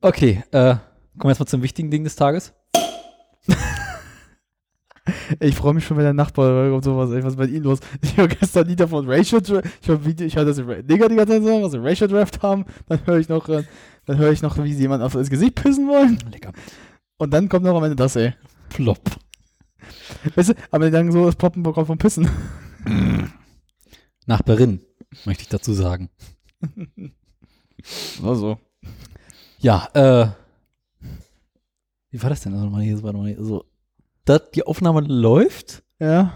Okay, äh, kommen wir jetzt mal zum wichtigen Ding des Tages. Ich freue mich schon, wenn der Nachbar kommt sowas, ey, was ist bei ihm los? Ich höre gestern Lieder von Racial Draft, ich höre Video, ich höre, Ra- Nigger die ganze Zeit sagen, was sie Racial Draft haben, dann höre ich noch, äh, dann höre ich noch, wie sie jemand auf das Gesicht pissen wollen Lecker. und dann kommt noch am Ende das, ey. Plopp. Weißt du, aber sagen so, das Poppen kommt vom Pissen. Nachbarin, möchte ich dazu sagen. Also. Ja, äh, wie war das denn? Also mal hier, warte mal hier, so, dat, die Aufnahme läuft. Ja.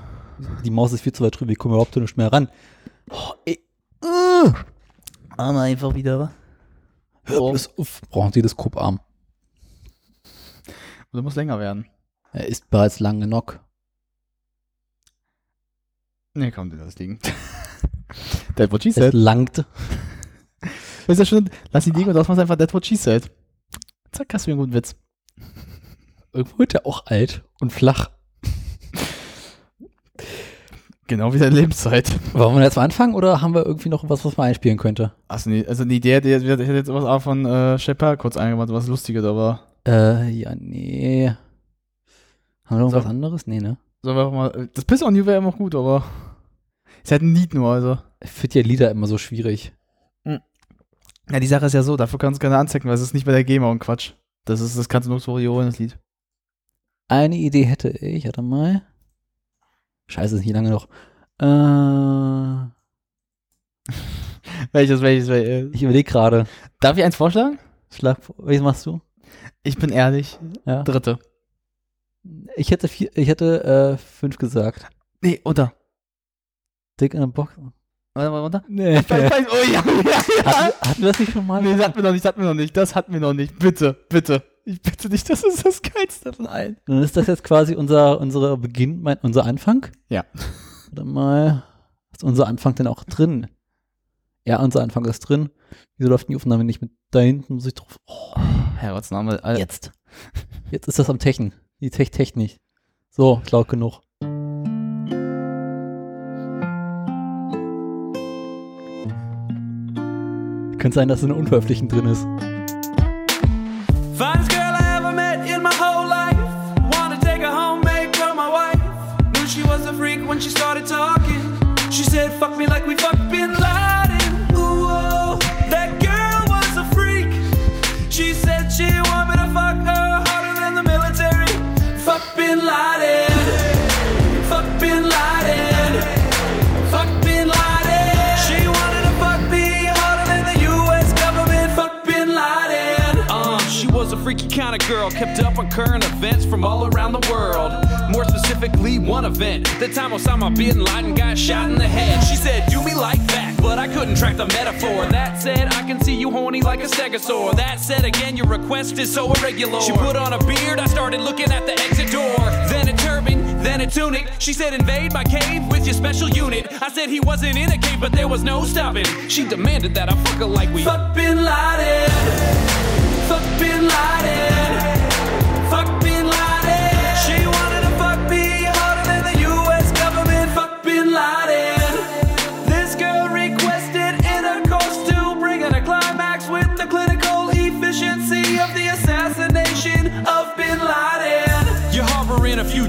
Die Maus ist viel zu weit drüben, ich komme überhaupt nicht mehr ran. Oh, ey. Uh. Arme einfach wieder. Hör Oh. bloß auf. Brauchen Sie das Kupparm? Du musst länger werden. Er ist bereits lang genug. Nee, komm, das liegen. That's what she Es said. langt. Weißt du schon, lass ihn liegen und das machst einfach that's what she said. Zack, hast du einen guten Witz. Irgendwo wird er auch alt und flach. Genau wie deine Lebenszeit. Wollen wir jetzt mal anfangen oder haben wir irgendwie noch was, was man einspielen könnte? Achso, nee, also die Idee, die, ich hätte jetzt was auch von äh, Shepard kurz eingemacht, was Lustiges, aber Äh, ja, nee. Haben wir noch So. was anderes? Nee, ne? sollen wir auch mal, das Piss on You wäre immer gut, aber ist halt ein Lied nur, also. Ich finde ja Lieder immer so schwierig. Ja, die Sache ist ja so, dafür kannst du keine anzeigen, weil es ist nicht bei der GEMA und Quatsch. Das ist, das kannst du nur so holen, das Lied. Eine Idee hätte ich, warte mal. Scheiße, ist nicht lange noch. Äh, Welches, welches, welches? ich überlege gerade. Darf ich eins vorschlagen? Schlag, welches machst du? Ich bin ehrlich. Ja. Dritte. Ich hätte vier, ich hätte äh, fünf gesagt. Nee, unter. Dick in der Box. Warte mal, unter. Nee. Oh ja, ja, ja. Hatten, hatten wir das nicht schon mal? Nee, das hatten wir noch nicht, das hatten wir noch nicht, das hatten wir noch nicht. Bitte, bitte. Ich bitte dich, das ist das Geilste von allen. Dann ist das jetzt quasi unser, unsere Beginn, mein, unser Anfang? Ja. Warte mal. Ist unser Anfang denn auch drin? Ja, unser Anfang ist drin. Wieso läuft die Aufnahme nicht mit da hinten? Muss ich drauf. Oh, Herrgottsname. Jetzt. Jetzt ist das am Techen. Die Tech Technik. So, laut genug. Könnte sein, dass so eine unveröffentlichten drin ist. In she started talking. She said, fuck me like we fucked Bin Laden. Girl, kept up on current events from all around the world. More specifically, one event. The time Osama bin Laden got shot in the head. She said, "Do me like that," but I couldn't track the metaphor. That said, I can see you horny like a stegosaur. That said, again, your request is so irregular. She put on a beard, I started looking at the exit door. Then a turban, then a tunic. She said, invade my cave with your special unit. I said he wasn't in a cave, but there was no stopping. She demanded that I fuck her like we fuck Bin Laden. Fuck Bin Laden.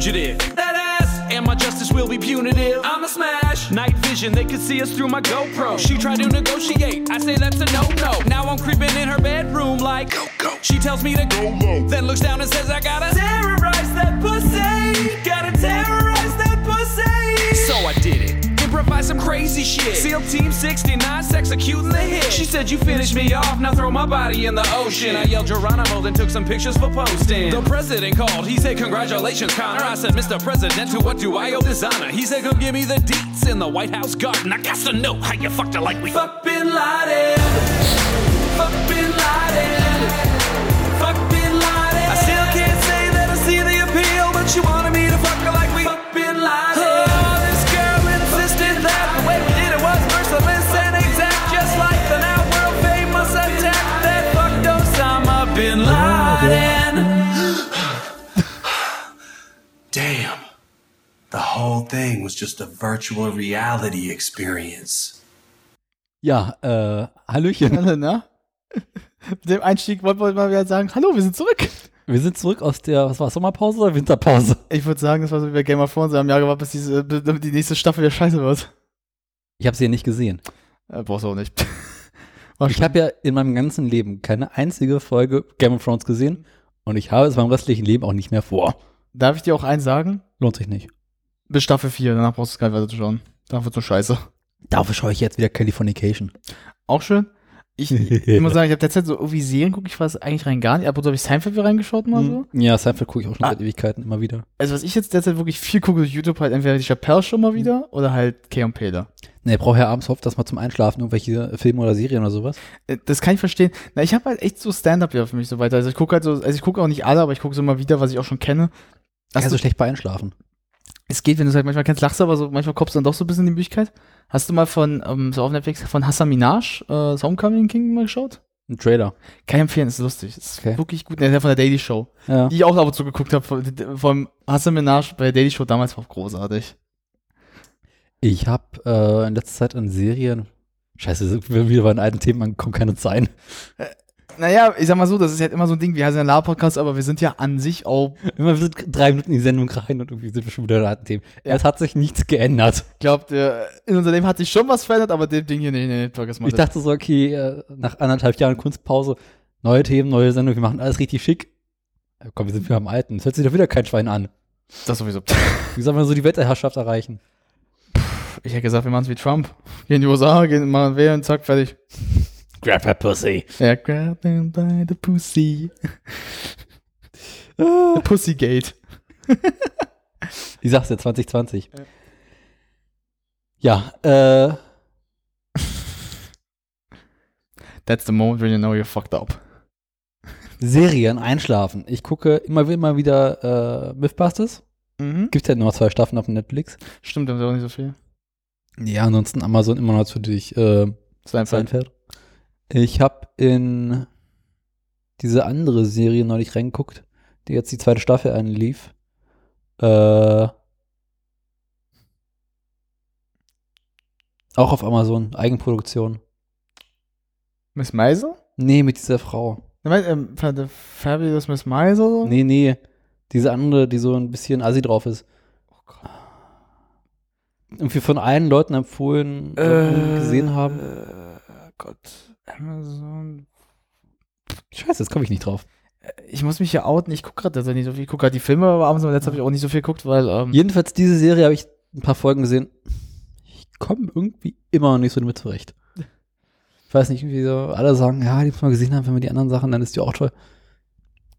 Fugitive. That ass. And my justice will be punitive. I'm a smash. Night vision, they could see us through my GoPro. She tried to negotiate. I say that's a no no. Now I'm creeping in her bedroom like go go. She tells me to go low. Then looks down and says I gotta terrorize that pussy. Gotta terrorize that pussy. So I did it. Improvise some crazy shit. SEAL Team 69, executing the hit. She said, You finished me off, now throw my body in the ocean. I yelled Geronimo, then took some pictures for posting. The president called, he said, Congratulations, Connor. I said, Mr. President, to what do I owe this honor? He said, Come give me the deets in the White House garden. I got to know how you fucked her like we fuck Bin Laden. Fuck Bin Laden. Fuck Bin Laden. I still can't say that I see the appeal, but she wanted me to fuck Damn. The whole thing was just a virtual reality experience. Ja, äh, Hallöchen. Alle, ne? Mit dem Einstieg wollten wir mal wieder sagen, hallo, wir sind zurück. Wir sind zurück aus der, was war Sommerpause oder Winterpause? Ich würde sagen, das war so wie bei Game of Thrones, wir haben ja gewartet, bis diese, die nächste Staffel wieder scheiße wird. Ich habe sie ja nicht gesehen. Äh, brauchst du auch nicht. Ich habe ja in meinem ganzen Leben keine einzige Folge Game of Thrones gesehen und ich habe es meinem restlichen Leben auch nicht mehr vor. Darf ich dir auch eins sagen? Lohnt sich nicht. Bis Staffel 4, danach brauchst du es gar nicht weiter zu schauen. Danach wird nur scheiße. Dafür schaue ich jetzt wieder Californication. Auch schön. Ich, ich muss sagen, ich habe derzeit so irgendwie Serien gucke ich was eigentlich rein gar nicht. Ab und zu habe ich Seinfeld wieder reingeschaut mal so. Hm. Ja, Seinfeld gucke ich auch schon Ah. seit Ewigkeiten immer wieder. Also was ich jetzt derzeit wirklich viel gucke auf YouTube, halt entweder die Chappelle Show mal wieder oder halt Kay und Peter. Ne, brauche ja abends oft, dass man zum Einschlafen irgendwelche Filme oder Serien oder sowas. Äh, Das kann ich verstehen. Na, ich habe halt echt so Stand-up wieder für mich so weiter. Also ich gucke halt so, also ich gucke auch nicht alle, aber ich gucke so mal wieder, was ich auch schon kenne. Hast Ja, so du, schlecht bei Einschlafen. es geht, wenn du es halt manchmal kennst, lachst du, aber so manchmal kommst du dann doch so ein bisschen in die Möglichkeit. Hast du mal von, ähm, so auf Netflix, von Hassan Minaj, äh, das Homecoming King mal geschaut? Ein Trailer. Kann ich empfehlen, ist lustig. Ist Okay. wirklich gut. Der ist ja von der Daily Show. Ja. Die ich auch ab und zu geguckt habe. Von, von Hassan Minaj bei der Daily Show damals war auch großartig. Ich habe äh, in letzter Zeit in Serien. Scheiße, sind wir wieder bei den alten Themen angekommen, keine Zeit. Naja, ich sag mal so, das ist halt immer so ein Ding, wir haben ja einen Laber-Podcast, aber wir sind ja an sich auch, Immer wir sind drei Minuten in die Sendung rein und irgendwie sind wir schon wieder alten Themen. Ja. Es hat sich nichts geändert. glaubt, äh, in unserem Leben hat sich schon was verändert, aber dem Ding hier, nee, nee, vergiss mal. Ich dachte so, okay, äh, nach anderthalb Jahren Kunstpause, neue Themen, neue Sendung, wir machen alles richtig schick. Komm, wir sind wieder am Alten. Es hört sich doch wieder kein Schwein an. das sowieso. Wie sollen wir so die Weltherrschaft erreichen? Ich hätte gesagt, wir machen es wie Trump. Gehen in die USA, gehen mal wählen, zack, fertig. Grab her pussy. Ja, grab him by the pussy. the Pussygate. Ich sag's dir, 2020. Ja, äh, That's the moment when you know you're fucked up. Serien, Einschlafen. Ich gucke immer, immer wieder äh, Mythbusters. Mhm. Gibt ja nur zwei Staffeln auf Netflix. Stimmt, dann ist auch nicht so viel. Ja, ansonsten Amazon immer noch natürlich äh, Seinfeld. Seinfeld. Ich habe in diese andere Serie neulich reingeguckt, die jetzt die zweite Staffel einlief. Äh, auch auf Amazon, Eigenproduktion. Miss Meisel? Nee, mit dieser Frau. Du meinst, ähm, Fabulous Miss Meisel? Nee, nee. Diese andere, die so ein bisschen assi drauf ist. Oh Gott. Irgendwie von allen Leuten empfohlen, äh, gesehen haben. Äh, Gott. Amazon. Scheiße, jetzt komme ich nicht drauf. Ich muss mich hier outen, ich gucke gerade also nicht so viel. Ich gucke gerade die Filme, aber abends, aber letztes habe ich auch nicht so viel geguckt, weil, ähm, Jedenfalls diese Serie habe ich ein paar Folgen gesehen. Ich komme irgendwie immer noch nicht so damit zurecht. Ich weiß nicht, irgendwie so, alle sagen, ja, die muss man gesehen haben, wenn wir die anderen Sachen, dann ist die auch toll.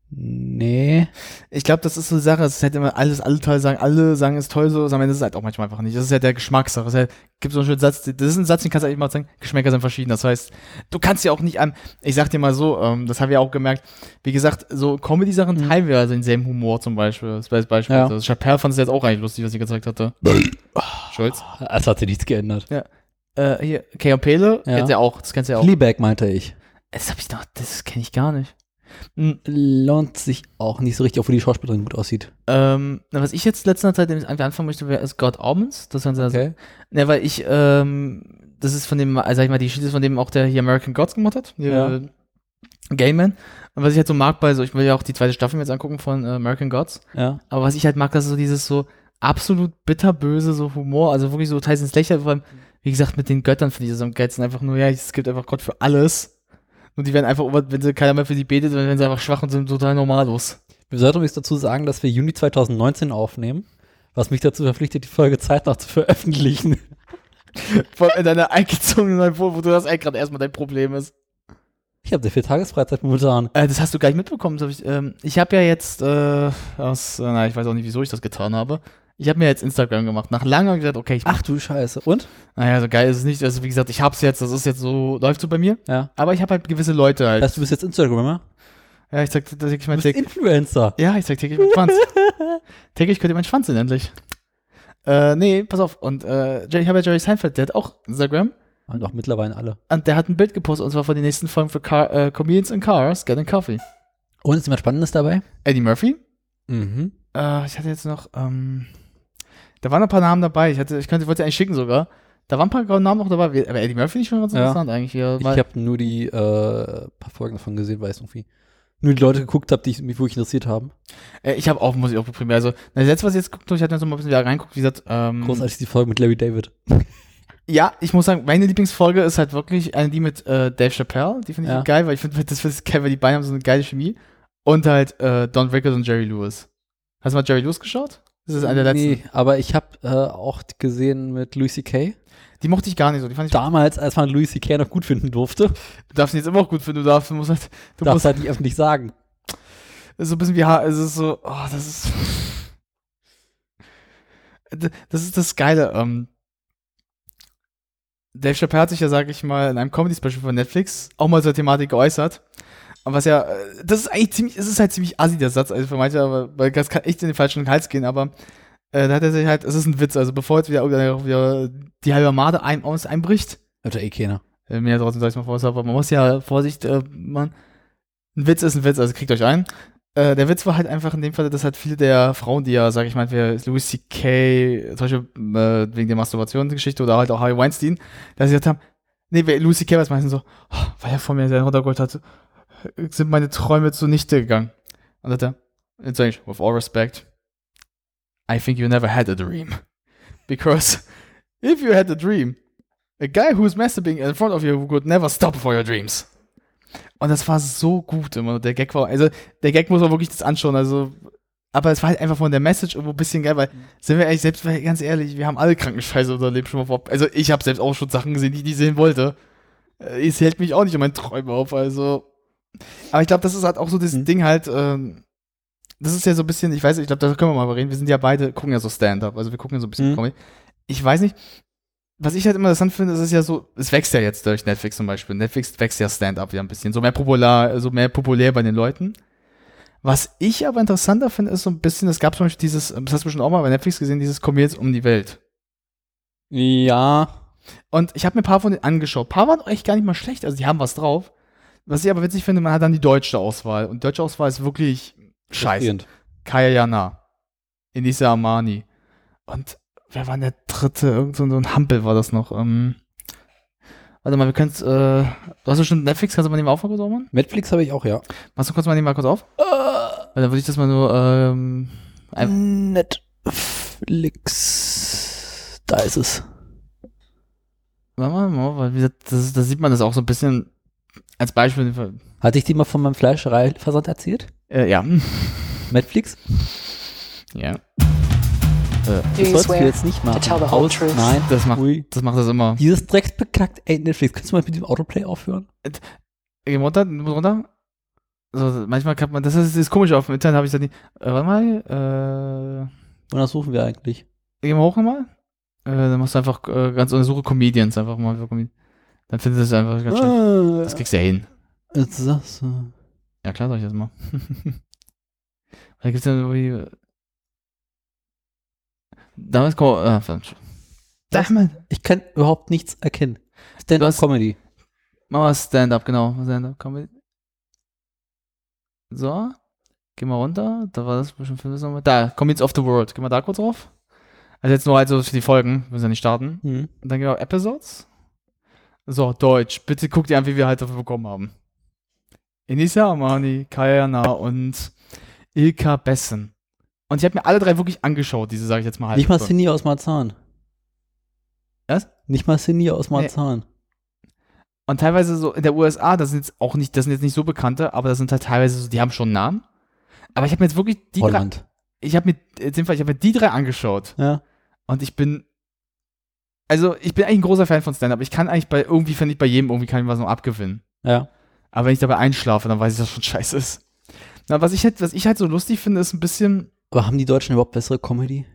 Nee. ich glaube, das ist so eine Sache, es ist halt immer alles, alle toll sagen, alle sagen, es ist toll so, am Ende ist es halt auch manchmal einfach nicht. Das ist ja der Geschmackssache. Es halt, gibt so einen schönen Satz, das ist ein Satz, den kannst du eigentlich mal sagen, Geschmäcker sind verschieden. Das heißt, du kannst ja auch nicht an, ich sag dir mal so, ähm, das haben wir auch gemerkt, wie gesagt, so Comedy-Sachen Mhm. teilen wir also denselben Humor zum Beispiel. Das war das Beispiel. Ja. Also Chappelle fand es jetzt auch eigentlich lustig, was sie gezeigt hatte. Schulz. Es hat sich nichts geändert. Äh, hier, Kay und Pele, Ja. kennst du ja auch, das kennst du ja auch. Fleabag meinte ich. Das hab ich noch, das kenne ich gar nicht. Hm, Lohnt sich auch nicht so richtig, obwohl die Schauspielerin gut aussieht. Ähm, was ich jetzt letzter Zeit anfangen möchte, wäre God Omens. Das ist okay. Ne, weil ich, ähm, das ist von dem, also sag ich mal, die Geschichte ist von dem auch, der hier American Gods gemacht hat. Ja. äh, Gayman. Und was ich halt so mag bei so, ich will ja auch die zweite Staffel jetzt angucken von äh, American Gods. Ja. Aber was ich halt mag, das ist so dieses so absolut bitterböse so Humor, also wirklich so teils ins Lächeln, vor allem, wie gesagt, mit den Göttern finde ich das am geilsten. Einfach nur, ja, es gibt einfach Gott für alles. Und die werden einfach, wenn sie keiner mehr für sie betet, dann werden sie einfach schwach und sind total normallos. Wir sollten übrigens dazu sagen, dass wir Juni 2019 aufnehmen, was mich dazu verpflichtet, die Folge zeitnah zu veröffentlichen. Vor allem in deiner eingezogenen Wohnung, wo du das eigentlich gerade erstmal dein Problem ist. Ich habe sehr viel Tagesfreizeit momentan. Äh, das hast du gar nicht mitbekommen. Hab ich ähm, ich habe ja jetzt äh, aus, äh, na, ich weiß auch nicht, wieso ich das getan habe. Ich habe mir jetzt Instagram gemacht. Nach langem gesagt, okay, ich mach, Ach du Scheiße. Und? naja, so geil ist es nicht. Also wie gesagt, ich hab's jetzt, das ist jetzt so, läuft so bei mir. Ja. Aber ich habe halt gewisse Leute halt. Das heißt, du bist jetzt Instagrammer? ja, ich zeig täglich mein bist Tick. Influencer. Ja, ich zeig täglich meinen Schwanz. täglich könnt ihr meinen Schwanz sehen, endlich. Äh, nee, pass auf. Und äh, ich habe ja Jerry Seinfeld, der hat auch Instagram. Und auch mittlerweile alle. Und der hat ein Bild gepostet, und zwar von den nächsten Folgen für Car äh, Comedians in Cars, Get in Coffee. Und ist jemand Spannendes dabei? Eddie Murphy, Mhm. Äh, ich hatte jetzt noch, ähm, da waren ein paar Namen dabei. Ich hatte, ich könnte, wollte eigentlich schicken sogar. Da waren ein paar Namen noch dabei, aber Eddie Murphy ist schon ganz Ja. interessant eigentlich. Hier, Ich habe nur die äh, paar Folgen davon gesehen, weil ich irgendwie nur die Leute geguckt habe, die ich- mich wirklich interessiert haben. Äh, ich habe auch, muss ich auch primär, also, das letzte, was ich jetzt geguckt habe, ich hatte jetzt noch mal ein bisschen wieder reinguckt, wie gesagt, ähm, Großartig die Folge mit Larry David. ja, ich muss sagen, meine Lieblingsfolge ist halt wirklich eine, die mit äh, Dave Chappelle, die finde ich Ja. geil, weil ich finde, das ist geil, weil die beiden haben so eine geile Chemie. Und halt äh, Don Rickles und Jerry Lewis. Hast du mal Jerry Lewis geschaut? Das ist einer der letzten. Nee, aber ich habe äh, auch gesehen mit Louis C.K. Die mochte ich gar nicht so, die fand ich, Damals, als man Louis C.K. noch gut finden durfte, du darfst ihn jetzt immer auch gut finden, du darfst, du musst halt, du darfst musst halt nicht öffentlich sagen. so ein bisschen wie, es ist so, oh, das ist, das ist das Geile, ähm, Dave Chappelle hat sich ja, sag ich mal, in einem Comedy-Special von Netflix auch mal zur Thematik geäußert. Und was ja, äh, das ist eigentlich ziemlich, es ist halt ziemlich assi, der Satz, also für manche, aber, weil das kann echt in den falschen Hals gehen, aber äh, da hat er sich halt, es ist ein Witz, also bevor jetzt wieder, wieder die halbe Armade ein, aus einbricht, Hat ja eh keiner. äh, mir trotzdem sag ich mal vor, aber man muss ja Vorsicht, äh, man, ein Witz ist ein Witz, also kriegt euch ein. Äh, der Witz war halt einfach in dem Fall, dass halt viele der Frauen, die ja, sag ich mal, wie Louis C.K., zum Beispiel äh, wegen der Masturbationsgeschichte oder halt auch Harvey Weinstein, dass sie gesagt haben, nee, Louis C.K. war es meistens so, oh, weil er vor mir seinen runtergeholt hat, sind meine Träume zunichte gegangen. Und hat er, sag ich, with all respect, I think you never had a dream. Because if you had a dream, a guy who's masturbating in front of you would never stop for your dreams. Und das war so gut immer. Der Gag war, also der Gag muss man wirklich das anschauen. Also, aber es war halt einfach von der Message irgendwo ein bisschen geil, weil, sind wir ehrlich, selbst ganz ehrlich, wir haben alle Krankenscheiße unser Leben schon mal vor. Also ich habe selbst auch schon Sachen gesehen, die ich nicht sehen wollte. Äh, Es hält mich auch nicht in meinen Träumen auf, also. Aber ich glaube, das ist halt auch so das Mhm. Ding halt, ähm, das ist ja so ein bisschen, ich weiß nicht, ich glaube, da können wir mal reden. Wir sind ja beide, gucken ja so Stand-up, also wir gucken ja so ein bisschen Mhm. Comedy. Ich weiß nicht, was ich halt immer interessant finde, es ist ja so, es wächst ja jetzt durch Netflix zum Beispiel. Netflix wächst ja Stand-up wieder ein bisschen, so mehr popular, so mehr populär bei den Leuten. Was ich aber interessanter finde, ist so ein bisschen, es gab zum Beispiel dieses, das hast du bestimmt auch mal bei Netflix gesehen, dieses jetzt um die Welt. Ja. Und ich habe mir ein paar von denen angeschaut. Ein paar waren echt gar nicht mal schlecht, also die haben was drauf. Was ich aber witzig finde, man hat dann die deutsche Auswahl. Und deutsche Auswahl ist wirklich scheiße. Kaya Jana. Enisa Amani. Und wer war denn der dritte? Irgend so ein Hampel war das noch. Ähm, warte mal, wir können es, äh, du hast bestimmt Netflix, kannst du mal den mal aufmachen, kurz aufmachen? Netflix habe ich auch, ja. Machst du kurz mal den mal kurz auf? Äh. Weil dann würde ich das mal nur, ähm, Netflix. Da ist es. warte mal, mal, weil wie gesagt, das, da sieht man das auch so ein bisschen als Beispiel. Hatte ich dir mal von meinem Fleischereiversand erzählt? Äh, ja. Netflix? ja. Äh, Do das sollst du jetzt nicht machen. to tell the whole Aus, truth? nein. Das macht, Ui. das macht das immer. Dieses drecksbekackt, ey, Netflix, kannst du mal mit dem Autoplay aufhören? Geh mal runter, runter. So, manchmal kann man, das ist, das ist komisch auf dem Internet, habe ich da nicht. Äh, warte mal, Wonach suchen wir eigentlich? äh, geh mal hoch nochmal. Äh, dann machst du einfach äh, ganz ohne Suche Comedians einfach mal für Comedians. Dann findest du es einfach ganz schnell. Das kriegst du ja hin. Jetzt sagst du. Ja, klar, sag ich das mal. da gibt's ja irgendwie. Damals kommt. Ah, verdammt. Damn Ich kann überhaupt nichts erkennen. Du Stand-up hast- Comedy. Mach mal Stand-up, genau. Stand-up, Comedy. So. Geh mal runter. Da war das bestimmt Film nochmal. Da, Comedians of the World. Geh mal da kurz drauf. Also jetzt nur halt so für die Folgen. Wir müssen ja nicht starten. Hm. Und dann gehen wir auf Episodes. So, Deutsch. Bitte guck dir an, wie wir halt dafür bekommen haben. Enisa Amani, Kaya Jana und Ilka Bessen. Und ich habe mir alle drei wirklich angeschaut, diese sage ich jetzt mal halt. Nicht mal Cindy aus Marzahn. Was? Nicht mal Cindy aus Marzahn. Und teilweise so in der USA, das sind jetzt auch nicht, das sind jetzt nicht so bekannte, aber das sind halt teilweise so, die haben schon einen Namen. Aber ich habe mir jetzt wirklich die drei, Holland. ich habe mir, in dem Fall, ich habe mir die drei angeschaut. Ja. Und ich bin, also ich bin eigentlich ein großer Fan von Stand-Up. Ich kann eigentlich bei, irgendwie finde ich bei jedem irgendwie kann ich was noch abgewinnen. Ja. Aber wenn ich dabei einschlafe, dann weiß ich, dass schon scheiße ist. Na, was ich halt, was ich halt so lustig finde, ist ein bisschen, Aber haben die Deutschen überhaupt bessere Comedy?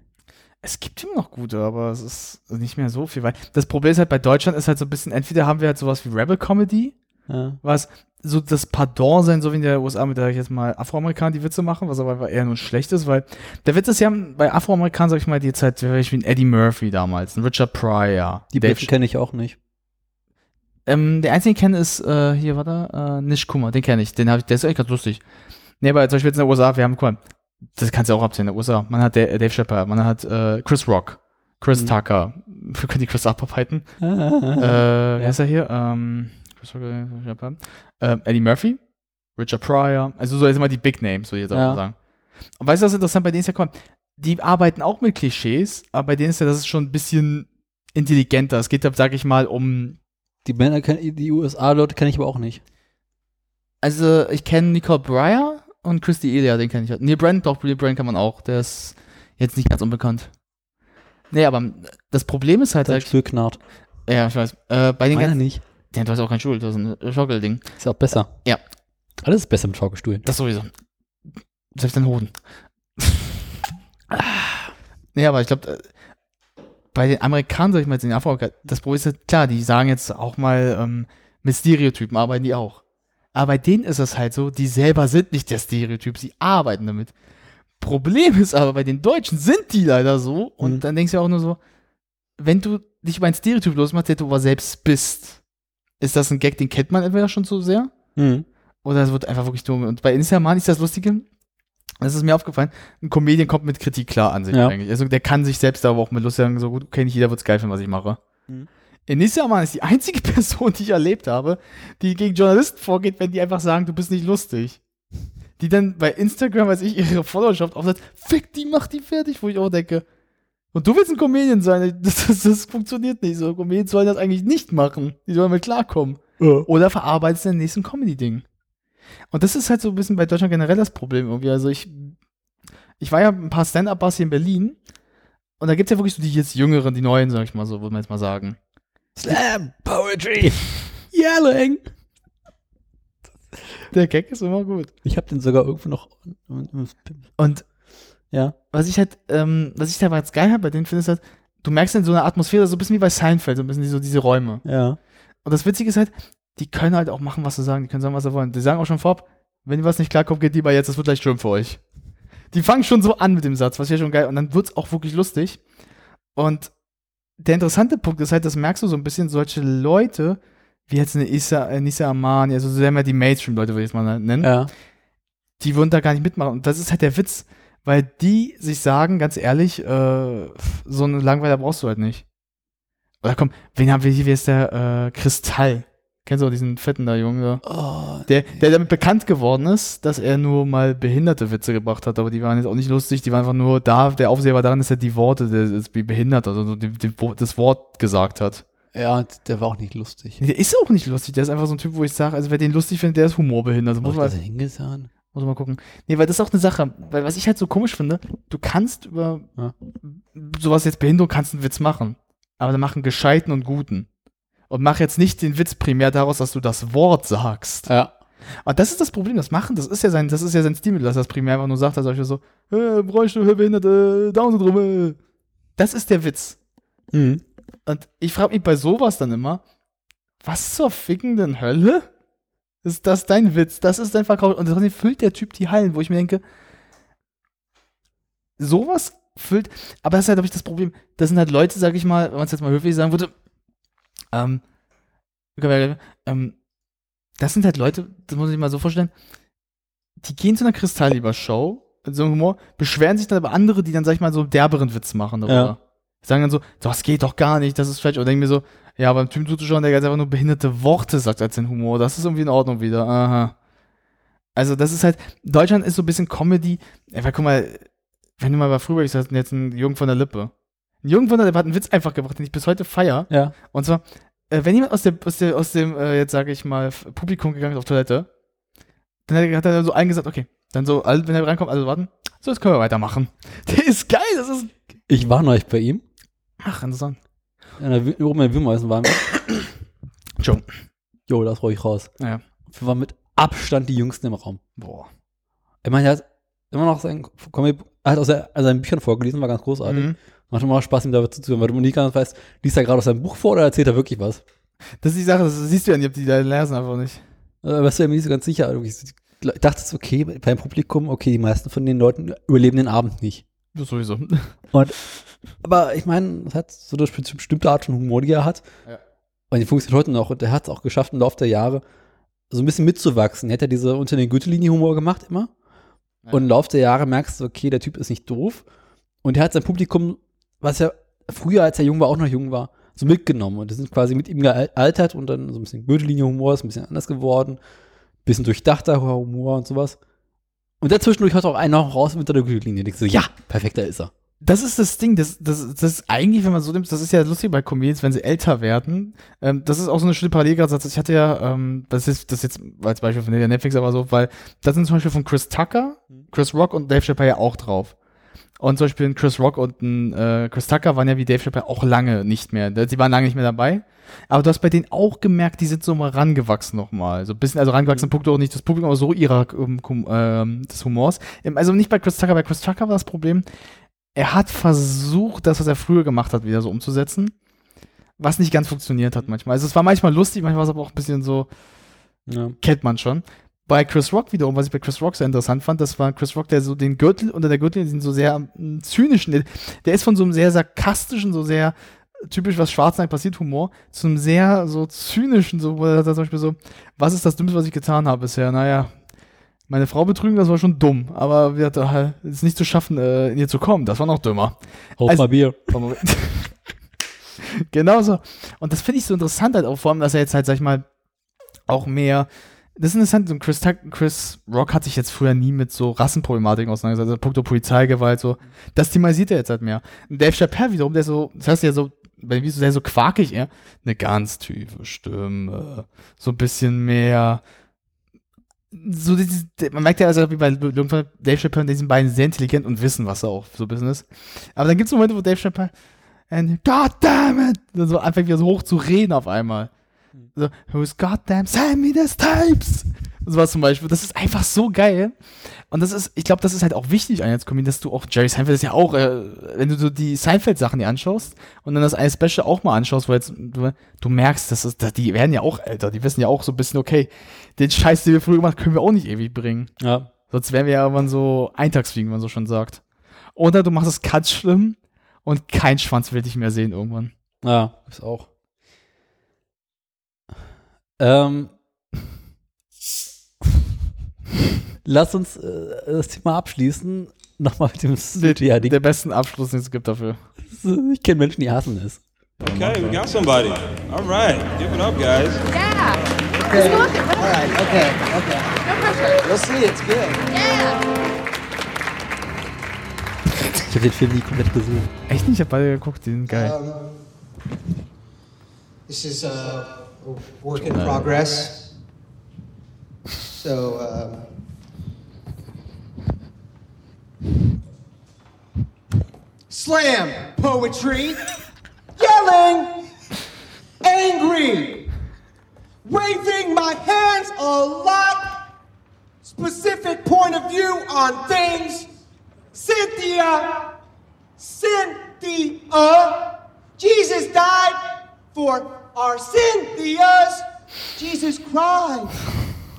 es gibt immer noch gute, aber es ist nicht mehr so viel. Weil das Problem ist halt bei Deutschland ist halt so ein bisschen, entweder haben wir halt sowas wie Rebel Comedy, Ja. was so das Pardon sein, so wie in der USA, mit der ich jetzt mal Afroamerikaner die Witze machen, was aber eher nur schlecht ist, weil der Witz ist ja bei Afroamerikanern, sag ich mal, die halt wie ein Eddie Murphy damals, ein Richard Pryor, Die Dave kenne ich auch nicht. Ähm, der einzige, den ich kenne, ist, äh, hier, warte, äh, Nish Kummer, den kenne ich, den habe ich, der ist echt ganz lustig. Nee, aber zum Beispiel jetzt in der USA, wir haben, guck mal, das kannst du auch abzählen, in der USA, man hat der, Dave Chappelle, man hat, äh, Chris Rock, Chris Mhm. Tucker. Wir können die Chris abarbeiten. Ah, äh, wer ist er hier? Ähm, Chris ähm, Eddie Murphy, Richard Pryor. Also so jetzt mal die Big Names, so jetzt auch Ja. mal sagen. Und weißt du, was interessant bei denen ist ja kommt? Die arbeiten auch mit Klischees, aber bei denen ist ja das ist schon ein bisschen intelligenter. Es geht da, sag ich mal, um Die Männer die USA-Leute kenne ich aber auch nicht. Also, ich kenne Nicole Breyer und Christy Elia, den kenne ich halt. Neil Brand, doch, Neil Brand kann man auch. Der ist jetzt nicht ganz unbekannt. Nee, aber das Problem ist halt, Sein halt knarrt. ja, ich weiß, äh, bei den Meiner nicht. Ja, du hast auch keinen Stuhl, das ist ein Schaukelding. Ist ja auch besser. Ja. Alles ist besser mit Schaukelstuhlen. Das sowieso. Selbst dein Hoden. nee, aber ich glaube, bei den Amerikanern, sag ich mal, jetzt in Afrika, das Problem ist ja, klar, die sagen jetzt auch mal, ähm, mit Stereotypen arbeiten die auch. Aber bei denen ist es halt so, die selber sind nicht der Stereotyp, sie arbeiten damit. Problem ist aber, bei den Deutschen sind die leider so und Mhm. dann denkst du auch nur so, wenn du dich über ein Stereotyp losmachst, der du aber selbst bist, ist das ein Gag, den kennt man entweder schon so sehr Mhm. oder es wird einfach wirklich dumm. Und bei Instagram ist das Lustige, das ist mir aufgefallen, ein Comedian kommt mit Kritik klar an sich Ja. eigentlich. Also der kann sich selbst aber auch mit Lust sagen, so gut, okay, nicht jeder wird's geil finden, was ich mache. Mhm. Instagram ist die einzige Person, die ich erlebt habe, die gegen Journalisten vorgeht, wenn die einfach sagen, du bist nicht lustig. Die dann bei Instagram, weiß ich, ihre Followerschaft aufsetzt, fick die, mach die fertig, wo ich auch denke. Und du willst ein Comedian sein, das, das, das funktioniert nicht so. Comedians sollen das eigentlich nicht machen. Die sollen mit klarkommen. Oder verarbeitest den nächsten Comedy-Ding. Und das ist halt so ein bisschen bei Deutschland generell das Problem irgendwie. Also ich, ich war ja ein paar Stand-Up-Bars hier in Berlin und da gibt's ja wirklich so die jetzt Jüngeren, die Neuen, sag ich mal so, würde man jetzt mal sagen. Slam Poetry. Yelling. Der Gag ist immer gut. Ich habe den sogar irgendwo noch. Und Ja. was ich halt, ähm, was ich da jetzt geil habe bei denen, finde ich halt, du merkst in so einer Atmosphäre, so ein bisschen wie bei Seinfeld, so ein bisschen so diese Räume. Ja. Und das Witzige ist halt, die können halt auch machen, was sie sagen, die können sagen, was sie wollen. Die sagen auch schon vorab, wenn ihr was nicht klarkommt, geht lieber jetzt, das wird gleich schlimm für euch. Die fangen schon so an mit dem Satz, was ja schon geil, und dann wird's auch wirklich lustig. Und der interessante Punkt ist halt, das merkst du so ein bisschen, solche Leute, wie jetzt eine Issa, äh, Nisa Amani, also so sehr mal die Mainstream-Leute, würde ich es mal nennen, Ja. die würden da gar nicht mitmachen. Und das ist halt der Witz, weil die sich sagen, ganz ehrlich, äh, so einen Langweiler brauchst du halt nicht. Oder komm, wen haben wir hier? Wie ist der? Äh, Kristall. Kennst du auch diesen fetten da Jungen da? Oh, Der, der damit bekannt geworden ist, dass er nur mal behinderte Witze gebracht hat, aber die waren jetzt auch nicht lustig, die waren einfach nur da, der Aufseher war daran, dass er die Worte, der ist wie behindert, also so die, die, das Wort gesagt hat. ja, der war auch nicht lustig. Der ist auch nicht lustig, der ist einfach so ein Typ, wo ich sage, also wer den lustig findet, der ist humorbehindert. Also muss man, hingetan? Muss man mal gucken. Nee, weil das ist auch eine Sache, weil was ich halt so komisch finde, du kannst über Ja. sowas jetzt Behinderung kannst einen Witz machen, aber dann mach einen gescheiten und guten. Und mach jetzt nicht den Witz primär daraus, dass du das Wort sagst. Ja. Aber das ist das Problem, das Machen, das ist ja sein, das ist ja sein Stil, dass er das primär einfach nur sagt, dass er so, äh, Bräuchte, Behinderte, Down-Syndrom, äh. Das ist der Witz. Mhm. Und ich frage mich bei sowas dann immer, was zur fickenden Hölle? Ist das dein Witz? Das ist dein Verkauf. Und trotzdem füllt der Typ die Hallen, wo ich mir denke, sowas füllt, aber das ist halt, glaube ich, das Problem. Das sind halt Leute, sag ich mal, wenn man es jetzt mal höflich sagen würde, ähm, ähm, das sind halt Leute, das muss ich mal so vorstellen, die gehen zu einer Kristallgeber-Show, mit so einem Humor, beschweren sich dann aber andere, die dann, sag ich mal, so derberen Witz machen darüber. Ja. Sagen dann so, das geht doch gar nicht, das ist falsch. Oder denken mir so, ja, aber ein Typ zuzuschauen, der jetzt einfach nur behinderte Worte sagt als den Humor, das ist irgendwie in Ordnung wieder. Aha. Also, das ist halt, Deutschland ist so ein bisschen Comedy. Ja, weil guck mal, wenn du mal bei früher, ich sag jetzt ein Jürgen von der Lippe. Ein Jürgen von der Lippe hat einen Witz einfach gebracht, den ich bis heute feier. Ja. Und zwar, äh, wenn jemand aus, der, aus, der, aus dem, äh, jetzt sage ich mal, Publikum gegangen ist auf Toilette, dann hat er, so allen gesagt, okay, dann so, wenn er reinkommt, also warten, so, jetzt können wir weitermachen. Der ist geil, das ist, Ich war neulich bei ihm. ach, interessant. In der, oben in der Wühlmäusen waren wir. Joe. Jo, das ruhig raus. Ja. Wir waren mit Abstand die Jüngsten im Raum. Boah. Ich meine, er hat immer noch sein Comic, er hat aus, der, aus seinen Büchern vorgelesen, war ganz großartig. Mhm. Macht immer Spaß, ihm da zuzuhören, weil du nie ganz weißt, liest er gerade aus seinem Buch vor oder erzählt er wirklich was? Das ist die Sache, das siehst du ja nicht, ob die da lesen einfach nicht. Äh, weißt du, mir nicht so ganz sicher. Ich dachte es okay, beim Publikum, okay, die meisten von den Leuten überleben den Abend nicht. Das sowieso. Und, aber ich meine, es hat so eine besti- bestimmte Art von Humor, die er hat. Ja. Und die funktioniert heute noch. Und er hat es auch geschafft, im Laufe der Jahre so ein bisschen mitzuwachsen. Er hat ja diese unter den Gürtellinie-Humor gemacht immer. Ja. Und im Laufe der Jahre merkst du, okay, der Typ ist nicht doof. Und er hat sein Publikum, was ja früher, als er jung war, auch noch jung war, so mitgenommen. Und die sind quasi mit ihm gealtert und dann so ein bisschen Gürtellinie-Humor ist ein bisschen anders geworden. Bisschen durchdachter Humor und sowas. Und dazwischendurch hat auch einer noch raus mit der Gürtellinie. Ich so, ja, perfekter ist er. Das ist das Ding, das, das, das ist eigentlich, wenn man so nimmt, das ist ja lustig bei Comedians, wenn sie älter werden. Ähm, das ist auch so eine schöne Parallele gerade. Ich hatte ja, ähm, das ist das jetzt als Beispiel von der Netflix, aber so, weil da sind zum Beispiel von Chris Tucker, Chris Rock und Dave Chappelle ja auch drauf. Und zum Beispiel ein Chris Rock und ein äh, Chris Tucker waren ja wie Dave Chappelle auch lange nicht mehr. Die waren lange nicht mehr dabei. Aber du hast bei denen auch gemerkt, die sind so mal rangewachsen nochmal. So ein bisschen, also rangewachsen, mhm. Auch nicht das Publikum, aber so ihrer ähm, ähm, des Humors. Ähm, also nicht bei Chris Tucker, bei Chris Tucker war das Problem, er hat versucht, das, was er früher gemacht hat, wieder so umzusetzen. Was nicht ganz funktioniert hat manchmal. Also es war manchmal lustig, manchmal war es aber auch ein bisschen so, ja. kennt man schon. Bei Chris Rock wiederum, was ich bei Chris Rock sehr interessant fand, das war Chris Rock, der so den Gürtel, unter der Gürtel sind so sehr um, zynischen, der, der, ist von so einem sehr sarkastischen, so sehr typisch, was Schwarzenegger passiert, Humor, zu einem sehr so zynischen, so, wo er zum Beispiel so, was ist das Dümmste, was ich getan habe bisher? Naja, meine Frau betrügen, das war schon dumm, aber wir hatten halt, es nicht zu schaffen, äh, in ihr zu kommen, das war noch dümmer. Hold also, my beer. genau so. Und das finde ich so interessant halt auch, vor allem, dass er jetzt halt, sag ich mal, auch mehr das ist interessant, Chris, Chris Rock hat sich jetzt früher nie mit so Rassenproblematiken auseinandergesetzt, also Punkto Polizeigewalt, so. Das thematisiert er jetzt halt mehr. Und Dave Chappelle wiederum, der so, das heißt ja so, bei wie so sehr so quakig, er, eine ganz tiefe Stimme, so ein bisschen mehr, so dieses, man merkt ja also wie bei Dave Chappelle, die sind beiden sehr intelligent und wissen, was er auch so ein bisschen ist. Aber dann gibt es Momente, wo Dave Chappelle, and God damn it, so einfach wieder so hoch zu reden auf einmal. So, who's goddamn, send me the tapes. So was zum Beispiel. Das ist einfach so geil. Und das ist, ich glaube, das ist halt auch wichtig als Comedian, dass du auch, Jerry Seinfeld ist ja auch, äh, wenn du so die Seinfeld-Sachen dir anschaust und dann das eine Special auch mal anschaust, weil jetzt, du, du merkst, dass ist, die werden ja auch älter, die wissen ja auch so ein bisschen, okay, den Scheiß, den wir früher gemacht können wir auch nicht ewig bringen. Ja. Sonst wären wir ja irgendwann so Eintagsfliegen, wie man so schon sagt. Oder du machst es ganz schlimm und kein Schwanz will dich mehr sehen irgendwann. Ja, ist auch. Ähm, lass uns äh, das Thema abschließen. Nochmal mit dem ja, Der besten Abschluss, den es gibt dafür. Ich kenne Menschen, die hassen es. Okay, we got somebody. All right, give it up, guys. Yeah. Okay. All right. Okay. Okay. No pressure. We'll see. It's good. Yeah. Ich habe den Film nie komplett gesehen. Echt nicht? Ich habe beide geguckt, die sind geil. Um, this is uh, a work in progress. So, um, slam poetry, yelling, angry, waving my hands a lot, specific point of view on things. Cynthia, Cynthia, Jesus died for our Cynthias. Jesus cried,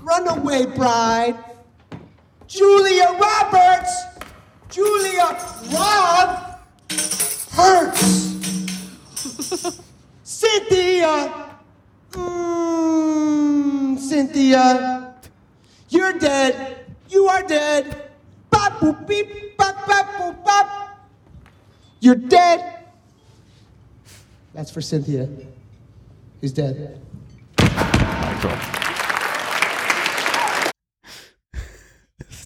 runaway bride. Julia Roberts, Julia Rob hurts. Cynthia, mm, Cynthia, you're dead. You are dead. Bop boop beep bop bop boop bop. You're dead. That's for Cynthia, who's dead.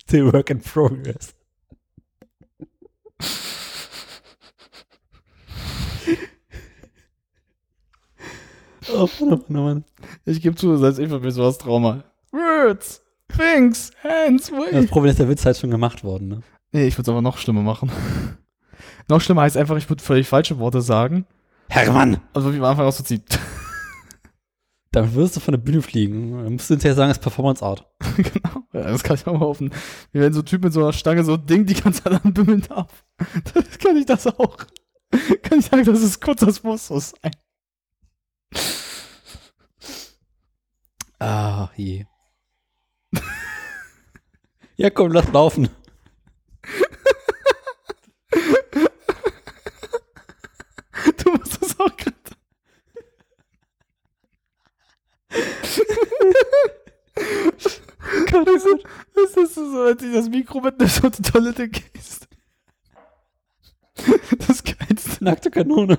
Still work in progress. oh, Mann, oh Mann, oh Mann. Ich gebe zu, das heißt einfach mir sowas Trauma. Words, things, hands, wait. Das Problem ist, der Witz halt schon gemacht worden, ne? Nee, ich würde es aber noch schlimmer machen. noch schlimmer heißt einfach, ich würde völlig falsche Worte sagen. Hermann! Also wie man einfach auszieht. Damit wirst du von der Bühne fliegen. Dann musst du hinterher sagen, es ist Performance Art. genau. Ja, das kann ich auch mal hoffen. Wir werden so ein Typ mit so einer Stange so ein Ding die ganze Zeit anbimmeln darf. Das kann ich das auch. Kann ich sagen, das ist kurz, das muss so sein. Ah, je. ja, komm, lass laufen. du musst das auch gerade. Gott, das ist, das ist so, als ich das Mikro mitnimmst und die Toilette gehst. Das Geilste Nackte Kanone.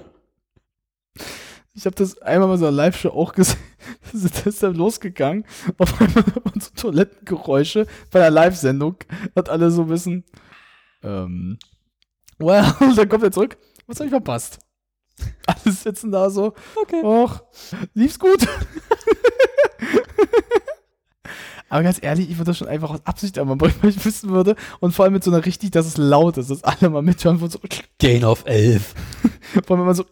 Ich habe das einmal mal so eine Live-Show auch gesehen. Das ist dann losgegangen. Auf einmal hört man so Toilettengeräusche bei der Live-Sendung. Hat alle so bisschen. Ähm. Well, dann kommt er zurück. Was habe ich verpasst? Alle sitzen da so. Okay. Och, lief's gut. Aber ganz ehrlich, ich würde das schon einfach aus Absicht einmal bringen, weil ich wissen würde. Und vor allem mit so einer richtig, dass es laut ist, dass alle mal mithören von so. Gain of 11. Vor allem immer so.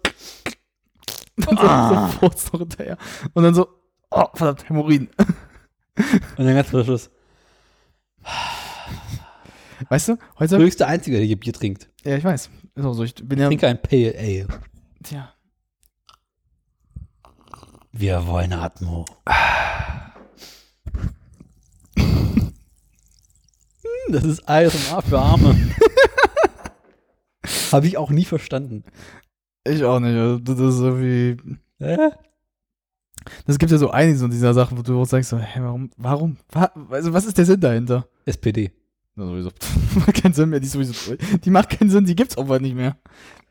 Und so, so Furz noch hinterher. Und dann so, oh, verdammt, Hämorrhoiden. Und dann ganz zum Schluss. Weißt du, heute. Der höchste Einzige, der hier Bier trinkt. Ja, ich weiß. Ist auch so, ich bin ja. Trinke ein Pale Ale. Tja. Wir wollen Atmo. Hm, Das ist ASMR für Arme. Habe ich auch nie verstanden. Ich auch nicht. also Das ist irgendwie. Äh? Das gibt ja so einige so dieser Sachen, wo du auch sagst, so, hä, warum, warum, wa, also was ist der Sinn dahinter? SPD. Na, sowieso. macht keinen Sinn mehr, die ist sowieso. Die macht keinen Sinn, die gibt's auch bald nicht mehr.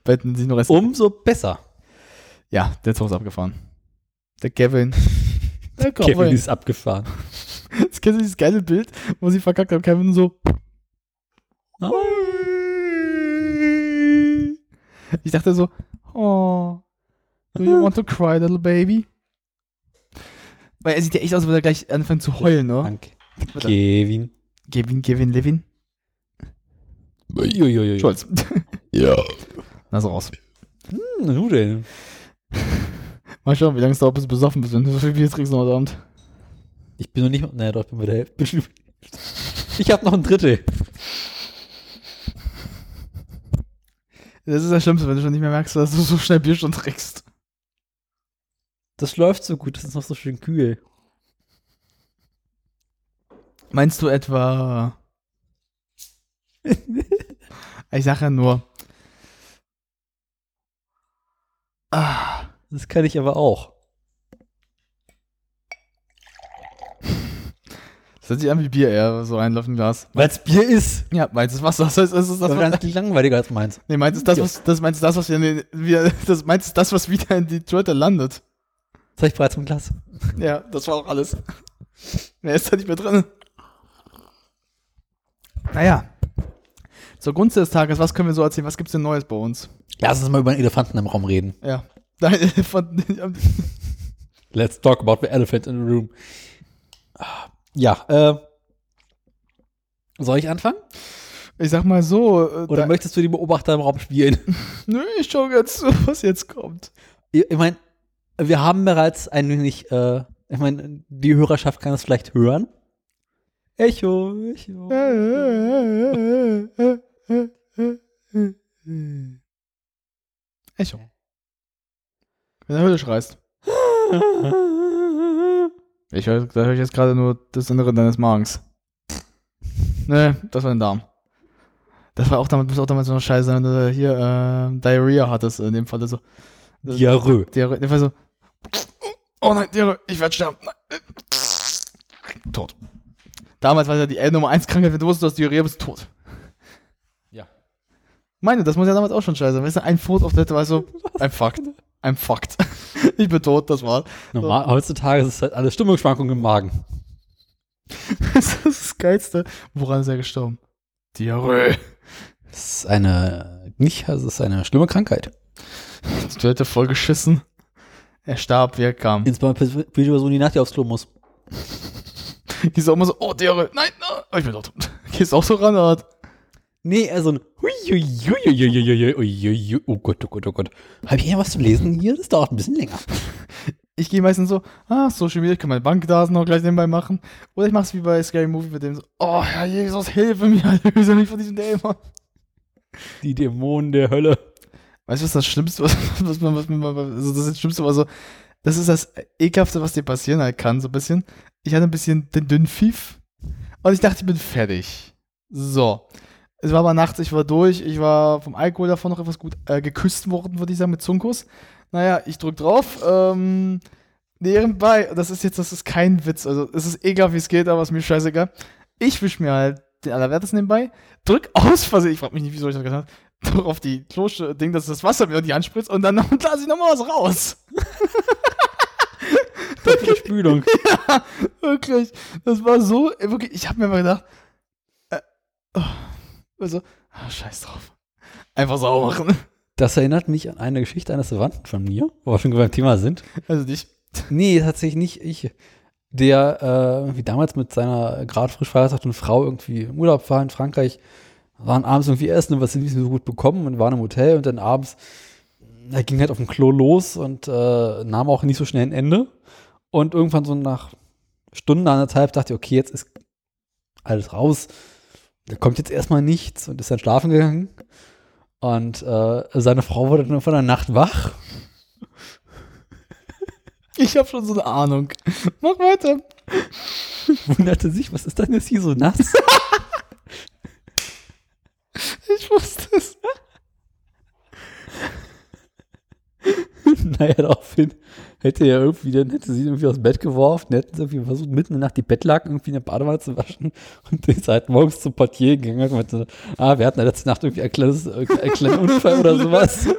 Betten sich nur Rest. Umso besser. Ja, der Zug ist abgefahren. Der Kevin. Der Kevin Kevin. ist abgefahren. Jetzt kennst du dieses geile Bild, wo sie verkackt haben, Kevin so. Ich dachte so, oh, do you want to cry, little baby? Weil er sieht ja echt aus, als würde er gleich anfangen zu heulen, ne? Danke. Kevin. Kevin, Kevin, Levin. Uiuiui. Scholz. Ja. Na, so raus. Hm, Nudeln. Mal schauen, wie lange es dauert, bis du besoffen bist. Wenn du so viel Bier trinkst heute Abend. Ich bin noch nicht. Naja, doch, ich bin bei der Hälfte. Ich habe noch ein Drittel. Das ist das Schlimmste, wenn du schon nicht mehr merkst, dass du so schnell Bier schon trinkst. Das läuft so gut, das ist noch so schön kühl. Meinst du etwa. ich sag ja nur. Ah, Das kann ich aber auch. das hört sich an wie Bier eher, so ein Löffenglas. Weil es Bier ist. Ja, meins ist Wasser. Das heißt, es ist das, Das was, ganz langweiliger als meins. nee, meins ist das, was, das, meins ist das, was, wieder, wieder, das, meins ist das, was wieder in die Toilette landet. Das habe ich bereits im Glas. Ja, das war auch alles. Mehr ist da nicht mehr drin. Naja. Zur Gunst des Tages, was können wir so erzählen? Was gibt's denn Neues bei uns? Lass uns mal über einen Elefanten im Raum reden. Ja. Nein, von, Let's talk about the elephant in the room. Ja, äh. Soll ich anfangen? ich sag mal so. äh, Oder möchtest du die Beobachter im Raum spielen? nö, ich schau jetzt zu, was jetzt kommt. ich ich meine, wir haben bereits ein wenig, äh, ich meine, die Hörerschaft kann es vielleicht hören. Echo, Echo. Echo. Wenn der Höhle schreist. Ich höre, da höre ich jetzt gerade nur das Innere deines Magens. Ne, das war dein Darm. Das war auch damals, muss auch damals noch scheiße, wenn du hier äh, Diarrhea hattest, in dem Fall so. Diarrhoe. Diarrhoe. Der war so. Oh nein, Diarrhoe, ich werde sterben. Nein. Tot. Damals war ja die L Nummer 1 Krankheit, wenn du wusstest, du hast Diarrhea, bist du tot. Meine, das muss ja damals auch schon scheiße sein. Weißt du, ein Foto auf der war so, I'm fucked. I'm fucked. ich bin tot, das war's. Normal, heutzutage ist es halt alles Stimmungsschwankungen im Magen. Das ist das Geilste. Woran ist er gestorben? Diarrhoe. Das ist eine, nicht, also es ist eine schlimme Krankheit. Die Toilette voll geschissen. Er starb, wie er kam. Insbesondere die Person, die nach dir aufs Klo muss. Gehst du auch immer so, oh, Diarrhoe. Nein, nein. Oh, ich bin tot. Gehst auch so ran, oder? Nee, also ein Oh Gott, oh Gott, oh Gott. Habe ich hier was zu lesen hier? Das dauert ein bisschen länger. Ich gehe meistens so, ah, Social Media, ich kann meine Bankdaten noch gleich nebenbei machen. Oder ich mache es wie bei Scary Movie mit dem so, oh Herr Jesus, hilfe mir, erlöse mich von diesem Dämon. Die Dämonen der Hölle. Weißt du, was das Schlimmste, was, was man, was man, also das, ist das Schlimmste, also, das ist das Ekelhafte, was dir passieren halt kann, so ein bisschen. Ich hatte ein bisschen den dünnen Pfiff und ich dachte, ich bin fertig. So. Es war aber nachts, ich war durch, ich war vom Alkohol davon noch etwas gut äh, geküsst worden, würde ich sagen, mit Zunkus. Naja, ich drück drauf, ähm, nebenbei, das ist jetzt, das ist kein Witz, also es ist egal, wie es geht, aber ist mir scheißegal. Ich wisch mir halt den Allerwertesten nebenbei, drück aus Versehen, ich frag mich nicht, wieso ich das gemacht habe, doch auf die Klosch-Ding, dass das Wasser mir die Hand spritzt und dann lasse ich nochmal was raus. Die Spülung. Wirklich. Das war so, wirklich, ich habe mir mal gedacht, äh, oh, also, ah, scheiß drauf. Einfach sauber machen. Das erinnert mich an eine Geschichte eines Verwandten von mir, wo wir schon beim Thema sind. Also dich. Nee, tatsächlich nicht ich. Der, äh, wie damals mit seiner gerade frisch verheirateten Frau irgendwie im Urlaub war in Frankreich, waren abends irgendwie essen und was sie nicht so gut bekommen und waren im Hotel und dann abends, er ging halt auf dem Klo los und äh, nahm auch nicht so schnell ein Ende. Und irgendwann so nach Stunden, anderthalb dachte ich, okay, jetzt ist alles raus. Da kommt jetzt erstmal nichts und ist dann schlafen gegangen. Und äh, seine Frau wurde dann von der Nacht wach Ich habe schon so eine Ahnung. Mach weiter. wunderte sich, was ist denn jetzt hier so nass? Ich wusste es. naja, daraufhin hätte er irgendwie, dann hätte sie irgendwie aus dem Bett geworfen, hätten sie irgendwie versucht, mitten in der Nacht die Bettlaken irgendwie in der Badewanne zu waschen und ist halt morgens zum Portier gegangen und meinte, ah, wir hatten ja letzte Nacht irgendwie ein kleines, einen kleinen Unfall oder sowas.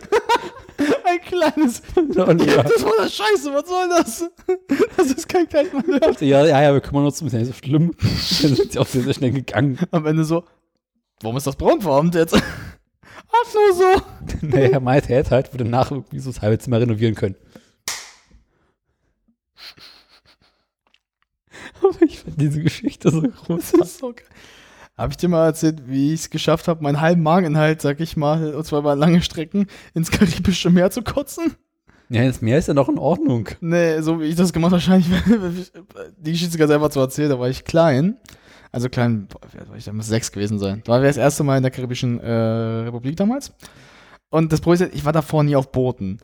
Ein kleines. Und ja, Das war das Scheiße, was soll das? Das ist kein kleines ja, ja, ja, wir kümmern uns, ist ja nicht so schlimm. Dann sind sie auch sehr, sehr schnell gegangen. Am Ende so, warum ist das braunfarben jetzt? Ach nur so. Naja, meinte, er hätte halt für danach irgendwie so das halbe Zimmer renovieren können. Aber ich fand diese Geschichte so groß. Das ist so. Habe ich dir mal erzählt, wie ich es geschafft habe, meinen halben Mageninhalt, sag ich mal, und zwar über lange Strecken, ins Karibische Meer zu kotzen? Ja, das Meer ist ja noch in Ordnung. Nee, so wie ich das gemacht habe, wahrscheinlich, die Geschichte ganz einfach zu erzählen, da war ich klein. Also klein, war ich da muss sechs gewesen sein. Da war wir das erste Mal in der Karibischen äh, Republik damals. Und das Problem ist, ich war davor nie auf Booten.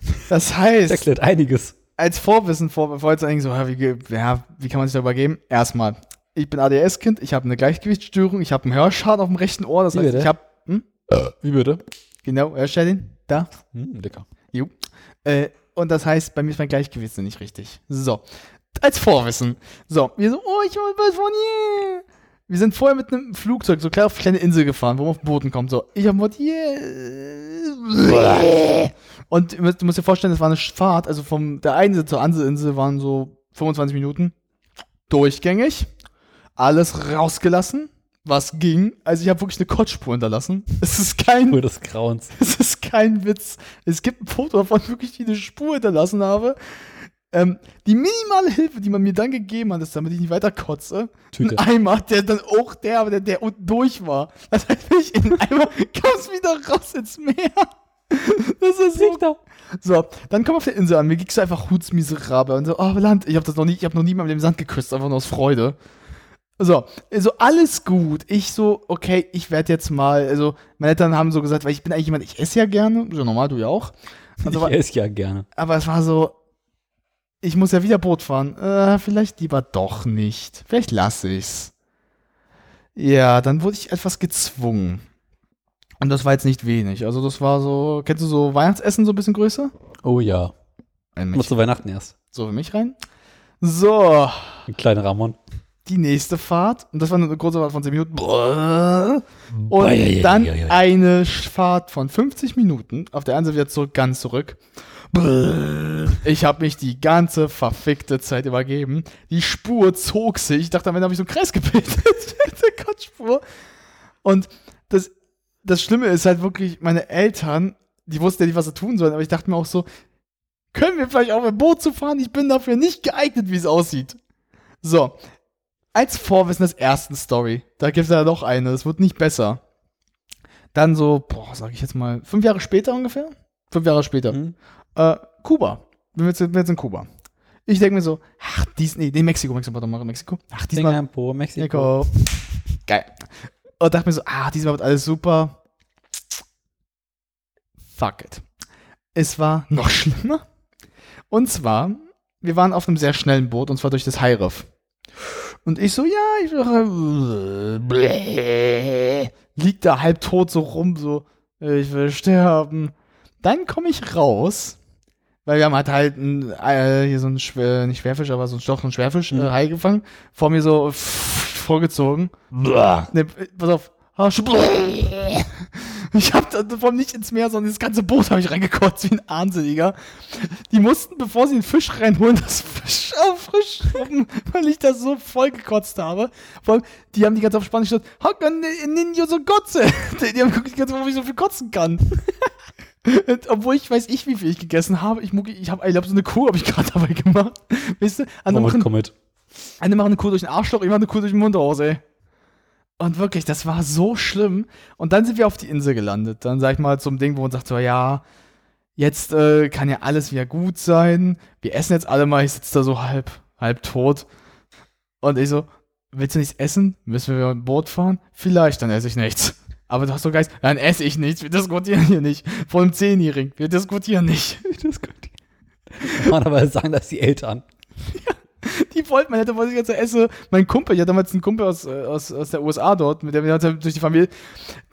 Das Das heißt, erklärt einiges. Als Vorwissen vor, bevor jetzt eigentlich so, ja, wie, ja, wie kann man sich darüber geben? Erstmal, ich bin ADS-Kind, ich habe eine Gleichgewichtsstörung, ich habe einen Hörschaden auf dem rechten Ohr, das Wie heißt, bitte? ich habe, hm? Wie bitte? genau, hörst du den? Da, Hm, lecker. Jo. Äh, und das heißt, bei mir ist mein Gleichgewicht nicht richtig. So. Als Vorwissen. So, wir so, oh, ich will was von hier. Wir sind vorher mit einem Flugzeug so klar auf eine kleine Insel gefahren, wo man auf den Boden kommt. So, ich hab was hier. Und du musst dir vorstellen, das war eine Fahrt, also von der einen Insel zur anderen Insel waren so 25 Minuten. Durchgängig. Alles rausgelassen, was ging. Also ich habe wirklich eine Kotzspur hinterlassen. Es ist kein Nur des Grauens. es ist kein Witz. Es gibt ein Foto davon, wirklich, ich eine Spur hinterlassen habe. Ähm, die minimale Hilfe, die man mir dann gegeben hat, ist, damit ich nicht weiter kotze, Tüte. ein Eimer, der dann auch der, der, der unten durch war. Das heißt, wenn ich in den Eimer kam es wieder raus ins Meer. Das ist so. So, dann komm auf der Insel an. Mir ging's einfach hutsmiserabel. Und so, oh, Land, ich habe das noch nie, ich habe noch nie mal mit dem Sand geküsst, einfach nur aus Freude. So, also alles gut. Ich so, okay, ich werde jetzt mal, also meine Eltern haben so gesagt, weil ich bin eigentlich jemand, ich esse ja gerne, so normal, du ja auch. Also, ich esse ja gerne. aber es war so, ich muss ja wieder Boot fahren. Äh, vielleicht lieber doch nicht. Vielleicht lasse ich's. Ja, dann wurde ich etwas gezwungen. Und das war jetzt nicht wenig. Also das war so, kennst du so Weihnachtsessen so ein bisschen größer? Oh ja. Ein Muss zu Weihnachten erst. So für mich rein. So, Ein kleiner Ramon. die nächste Fahrt. Und das war eine kurze Fahrt von 10 Minuten. Und dann eine Fahrt von 50 Minuten. Auf der einen Seite wieder zurück, ganz zurück. Ich habe mich die ganze verfickte Zeit übergeben. Die Spur zog sich. Ich dachte, am Ende habe ich so einen Kreis gebildet. Der Kotzspur. Und das, das Schlimme ist halt wirklich, meine Eltern, die wussten ja nicht, was sie tun sollen, aber ich dachte mir auch so, können wir vielleicht auch ein Boot zu fahren? Ich bin dafür nicht geeignet, wie es aussieht. So, als Vorwissen des ersten Story, da gibt es ja noch eine, es wird nicht besser. Dann so, boah, sag ich jetzt mal, fünf Jahre später ungefähr? Fünf Jahre später. Mhm. Äh, Kuba. Wir sind jetzt, wir jetzt in Kuba. Ich denke mir so, ach, dies, nee, nee, Mexiko, Mexiko, warte mal, Mexiko. Ach, diesmal, Singapur, Mexiko. Mexiko. Geil. Und dachte mir so, ah, diesmal wird alles super. Fuck it. Es war noch schlimmer. Und zwar, wir waren auf einem sehr schnellen Boot und zwar durch das Hairiff. Und ich so, ja, ich will, liegt da halb tot so rum, so, ich will sterben. Dann komme ich raus, weil wir haben halt halt ein, äh, hier so ein Schwer, nicht Schwerfisch, aber so ein Stoch, ein Schwerfisch, Mhm. äh, Hai gefangen, vor mir so pff, vorgezogen. Ne, pass auf. Ah, Ich hab da davon nicht ins Meer, sondern das ganze Boot habe ich reingekotzt wie ein Wahnsinniger. Die mussten, bevor sie den Fisch reinholen, das Fisch auf frisch weil ich das so voll gekotzt habe. Vor allem, die haben die ganze Zeit auf Spanisch gesagt, Hocker Ninjo so Gotze. Die haben geguckt, warum ich so viel kotzen kann. Und Obwohl ich weiß ich, wie viel ich gegessen habe. Ich, ich habe, ich glaube, so eine Kuh habe ich gerade dabei gemacht. Weißt du? Mit, machen, komm mit. Eine machen eine Kuh durch den Arschloch, ich mache eine Kuh durch den Mund raus, ey. Und wirklich, das war so schlimm. Und dann sind wir auf die Insel gelandet. Dann sag ich mal zum Ding, wo man sagt so, ja, jetzt äh, kann ja alles wieder gut sein. Wir essen jetzt alle mal. Ich sitze da so halb, halb tot. Und ich so, willst du nichts essen? Müssen wir ein Boot fahren? Vielleicht, dann esse ich nichts. Aber du hast so Geist, dann esse ich nichts. Wir diskutieren hier nicht. Vor einem Zehnjährigen. Wir diskutieren nicht. Normalerweise sagen das die Eltern. Die wollten, man hätte wollte ich jetzt essen. Mein Kumpel, ich hatte damals einen Kumpel aus, äh, aus, aus der USA dort, mit dem wir hatten durch die Familie.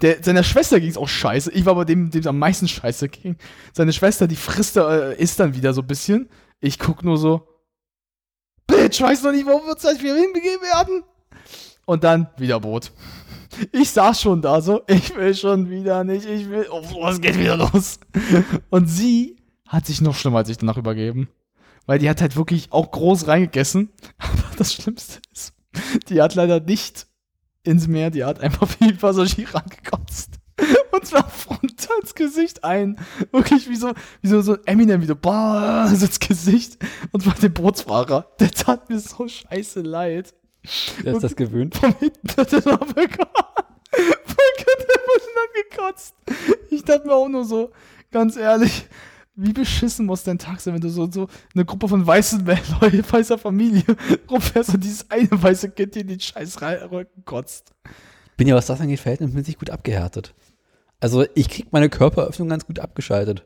Der, seiner Schwester ging es auch scheiße. Ich war aber dem, dem es am meisten scheiße ging. Seine Schwester, die frisst da, äh, isst dann wieder so ein bisschen. Ich guck nur so. Bitch, weiß noch nicht, wo wir uns gleich wieder hinbegeben werden. Und dann wieder Boot. Ich saß schon da so, ich will schon wieder nicht, ich will, oh, es geht wieder los. Und sie hat sich noch schlimmer als ich danach übergeben. Weil die hat halt wirklich auch groß reingegessen. Aber das Schlimmste ist, die hat leider nicht ins Meer, die hat einfach wie Passagier angekotzt. Und zwar frontal ins Gesicht ein. Wirklich wie so, wie so, so Eminem, wie so, boah, so ins Gesicht. Und zwar den Bootsfahrer. Der tat mir so scheiße leid. Der ist das gewöhnt. Von hinten hat er noch bekommen. Von hinten gekotzt. Ich dachte mir auch nur so, ganz ehrlich, wie beschissen muss dein Tag sein, wenn du so, so eine Gruppe von weißen Leuten, weißer Familie rumfährst und dieses eine weiße Kind dir in den scheiß Rücken kotzt. Bin ja, was das angeht, verhältnismäßig gut abgehärtet. Also ich krieg meine Körperöffnung ganz gut abgeschaltet.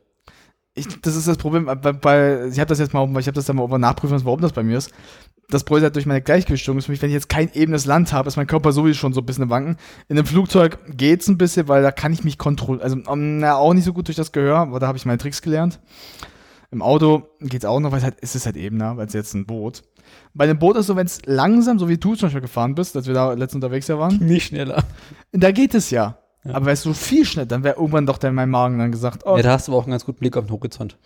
Ich, das ist das Problem, bei, bei, ich habe das jetzt mal, ich habe das dann mal nachprüfen lassen, warum das bei mir ist. Das Problem ist halt durch meine Gleichgewichtsstörung, ist für mich, wenn ich jetzt kein ebenes Land habe, ist mein Körper sowieso schon so ein bisschen im Wanken. In einem Flugzeug geht's ein bisschen, weil da kann ich mich kontrollieren, also um, na, auch nicht so gut durch das Gehör, aber da habe ich meine Tricks gelernt. Im Auto geht's auch noch, weil es halt, es ist halt ebener, weil es jetzt ein Boot. Bei einem Boot ist so, wenn es langsam, so wie du zum Beispiel gefahren bist, als wir da letztens unterwegs ja waren, Nicht schneller. da geht es ja. Ja. Aber wärst du viel schneller, dann wäre irgendwann doch der, mein Magen dann gesagt, oh, Ja, da hast du aber auch einen ganz guten Blick auf den Horizont.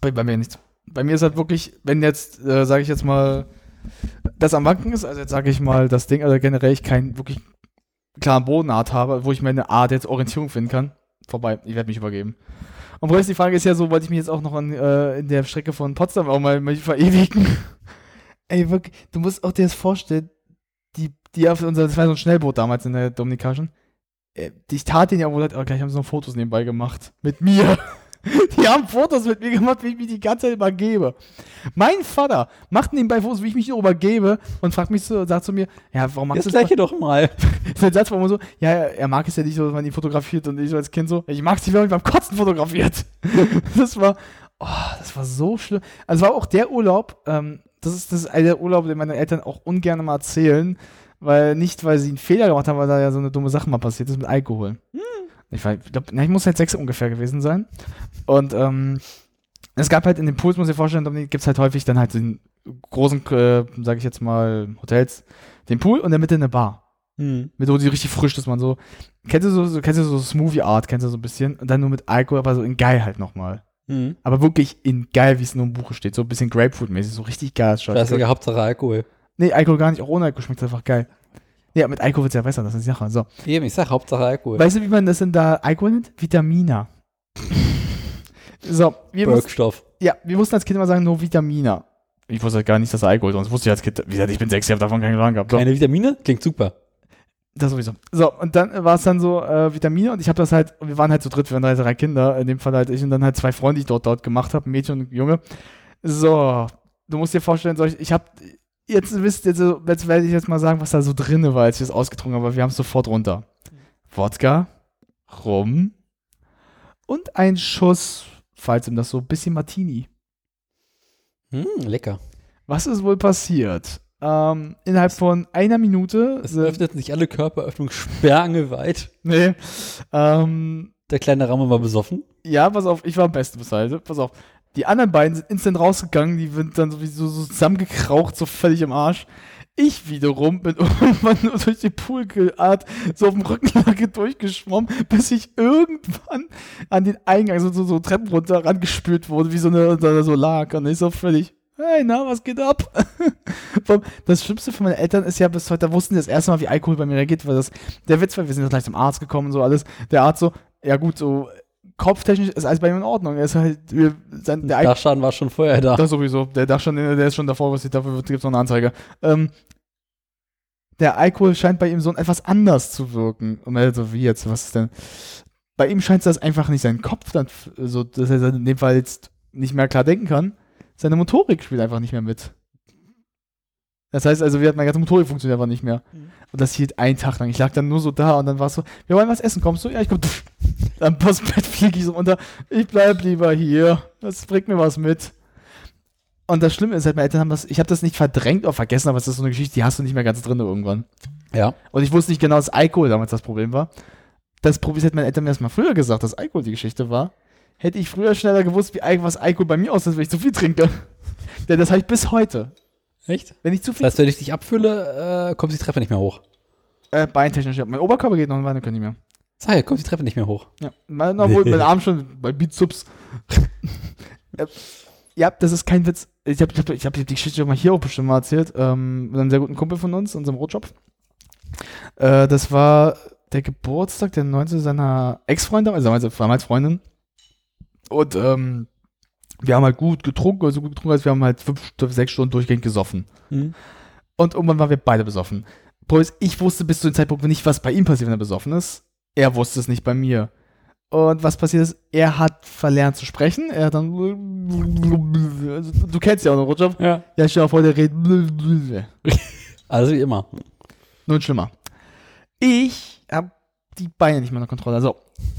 bei, bei mir nichts. Bei mir ist halt wirklich, wenn jetzt, äh, sage ich jetzt mal, das am Wanken ist, also jetzt sage ich mal, das Ding, also generell ich keinen wirklich klaren Bodenart habe, wo ich meine Art jetzt Orientierung finden kann, vorbei, ich werde mich übergeben. Und jetzt die Frage ist ja so, wollte ich mich jetzt auch noch an, äh, in der Strecke von Potsdam auch mal, mal verewigen. Ey, wirklich, du musst auch dir das vorstellen, die, die auf unser, das war so ein Schnellboot damals in der Dominikanischen, äh, ich tat den ja wohl, oh, gleich haben sie noch Fotos nebenbei gemacht. Mit mir. Die haben Fotos mit mir gemacht, wie ich mich die ganze Zeit übergebe. Mein Vater macht nebenbei Fotos, wie ich mich nur übergebe und fragt mich so, sagt zu mir, ja, warum machst Das du das? gleiche doch mal. Das ein Satz, wo man so, ja, er mag es ja nicht so, wenn man ihn fotografiert und ich so als Kind so, ich mag es nicht, wenn man mich beim Kotzen fotografiert. Das war, oh, das war so schlimm. Also war auch der Urlaub, ähm, das ist, das ist der Urlaube, den meine Eltern auch ungern mal erzählen, weil nicht, weil sie einen Fehler gemacht haben, weil da ja so eine dumme Sache mal passiert ist mit Alkohol. Ich, war- ich glaube, ich muss halt sechs ungefähr gewesen sein. Und ähm, es gab halt in den Pools, muss ich dir vorstellen, gibt es halt häufig dann halt in großen, äh, sage ich jetzt mal, Hotels, den Pool und in der Mitte eine Bar. Hm. Mit so die richtig frisch, dass man so. Kennst du so, so kennst du so Smoothie Art, kennst du so ein bisschen? Und dann nur mit Alkohol, aber so in geil halt nochmal. Hm. Aber wirklich in geil, wie es nur im Buche steht. So ein bisschen Grapefruit-mäßig, so richtig geil. Scheißegal, Hauptsache Alkohol. Nee, Alkohol gar nicht, auch ohne Alkohol schmeckt einfach geil. Ja, mit Alkohol wird es ja besser, das ist die Sache. So. Eben, ich sag Hauptsache Alkohol. Weißt du, wie man das denn da Alkohol nennt? Vitamina. so, wir mussten, Wirkstoff. ja, wir mussten als Kind immer sagen, nur Vitamina. Ich wusste halt gar nicht, dass Alkohol, sonst wusste ich als Kind, wie gesagt, ich bin sechs, ich habe davon keine Ahnung gehabt. So. Keine Vitamine? Klingt super. Das sowieso. So, und dann war es dann so äh, Vitamine und ich habe das halt, wir waren halt zu dritt, wir waren drei, drei Kinder, in dem Fall halt ich und dann halt zwei Freunde, die ich dort, dort gemacht habe, ein Mädchen und ein Junge. So, du musst dir vorstellen, ich, ich habe, jetzt wisst ihr, so, jetzt werde ich jetzt mal sagen, was da so drin war, als ich das ausgetrunken habe, aber wir haben es sofort runter. Wodka, Rum und ein Schuss, falls ihm das so, ein bisschen Martini. Hm, lecker. Was ist wohl passiert? Ähm, innerhalb von einer Minute Es öffneten sich alle Körperöffnungen sperrangelweit. Nee. Ähm, Der kleine Ramme war besoffen. Ja, pass auf, ich war am besten Seite. Pass auf. Die anderen beiden sind instant rausgegangen, die sind dann sowieso so zusammengekraucht, so völlig im Arsch. Ich wiederum bin irgendwann nur durch die Poolart so auf dem Rückenlage durchgeschwommen, bis ich irgendwann an den Eingang so, so, so Treppen runter rangespült wurde, wie so eine da so lag. Und ich so völlig, hey, na, was geht ab? Das Schlimmste für meine Eltern ist ja bis heute, da wussten die das erste Mal, wie Alkohol bei mir reagiert, weil das, der Witz war, wir sind gleich zum Arzt gekommen und so alles. Der Arzt so, ja gut, so kopftechnisch ist alles bei ihm in Ordnung. Er ist halt, wir, sein, der Dachschaden war schon vorher da. das sowieso. Der Dachschaden, der ist schon davor, was ich dafür gibt es noch eine Anzeige. Ähm, der Alkohol scheint bei ihm so etwas anders zu wirken. Und er so, wie jetzt, was ist denn? Bei ihm scheint es das einfach nicht sein Kopf, dann, so, dass er in dem Fall jetzt nicht mehr klar denken kann. Seine Motorik spielt einfach nicht mehr mit. Das heißt also, wir hatten meine ganze Motorik funktioniert einfach nicht mehr. Und das hielt einen Tag lang. Ich lag dann nur so da und dann war es so, wir wollen was essen, kommst du? Ja, ich komm. Dann aus dem Bett fliege ich so runter. Ich bleib lieber hier. Das bringt mir was mit. Und das Schlimme ist halt, meine Eltern haben das, ich habe das nicht verdrängt oder vergessen, aber es ist so eine Geschichte, die hast du nicht mehr ganz drin irgendwann. Ja. Und ich wusste nicht genau, dass Alkohol damals das Problem war. Das Problem hätten meine Eltern mir das mal früher gesagt, dass Alkohol die Geschichte war. Hätte ich früher schneller gewusst, wie was Alkohol bei mir aussieht, wenn ich zu viel trinke. Denn das habe ich bis heute. Echt? Wenn ich zu Das viel heißt, wenn ich dich abfülle, äh, kommt die Treppe nicht mehr hoch. äh, beintechnisch, ja. mein Oberkörper geht noch und Beine können nicht mehr. Sag ja, kommt die Treppe nicht mehr hoch. Ja, mein, obwohl, mein Arm schon bei Bizeps. Ja, das ist kein Witz. Ich habe ich hab, ich hab die Geschichte schon mal hier auch bestimmt mal erzählt. Ähm, mit einem sehr guten Kumpel von uns, unserem Rotjob. Äh, das war der Geburtstag der 19 seiner Ex-Freundin, also damals Freundin. Und ähm, wir haben halt gut getrunken, also gut getrunken, als wir haben halt fünf, sechs Stunden durchgehend gesoffen. Hm. Und irgendwann waren wir beide besoffen. Ich wusste bis zu dem Zeitpunkt nicht, was bei ihm passiert, wenn er besoffen ist. Er wusste es nicht bei mir. Und was passiert ist, er hat verlernt zu sprechen. Er hat dann. Also, du kennst ja auch noch, Roger. Ja. Ja, dir vor, der redet. Also wie immer. Nur schlimmer. Ich habe die Beine nicht mehr unter Kontrolle. Also,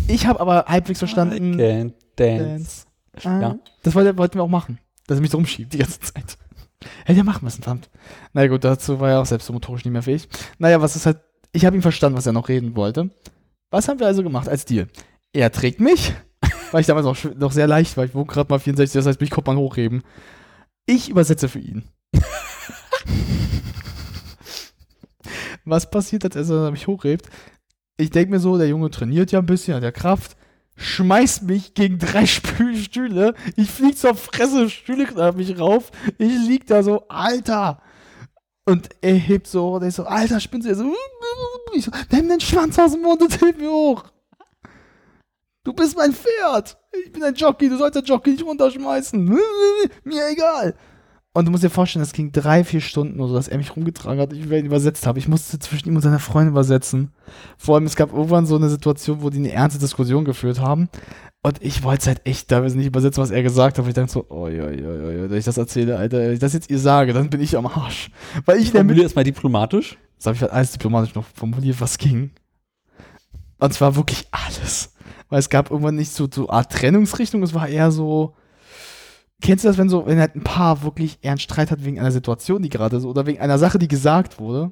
ich habe aber halbwegs verstanden. Can't dance. Dance. Ah, Ja. Das wollte, wollten wir auch machen. Dass er mich so rumschiebt die ganze Zeit. Hätte er machen müssen, verdammt. Na ja, gut, dazu war er auch selbst so motorisch nicht mehr fähig. Naja, was ist halt. Ich habe ihn verstanden, was er noch reden wollte. Was haben wir also gemacht als Deal? Er trägt mich, weil ich damals auch noch sehr leicht war. Ich wog gerade mal 64, das heißt, mich konnte man hochheben. Ich übersetze für ihn. was passiert, als er mich hochhebt? Ich denke mir so, der Junge trainiert ja ein bisschen, hat ja Kraft schmeißt mich gegen drei Stühle. Ich flieg zur Fresse, Stühle knallen mich rauf. Ich lieg da so, Alter. Und er hebt so, und ich so, Alter, spinnst du? So, ich so, nimm den Schwanz aus dem Mund und heb mir hoch. Du bist mein Pferd. Ich bin ein Jockey, du sollst den Jockey nicht runterschmeißen. Mir egal. Und du musst dir vorstellen, das ging drei, vier Stunden oder so, dass er mich rumgetragen hat, ich ihn übersetzt habe. Ich musste zwischen ihm und seiner Freundin übersetzen. Vor allem, es gab irgendwann so eine Situation, wo die eine ernste Diskussion geführt haben. Und ich wollte es halt echt teilweise nicht übersetzen, was er gesagt hat. Aber ich dachte so, oh ja, ja, ja, ja, wenn ich das erzähle, Alter, wenn ich das jetzt ihr sage, dann bin ich am Arsch. Weil ich der Formulier es mal diplomatisch. das habe ich halt alles diplomatisch noch formuliert, was ging. Und zwar wirklich alles. Weil es gab irgendwann nicht so, so Art Trennungsrichtung, es war eher so. Kennst du das, wenn so, wenn halt ein Paar wirklich eher einen Streit hat wegen einer Situation, die gerade so, oder wegen einer Sache, die gesagt wurde?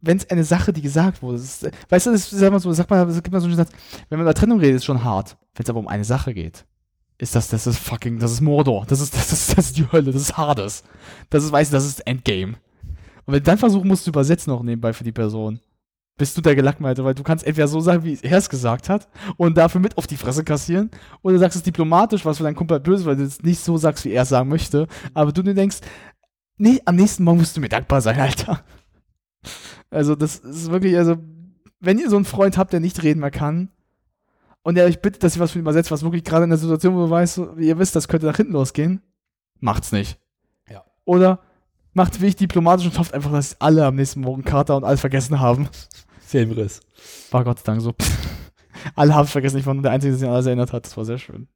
Wenn es eine Sache, die gesagt wurde, ist, weißt du, das sag mal so, sagt man, es gibt mal so einen Satz, wenn man über Trennung redet, ist schon hart. Wenn es aber um eine Sache geht, ist das, das ist fucking, das ist Mordor. Das ist, das ist, das ist die Hölle, das ist Hades. Das ist, weißt du, das ist Endgame. Und wenn du dann versuchen musst zu übersetzen auch nebenbei für die Person, bist du der Gelackmeierte, weil du kannst entweder so sagen, wie er es gesagt hat und dafür mit auf die Fresse kassieren oder du sagst es diplomatisch, was für deinen Kumpel böse, weil du es nicht so sagst, wie er es sagen möchte, aber du dir denkst, nee, am nächsten Morgen musst du mir dankbar sein, Alter. Also das ist wirklich, also wenn ihr so einen Freund habt, der nicht reden mehr kann und der euch bittet, dass ihr was für ihn übersetzt, was wirklich gerade in der Situation, wo du weißt, ihr wisst, das könnte nach hinten losgehen, macht's nicht. Ja. Oder macht wie ich diplomatisch und hofft einfach, dass alle am nächsten Morgen Kater und alles vergessen haben. Filmriss. War Gott sei Dank so. alle haben es vergessen, ich war nur der Einzige, der sich an alles erinnert hat. Das war sehr schön.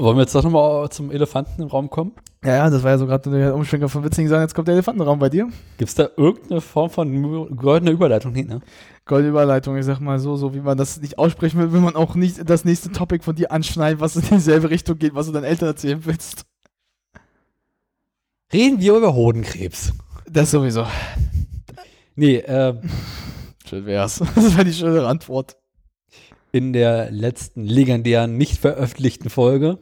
Wollen wir jetzt doch nochmal zum Elefanten im Raum kommen? Ja, ja, das war ja so gerade der Umschwenker von Witzing sagen, jetzt kommt der Elefantenraum bei dir. Gibt es da irgendeine Form von goldener Überleitung hin? Ne? Goldene Überleitung, ich sag mal so, so wie man das nicht aussprechen will, will man auch nicht das nächste Topic von dir anschneiden, was in dieselbe Richtung geht, was du deinen Eltern erzählen willst. Reden wir über Hodenkrebs. Das sowieso. Nee, äh, Schön wär's. Das wäre die schönere Antwort. in der letzten legendären, nicht veröffentlichten Folge.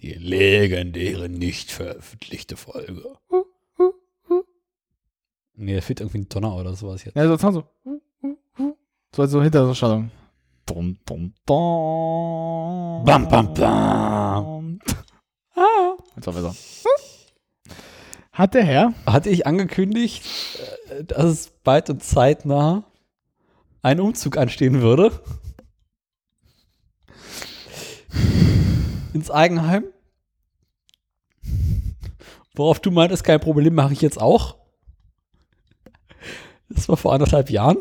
Die legendäre, nicht veröffentlichte Folge. Nee, der fehlt irgendwie ein Donner oder sowas jetzt. Ja, so Sound so. So, so hinter der Schaltung. Dum, dum, dum. Bam, bam, bam. Ah. Jetzt war besser. Hat der Herr Hatte ich angekündigt, äh, dass es bald und zeitnah ein Umzug anstehen würde? Ins Eigenheim? Worauf du meintest, kein Problem, mache ich jetzt auch. Das war vor anderthalb Jahren.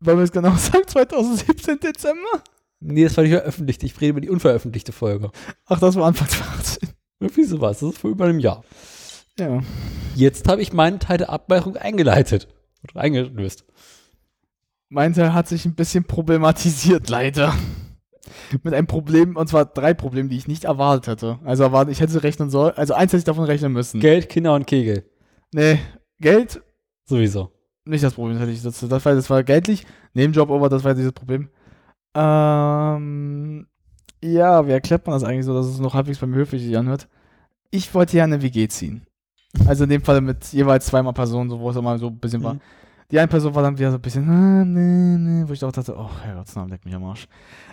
Wollen wir es genau sagen? 2017 Dezember? Nee, das war nicht veröffentlicht. Ich rede über die unveröffentlichte Folge. Ach, das war Anfang 2018. Irgendwie sowas. Das ist vor über einem Jahr. Ja. Jetzt habe ich meinen Teil der Abmachung eingeleitet. Oder eingelöst. Mein Teil hat sich ein bisschen problematisiert, leider. Mit einem Problem, und zwar drei Problemen, die ich nicht erwartet hätte. Also erwartet, ich hätte rechnen sollen, also eins hätte ich davon rechnen müssen. Geld, Kinder und Kegel. nee, Geld, Sowieso. nicht das Problem, das, hätte ich, das, das, war, das war geldlich. Nebenjob, aber das war dieses Problem. Ähm, ja, wie erklärt man das eigentlich so, dass es noch halbwegs bei mir höflich sich anhört? Ich wollte ja eine WG ziehen. Also in dem Fall mit jeweils zweimal Personen, so, wo es immer so ein bisschen war. Mhm. Die eine Person war dann wieder so ein bisschen, ah, nee, nee, wo ich auch dachte, oh, Herrgottsnamen, leck mich am Arsch.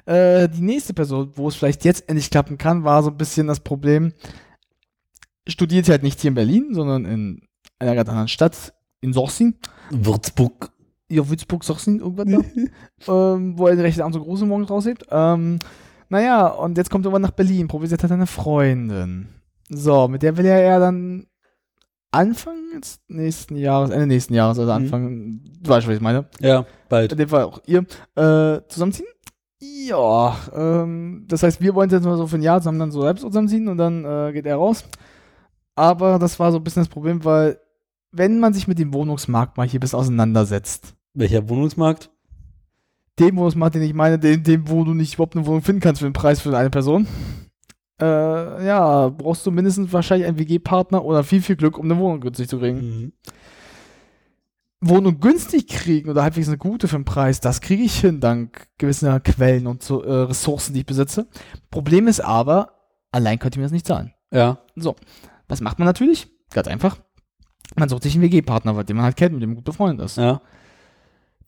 Äh, die nächste Person, wo es vielleicht jetzt endlich klappen kann, war so ein bisschen das Problem, studiert halt nicht hier in Berlin, sondern in einer ganz anderen Stadt, in Sochsin. Würzburg. Ja, Würzburg, Sochsin, irgendwann da. ähm, wo er den rechten Arm so groß und morgen raushebt. Ähm, naja, und jetzt kommt er aber nach Berlin, improvisiert hat eine Freundin. So, mit der will er ja dann Anfang des nächsten Jahres, Ende nächsten Jahres, also Anfang, du weißt, was ich meine. Ja, bald. In dem Fall auch ihr, äh, zusammenziehen? Ja, ähm, das heißt, wir wollen jetzt mal so für ein Jahr zusammen dann so selbst zusammenziehen und dann äh, geht er raus. Aber das war so ein bisschen das Problem, weil wenn man sich mit dem Wohnungsmarkt mal hier bis auseinandersetzt, Welcher Wohnungsmarkt? dem Wohnungsmarkt, den ich meine, dem, dem, wo du nicht überhaupt eine Wohnung finden kannst für den Preis für eine Person, äh, ja, brauchst du mindestens wahrscheinlich einen WG-Partner oder viel, viel Glück, um eine Wohnung günstig zu kriegen. Mhm. Wohnung günstig kriegen oder halbwegs eine gute für den Preis, das kriege ich hin, dank gewisser Quellen und so, äh, Ressourcen, die ich besitze. Problem ist aber, allein könnte ich mir das nicht zahlen. Ja. So, was macht man natürlich? Ganz einfach. Man sucht sich einen WG-Partner, den man halt kennt, mit dem man gut befreundet ist. Ja.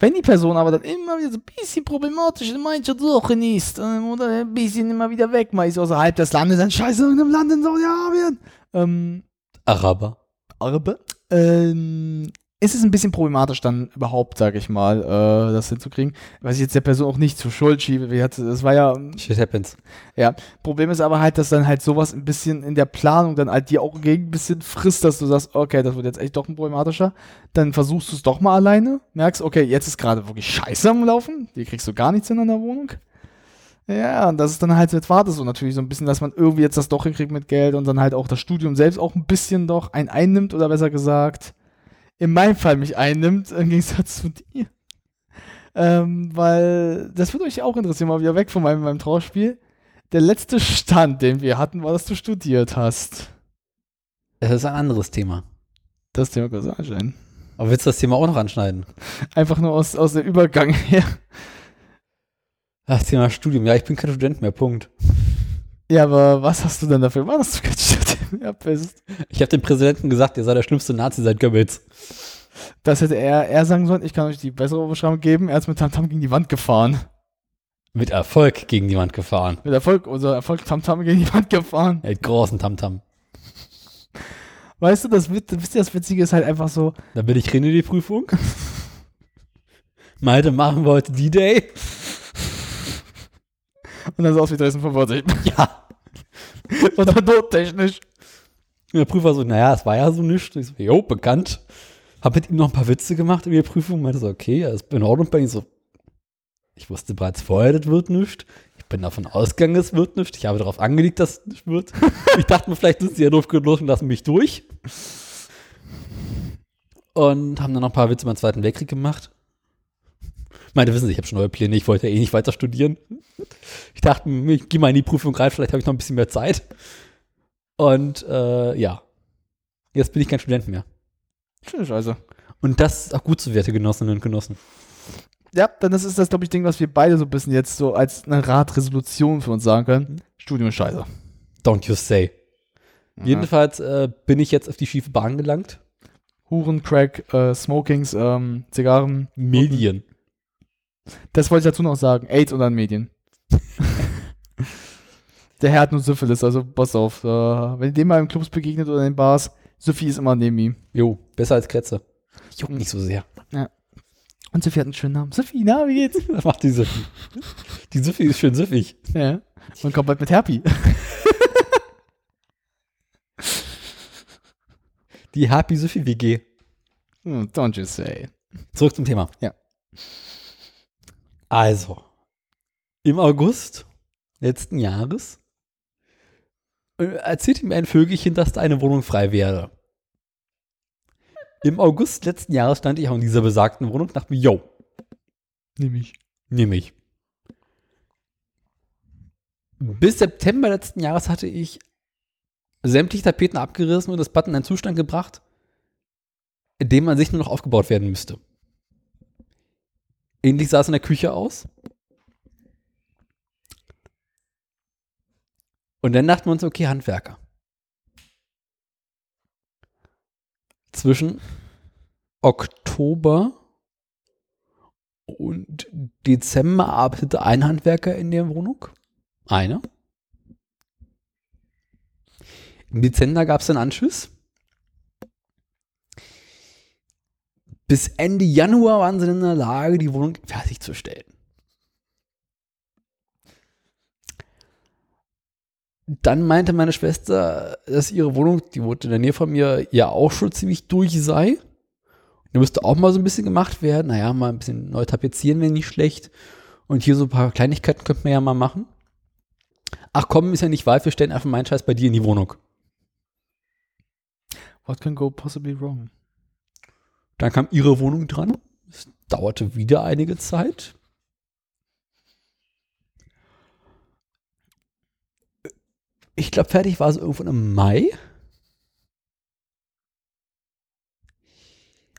Wenn die Person aber dann immer wieder so ein bisschen problematisch in mancher Sachen ist ähm, oder? Ein bisschen immer wieder weg, mal ist außerhalb des Landes, ein Scheiß in irgendeinem Land in Saudi-Arabien, ähm, Araber. Arabe, ähm, ist es ein bisschen problematisch dann überhaupt, sage ich mal, äh, das hinzukriegen. Was ich jetzt der Person auch nicht zur Schuld schiebe. Wie hat, das war ja, Shit happens. ja. Problem ist aber halt, dass dann halt sowas ein bisschen in der Planung dann halt dir auch gegen ein bisschen frisst, dass du sagst, okay, das wird jetzt echt doch ein problematischer. Dann versuchst du es doch mal alleine, merkst, okay, jetzt ist gerade wirklich scheiße am Laufen, die kriegst du gar nichts in deiner Wohnung. Ja, und das ist dann halt, jetzt wartest du natürlich so ein bisschen, dass man irgendwie jetzt das doch hinkriegt mit Geld und dann halt auch das Studium selbst auch ein bisschen doch ein einnimmt oder besser gesagt, in meinem Fall mich einnimmt, im Gegensatz zu dir. Ähm, weil das würde euch auch interessieren, mal wieder weg von meinem, meinem Trauerspiel. Der letzte Stand, den wir hatten, war, dass du studiert hast. Das ist ein anderes Thema. Das Thema kann anschneiden. Aber willst du das Thema auch noch anschneiden? Einfach nur aus, aus dem Übergang her. Das Thema Studium. Ja, ich bin kein Student mehr. Punkt. Ja, aber was hast du denn dafür gemacht, dass du kein Student mehr bist? Ich habe dem Präsidenten gesagt, ihr seid der schlimmste Nazi seit Goebbels. Das hätte er, er sagen sollen, ich kann euch die bessere Beschreibung geben. Er ist mit Tamtam gegen die Wand gefahren. Mit Erfolg gegen die Wand gefahren. Mit Erfolg, unser Erfolg Tamtam gegen die Wand gefahren. Mit großen Tamtam. Weißt du, das, wisst ihr, das Witzige ist halt einfach so, Da bin ich drin in die Prüfung. Malte, machen wir heute D-Day? und dann so aus wie Dresden 45. Ja. und dann nottechnisch. Und der Prüfer so, naja, es war ja so nichts. Ich so, jo, bekannt. Hab mit ihm noch ein paar Witze gemacht in der Prüfung. Meinte so, okay, ja, ist in Ordnung bei ihm. So, ich wusste bereits vorher, das wird nichts. Ich bin davon ausgegangen, es wird nichts. Ich habe darauf angelegt, dass es nicht wird. ich dachte mir, vielleicht sind sie ja doof genug und lassen mich durch. Und haben dann noch ein paar Witze beim Zweiten Weltkrieg gemacht. Meinte, wissen Sie, ich habe schon neue Pläne, ich wollte ja eh nicht weiter studieren. Ich dachte, ich gehe mal in die Prüfung rein, vielleicht habe ich noch ein bisschen mehr Zeit. Und äh, ja, jetzt bin ich kein Student mehr. Schöne Scheiße. Und das ist auch gut so, werte Genossinnen und Genossen. Ja, dann das ist das, glaube ich, Ding, was wir beide so ein bisschen jetzt so als eine Ratresolution für uns sagen können. Studium ist scheiße. Don't you say. Jedenfalls äh, bin ich jetzt auf die schiefe Bahn gelangt. Huren, Crack, äh, Smokings, ähm, Zigarren. Medien. Das wollte ich dazu noch sagen. AIDS und dann Medien. Der Herr hat nur Syphilis, also pass auf. Äh, wenn ihr dem mal im Clubs begegnet oder in den Bars, Sophie ist immer neben ihm. Jo, besser als Kretze. Juckt nicht so sehr. Und Sophie hat einen schönen Namen. Sophie, na, wie geht's? Was macht die Sophie? Die Sophie ist schön süffig. Ja. Und kommt bald mit Herpy. Die Happy Sophie WG. Hm, Don't you say. Zurück zum Thema. Ja. Also, im August letzten Jahres erzählte mir ein Vögelchen, dass da eine Wohnung frei wäre. Im August letzten Jahres stand ich auch in dieser besagten Wohnung und dachte mir, yo, Nehme ich. nehme ich. Bis September letzten Jahres hatte ich sämtliche Tapeten abgerissen und das Button in einen Zustand gebracht, in dem man sich nur noch aufgebaut werden müsste. Ähnlich sah es in der Küche aus. Und dann dachten wir uns, okay, Handwerker. Zwischen Oktober und Dezember arbeitete ein Handwerker in der Wohnung. Einer. Im Dezember gab es einen Anschluss. Bis Ende Januar waren sie in der Lage, die Wohnung fertigzustellen. Dann meinte meine Schwester, dass ihre Wohnung, die wohnt in der Nähe von mir, ja auch schon ziemlich durch sei. Da müsste auch mal so ein bisschen gemacht werden. Naja, mal ein bisschen neu tapezieren wäre nicht schlecht. Und hier so ein paar Kleinigkeiten könnten wir ja mal machen. Ach komm, ist ja nicht weit, wir stellen einfach meinen Scheiß bei dir in die Wohnung. What can go possibly wrong? Dann kam ihre Wohnung dran. Es dauerte wieder einige Zeit. Ich glaube, fertig war es irgendwann im Mai.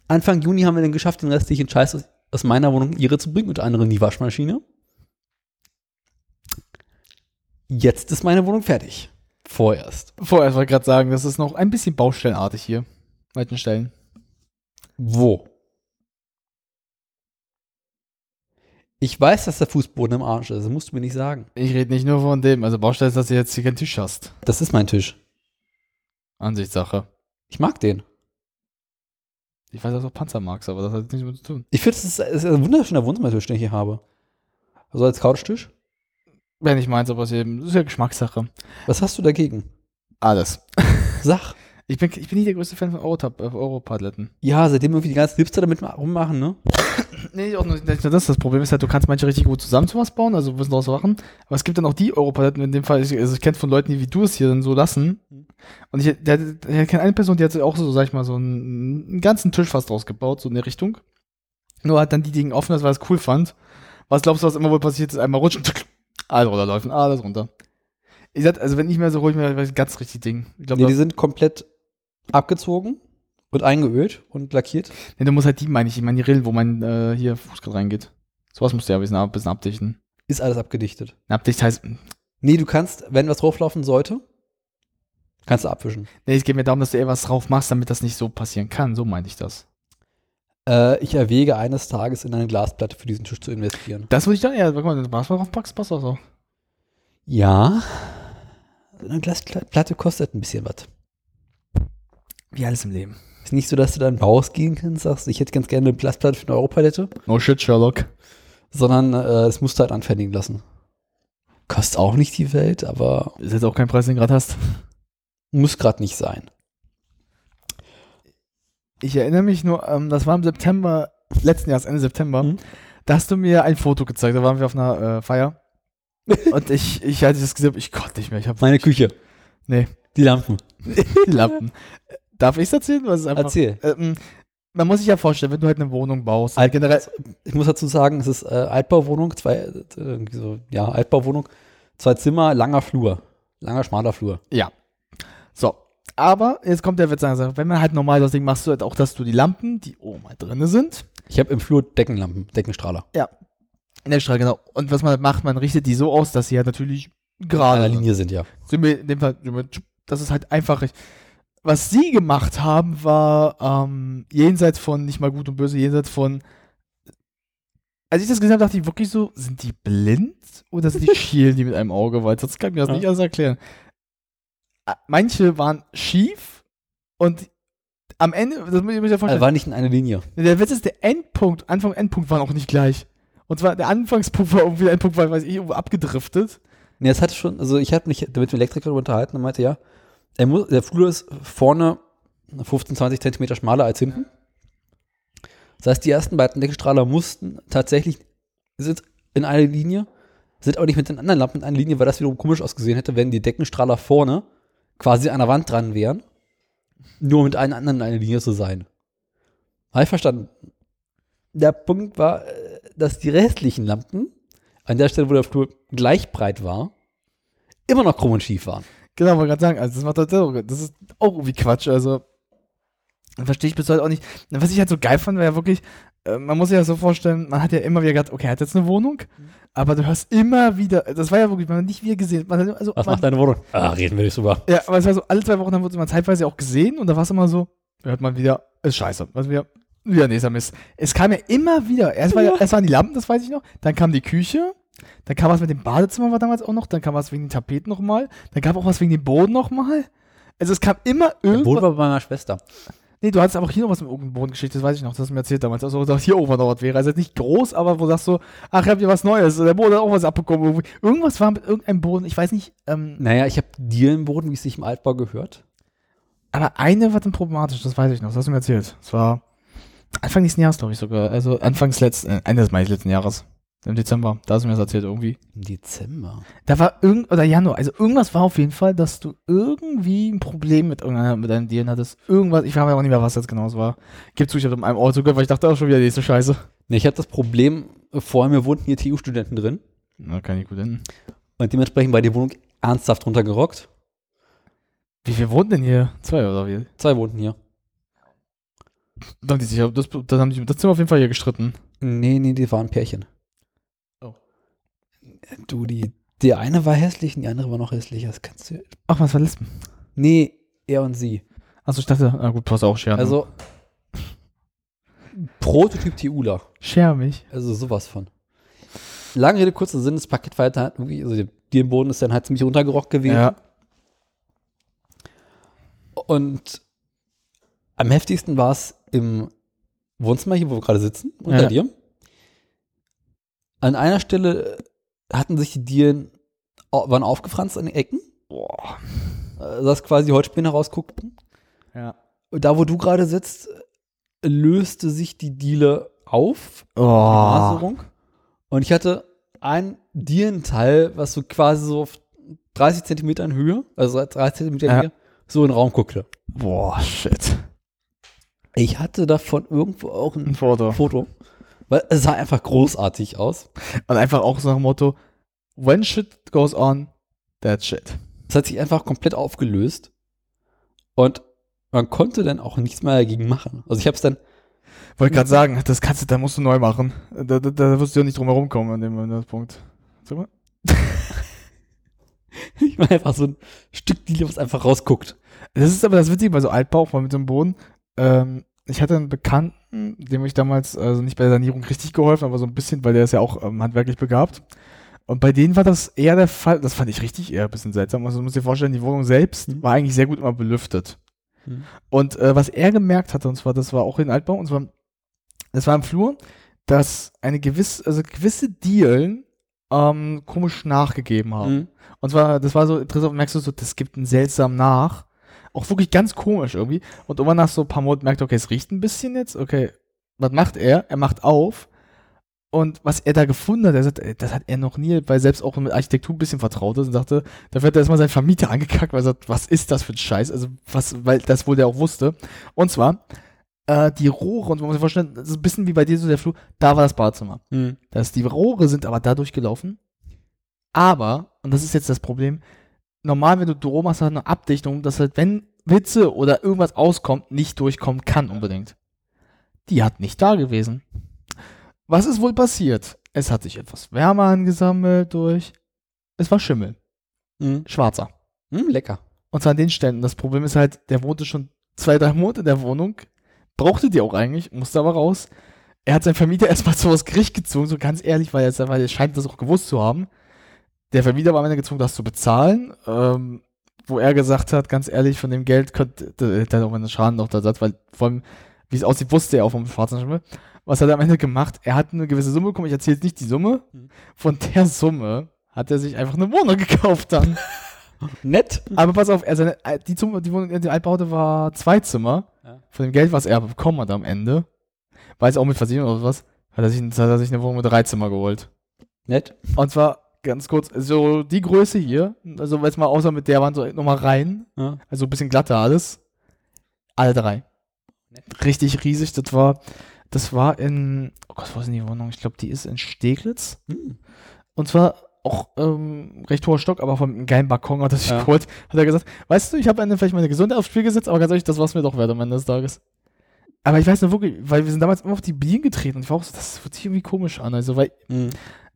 Anfang Juni haben wir dann geschafft, den restlichen Scheiß aus, aus meiner Wohnung in ihre zu bringen, unter anderem die Waschmaschine. Jetzt ist meine Wohnung fertig. Vorerst. Vorerst wollte ich gerade sagen, das ist noch ein bisschen baustellenartig hier. Weiten Stellen. Wo? Ich weiß, dass der Fußboden im Arsch ist. Das musst du mir nicht sagen. Ich rede nicht nur von dem. Also Baustelle ist, dass du jetzt hier keinen Tisch hast. Das ist mein Tisch. Ansichtssache. Ich mag den. Ich weiß, dass du auch Panzer magst, aber das hat nichts damit zu tun. Ich finde, das ist, ein wunderschöner Wohnzimmertisch, den ich hier habe. Also als Couchtisch. Wenn ich meins, aber es ist eben- das ist ja Geschmackssache. Was hast du dagegen? Alles. Sach. Ich bin, ich bin nicht der größte Fan von Eurotab- Europadletten. Ja, seitdem irgendwie die ganzen Hipster damit ma- rummachen, ne? Nee, auch nicht, nicht nur das. Das Problem ist halt, du kannst manche richtig gut zusammen zu was bauen, also ein bisschen draus machen. Aber es gibt dann auch die Europaletten, in dem Fall, ich, also ich kenne von Leuten, die wie du es hier dann so lassen. Und ich, der, der kenne eine Person, die hat auch so, sag ich mal, so einen, einen ganzen Tisch fast draus gebaut, so in der Richtung. Nur hat dann die Dinge offen, weil er es cool fand. Was glaubst du, was immer wohl passiert ist? Einmal rutschen, alles runterläufen, alles runter. Ich sag, also wenn ich mehr so hole ich mir das ganz richtig Ding. Ich glaube, Nee, die sind komplett abgezogen und eingeölt und lackiert. nee, du musst halt die, meine ich, ich meine die Rillen, wo mein äh, hier Fuß gerade reingeht. Sowas musst du ja ein bisschen, ab- bisschen abdichten. Ist alles abgedichtet. Abdicht heißt, Nee, du kannst, wenn was drauflaufen sollte, kannst du abwischen. Nee, es geht mir darum, dass du eher was drauf machst, damit das nicht so passieren kann. So meinte ich das. Äh, ich erwäge eines Tages in eine Glasplatte für diesen Tisch zu investieren. Das würde ich dann eher, guck mal, wenn du was drauf packst, passt auch so. Ja. Eine Glasplatte kostet ein bisschen was. Wie alles im Leben. Ist nicht so, dass du dann rausgehen kannst, sagst, ich hätte ganz gerne eine Glasplatte für eine Europalette, No shit, Sherlock. sondern äh, es musst du halt anfertigen lassen. Kostet auch nicht die Welt, aber Ist jetzt auch kein Preis, den du gerade hast. muss gerade nicht sein. Ich erinnere mich nur, ähm, das war im September, letzten Jahres, Ende September. Mhm. Da hast du mir ein Foto gezeigt. Da waren wir auf einer äh, Feier. Und ich, ich hatte das gesehen, ich konnte nicht mehr. Ich hab, Meine Küche. nee, Die Lampen. die Lampen. Darf ich es erzählen? Was ist einfach, Erzähl. Ähm, man muss sich ja vorstellen, wenn du halt eine Wohnung baust. Alt- generell, Ich muss dazu sagen, es ist äh, Altbauwohnung, zwei, äh, so, ja, Altbauwohnung, zwei Zimmer, langer Flur. Langer, schmaler Flur. Ja. So. Aber jetzt kommt der Witz. Wenn man halt normal das Ding machst, du halt auch, dass du die Lampen, die oben halt drinne sind, Ich habe im Flur Deckenlampen, Deckenstrahler. in der Straße, genau. Und was man halt macht, man richtet die so aus, dass sie halt natürlich gerade der sind. Linie sind ja. Sind wir in dem Fall, das ist halt einfach. Was sie gemacht haben, war ähm, jenseits von nicht mal gut und böse, jenseits von. Als ich das gesehen habe, dachte ich wirklich so, sind die blind oder sind die schielen die mit einem Auge? Weil sonst kann ich mir das Ja. nicht alles erklären. Manche waren schief und am Ende, das muss ich mir ja vorstellen, Also war nicht in einer Linie. der Witz ist, der Endpunkt, Anfang und Endpunkt waren auch nicht gleich. Und zwar der Anfangspunkt war irgendwie, der Endpunkt war, weiß ich, irgendwo abgedriftet. Nee, es hatte schon, also ich hatte mich mit dem Elektriker unterhalten und meinte, ja, er muss, der Flur ist vorne 15, 20 Zentimeter schmaler als hinten. Das heißt, die ersten beiden Deckenstrahler mussten tatsächlich, sind in einer Linie, sind aber nicht mit den anderen Lampen in einer Linie, weil das wiederum komisch ausgesehen hätte, wenn die Deckenstrahler vorne quasi an der Wand dran wären, nur mit allen anderen in einer Linie zu sein. Habe ich verstanden. Der Punkt war, äh, dass die restlichen Lampen an der Stelle, wo der Flur gleich breit war, immer noch krumm und schief waren. Genau, wollte gerade sagen, also das macht halt auch, das ist auch irgendwie Quatsch, also verstehe ich bis heute auch nicht. Was ich halt so geil fand, war ja wirklich, äh, man muss sich ja so vorstellen, man hat ja immer wieder gedacht, okay, er hat jetzt eine Wohnung, aber du hörst immer wieder, das war ja wirklich, man hat nicht wieder gesehen, hat, also, Was man, macht deine Wohnung? Ah, reden wir nicht drüber. ja, aber es war so, alle zwei Wochen haben wir uns immer zeitweise auch gesehen und da war es immer so, hört man wieder, ist scheiße, was wir, wieder nächster Mist. Es kam ja immer wieder, erst, war ja, erst waren die Lampen, das weiß ich noch, dann kam die Küche, dann kam was mit dem Badezimmer war damals auch noch, dann kam was wegen den Tapeten nochmal, dann gab auch was wegen dem Boden nochmal. Also es kam immer Der Boden irgendwas. war bei meiner Schwester. Nee, du hattest aber auch hier noch was mit irgendeinem Bodengeschichte, das weiß ich noch, das hast du mir erzählt damals. Also gesagt, hier oben noch was wäre. Also nicht groß, aber wo du sagst so, ach, ich hab hier was Neues. Der Boden hat auch was abbekommen. Irgendwas war mit irgendeinem Boden, ich weiß nicht, ähm, Naja, ich habe Dielenboden, wie es sich im Altbau gehört. aber eine war dann problematisch, das weiß ich noch, das hast du mir erzählt. Das war Anfang nächsten Jahres, glaube ich sogar. Also Anfangs letzten, äh, Ende des letzten Jahres. Im Dezember, da hast du mir das erzählt irgendwie. Im Dezember. Da war irgend, oder Januar, also irgendwas war auf jeden Fall, dass du irgendwie ein Problem mit mit deinen Dielen hattest. Irgendwas, ich frage mich auch nicht mehr, was das genau war. Gib zu, ich habe in einem Auto gehört, weil ich dachte auch schon wieder nächste Scheiße. Nee, ich hatte das Problem, vor mir wohnten hier TU-Studenten drin Na, gut hin. und dementsprechend war die Wohnung ernsthaft runtergerockt. Wie viel wohnen denn hier? Zwei oder wie? Zwei wohnten hier. Dann haben die sich, das, dann haben die das Zimmer auf jeden Fall hier gestritten. Nee, nee, die waren Pärchen. Du, die, die eine war hässlich und die andere war noch hässlicher. Das kannst du. Ach, was war Lesben? Nee, er und sie. Achso, ich dachte, na gut, passt auch, Scherben. Also, Prototyp TUler. Scher mich. Also sowas von. Lange Rede, kurzer Sinn, das Paket war halt irgendwie, also der Dielenboden ist dann halt ziemlich runtergerockt gewesen. Ja. Und am heftigsten war es im Wohnzimmer hier, wo wir gerade sitzen, unter Ja. dir. An einer Stelle hatten sich die Dielen, waren aufgefranst an den Ecken, Boah. äh, dass quasi die Holzspäne rausguckten. Ja. Und da, wo du gerade sitzt, löste sich die Diele auf, die Oh. Maserung. Und ich hatte ein Dielenteil, was so quasi so auf 30 Zentimetern Höhe, also 30 Zentimeter Ja. Höhe, so in den Raum guckte. Boah, shit. Ich hatte davon irgendwo auch Ein ein Foto. Foto, weil es sah einfach großartig aus. Und einfach auch so nach dem Motto, when shit goes on, that's shit. Es hat sich einfach komplett aufgelöst und man konnte dann auch nichts mehr dagegen machen. Also ich habe es dann, Wollte gerade sagen, das kannst du, da musst du neu machen. Da, da, da wirst du ja nicht drum herum kommen an dem, an dem Punkt. Sag mal. ich war einfach so ein Stück Diele, was einfach rausguckt. Das ist aber das Witzige bei so Altbau, vor allem mit so einem Boden. Ähm, ich hatte einen Bekannten, dem ich damals also nicht bei der Sanierung richtig geholfen, aber so ein bisschen, weil der ist ja auch ähm, handwerklich begabt. Und bei denen war das eher der Fall, das fand ich richtig eher ein bisschen seltsam. Also du musst dir vorstellen, die Wohnung selbst Mhm. war eigentlich sehr gut immer belüftet. Mhm. Und äh, was er gemerkt hatte, und zwar, das war auch in Altbau, und zwar, das war im Flur, dass eine gewisse, also gewisse Dielen ähm, komisch nachgegeben haben. Mhm. Und zwar, das war so interessant, merkst du so, das gibt einen seltsam nach. Auch wirklich ganz komisch irgendwie. Und irgendwann nach so ein paar Monaten merkt er, okay, es riecht ein bisschen jetzt. Okay, was macht er? Er macht auf. Und was er da gefunden hat, er sagt, ey, das hat er noch nie, weil selbst auch mit Architektur ein bisschen vertraut ist und dachte, da wird er erstmal sein Vermieter angekackt, weil er sagt, was ist das für ein Scheiß? Also, was, weil das wohl der auch wusste. Und zwar, äh, die Rohre, und man muss sich vorstellen, das ist ein bisschen wie bei dir so der Flur, da war das Badezimmer. Mhm. dass die Rohre sind aber da durchgelaufen. Aber, und das ist jetzt das Problem, normal, wenn du Doro machst, hat eine Abdichtung, dass halt, wenn Witze oder irgendwas auskommt, nicht durchkommen kann unbedingt. Die hat nicht da gewesen. Was ist wohl passiert? Es hat sich etwas Wärme angesammelt durch. Es war Schimmel. Mhm. Schwarzer. Mhm, lecker. Und zwar an den. Und das Problem ist halt, der wohnte schon zwei, drei Monate in der Wohnung, brauchte die auch eigentlich, musste aber raus. Er hat seinen Vermieter erstmal so aus Gericht gezogen, so ganz ehrlich, weil er, weil er scheint das auch gewusst zu haben. Der Vermieter war am Ende gezwungen, das zu bezahlen, ähm, wo er gesagt hat, ganz ehrlich, von dem Geld könnte, der hat auch einen Schaden noch da Satz, weil vor allem, wie es aussieht, wusste er auch vom schwarzen Schimmel. Was hat er am Ende gemacht? Er hat eine gewisse Summe bekommen, ich erzähle jetzt nicht die Summe. Mhm. Von der Summe hat er sich einfach eine Wohnung gekauft dann. Nett. Aber pass auf, er seine, äh, die, Zimmer, die Wohnung, die Altbaute war zwei Zimmer. Ja. Von dem Geld, was er bekommen hat am Ende, weiß auch mit Versicherung oder was, hat er, sich, hat er sich eine Wohnung mit drei Zimmer geholt. Nett. Und zwar ganz kurz, so die Größe hier, also jetzt mal außer mit der Wand so nochmal rein, Ja. also ein bisschen glatter alles. Alle drei. Richtig riesig, das war, das war in, oh Gott, wo ist denn die Wohnung? Ich glaube, die ist in Steglitz. Hm. Und zwar auch ähm, recht hoher Stock, aber vom geilen Balkon hat er sich Ja. geholt. Hat er gesagt, weißt du, ich habe vielleicht meine Gesundheit aufs Spiel gesetzt, aber ganz ehrlich, das war es mir doch wert am Ende des Tages. Aber ich weiß noch wirklich, weil wir sind damals immer auf die Bienen getreten und ich war auch so, das fühlt sich irgendwie komisch an. Also, weil Mhm.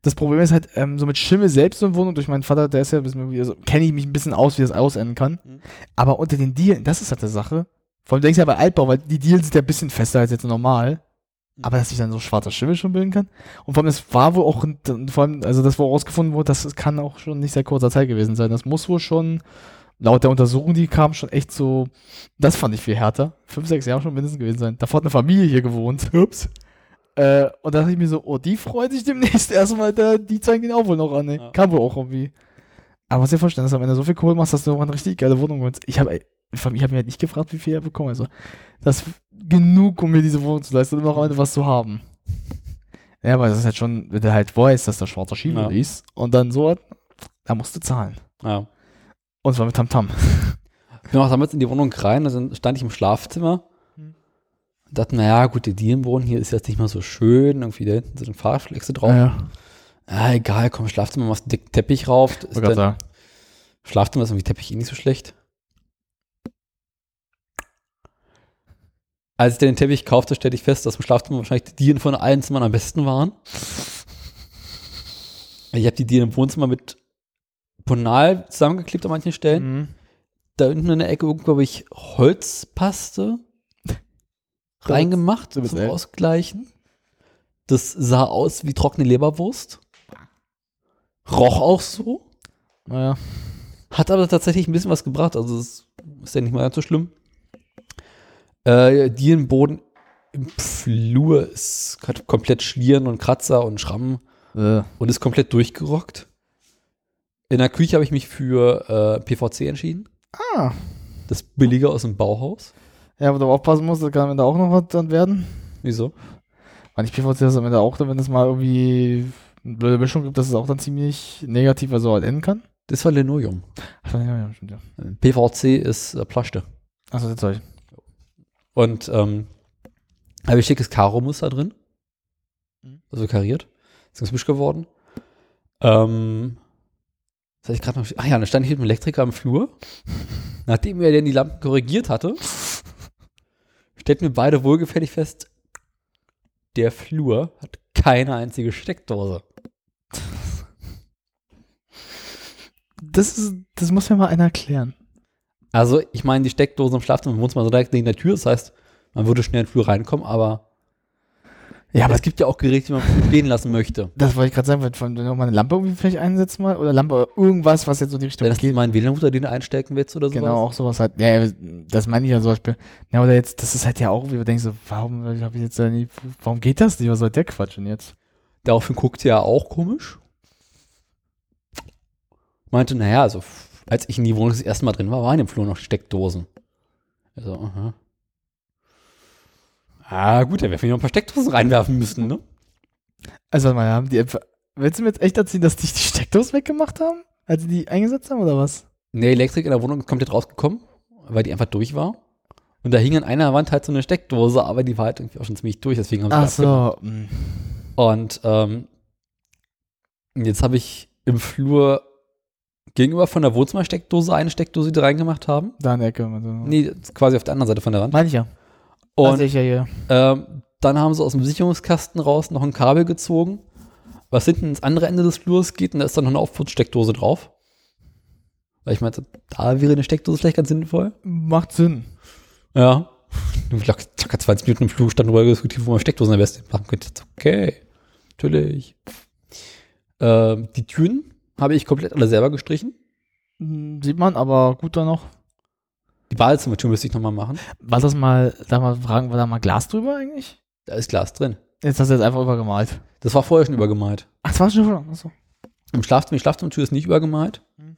Das Problem ist halt, ähm, so mit Schimmel selbst in Wohnung, durch meinen Vater, der ist ja ein bisschen, also, kenne ich mich ein bisschen aus, wie das ausenden kann. Mhm. Aber unter den Dielen, das ist halt die Sache. Vor allem denkst du ja bei Altbau, weil die Dielen sind ja ein bisschen fester als jetzt normal. Aber dass sich dann so schwarzer Schimmel schon bilden kann. Und vor allem, es war wohl auch, vor allem, also das, wo rausgefunden wurde, das kann auch schon nicht sehr kurzer Zeit gewesen sein. Das muss wohl schon, laut der Untersuchung, die kam, schon echt so, das fand ich viel härter. Fünf, sechs Jahre schon mindestens gewesen sein. Davor hat eine Familie hier gewohnt. Ups. Äh, und da dachte ich mir so, oh, die freut sich demnächst erstmal, da, die zeigen ihn auch wohl noch an, ey. Ja. Kam wohl auch irgendwie. Aber was dir vorstellen, dass du am so viel Kohle machst, dass du auch eine richtig geile Wohnung holst. Ich habe ich hab mir halt nicht gefragt, wie viel er bekommen. Also, das ist genug, um mir diese Wohnung zu leisten und noch am Ende was zu haben. Ja, aber das ist halt schon, wenn du halt weißt, dass der schwarze Schiebel Ja. ist und dann so, da musst du zahlen. Ja. Und zwar mit Tamtam. Ich bin auch damals in die Wohnung rein, und dann stand ich im Schlafzimmer. Und dachte, naja, gut, die Dielenboden hier ist jetzt nicht mal so schön, irgendwie da hinten sind Fahrflexe drauf. Ja. ja. egal, komm, Schlafzimmer, machst einen dicken Teppich rauf. Ist dann, sagen. Schlafzimmer ist irgendwie Teppich eh nicht so schlecht. Als ich den Teppich kaufte, stellte ich fest, dass im Schlafzimmer wahrscheinlich die Dielen von allen Zimmern am besten waren. Ich habe die Dielen im Wohnzimmer mit Ponal zusammengeklebt an manchen Stellen. Mhm. Da unten in der Ecke irgendwo habe ich Holzpaste reingemacht zum elf. Ausgleichen. Das sah aus wie trockene Leberwurst. Roch auch so. Naja. Hat aber tatsächlich ein bisschen was gebracht. Also es ist ja nicht mal ganz so schlimm. Äh, Dielenboden im Flur ist komplett Schlieren und Kratzer und Schrammen Äh. und ist komplett durchgerockt. In der Küche habe ich mich für äh, PVC entschieden. Ah. Das billige aus dem Bauhaus. Ja, wo du aufpassen musst, da kann am Ende auch noch was dann werden. Wieso? Weil ich PVC das am Ende auch, wenn es mal irgendwie eine blöde Mischung gibt, dass es auch dann ziemlich negativ also halt enden kann. Das war Linoleum. Ach, ja, stimmt, ja. PVC ist äh, Plaste. Achso, das Zeug. Und ähm, habe ich schickes Karo-Muster drin. Mhm. Also kariert. Ist ganz hübsch geworden. Ähm, das hatte ich gerade noch. Ach ja, dann stand ich mit dem Elektriker im Flur. Nachdem er dann die Lampen korrigiert hatte, stellten wir beide wohlgefällig fest, der Flur hat keine einzige Steckdose. Das, ist, das muss mir mal einer erklären. Also, ich meine, die Steckdose im Schlafzimmer im Wohnzimmer so direkt neben der Tür. Das heißt, man würde schnell in den Flur reinkommen, aber Ja, aber es gibt ja auch Geräte, die man stehen lassen möchte. Das wollte ich gerade sagen, wenn du noch mal eine Lampe irgendwie vielleicht einsetzt mal oder Lampe oder irgendwas, was jetzt so die Richtung Wenn das geht. mal ein WLAN-Router, den du einstecken willst oder sowas. Genau, auch sowas halt. Ja, ja, das meine ich ja zum Beispiel. Ja, oder jetzt, das ist halt ja auch, wie wir denken so, warum ich jetzt da nie, warum geht das nicht? Was soll der Quatsch denn jetzt? Daraufhin guckte er auch komisch. Meinte, naja, also als ich in die Wohnung das erste Mal drin war, waren im Flur noch Steckdosen. Also, aha. Ah, gut, dann werden wir noch ein paar Steckdosen reinwerfen müssen, ne? Also, warte mal, haben die etwa, willst du mir jetzt echt erzählen, dass die die Steckdose weggemacht haben? Als sie die eingesetzt haben, oder was? Der Elektrik in der Wohnung ist komplett rausgekommen, weil die einfach durch war. Und da hing an einer Wand halt so eine Steckdose, aber die war halt irgendwie auch schon ziemlich durch, deswegen haben sie Ach die abgemacht. so. hm. Und ähm, jetzt habe ich im Flur gegenüber von der Wohnzimmersteckdose eine Steckdose, die reingemacht haben. Da in der Ecke. Also. Nee, quasi auf der anderen Seite von der Wand. Meine ich ja. Und ich ja ähm, dann haben sie aus dem Sicherungskasten raus noch ein Kabel gezogen, was hinten ins andere Ende des Flurs geht und da ist dann noch eine Aufputzsteckdose drauf. Weil ich meinte, da wäre eine Steckdose vielleicht ganz sinnvoll. Macht Sinn. Ja. Ich lag circa 20 Minuten im Flug, stand darüber diskutiert, wo man Steckdosen am besten machen könnte. Okay, natürlich. Ähm, die Türen habe ich komplett alle selber gestrichen. Sieht man, aber gut dann noch. Die Badezimmertür müsste ich nochmal machen. War das mal, da mal fragen, war da mal Glas drüber eigentlich? Da ist Glas drin. Jetzt hast du jetzt einfach übergemalt. Das war vorher schon übergemalt. Ach, das war schon schon. Achso. Im Schlafzimmer, die Schlafzimmertür ist nicht übergemalt. Hm.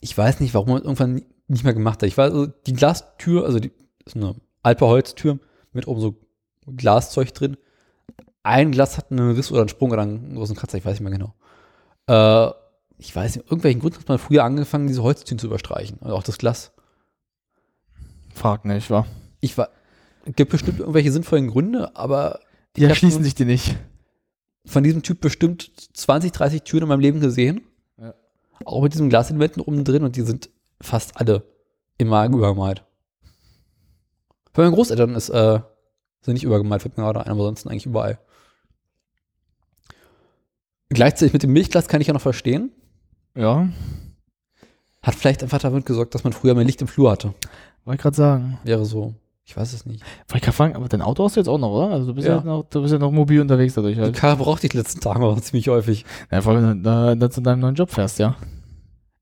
Ich weiß nicht, warum man es irgendwann nicht mehr gemacht hat. Ich weiß, also die Glastür, also die ist eine Alper Holztür mit oben so Glaszeug drin. Ein Glas hat einen Riss oder einen Sprung oder einen großen Kratzer, ich weiß nicht mehr genau. Äh, ich weiß nicht, irgendwelchen Grund hat man früher angefangen, diese Holztüren zu überstreichen. Also auch das Glas. Frag nicht, wa? Ich war, gibt bestimmt irgendwelche sinnvollen Gründe, aber Die erschließen sich dir nicht. von diesem Typ bestimmt 20, 30 Türen in meinem Leben gesehen. Ja. Auch mit diesen Glaselementen oben drin und die sind fast alle immer übergemalt. Bei meinen Großeltern ist, äh, sind nicht übergemalt, fällt mir gerade ein, aber ansonsten eigentlich überall. Gleichzeitig mit dem Milchglas kann ich ja noch verstehen. Ja. Hat vielleicht einfach damit gesorgt, dass man früher mehr Licht im Flur hatte. Wollte ich gerade sagen. Wäre so. Ich weiß es nicht. Wollte ich gerade fragen, aber dein Auto hast du jetzt auch noch, oder? Also du bist ja, Ja. noch, du bist ja noch mobil unterwegs dadurch Die halt. Karre brauchte ich die letzten Tage aber ziemlich häufig. Ja, vor allem, wenn du da, da zu deinem neuen Job fährst, ja.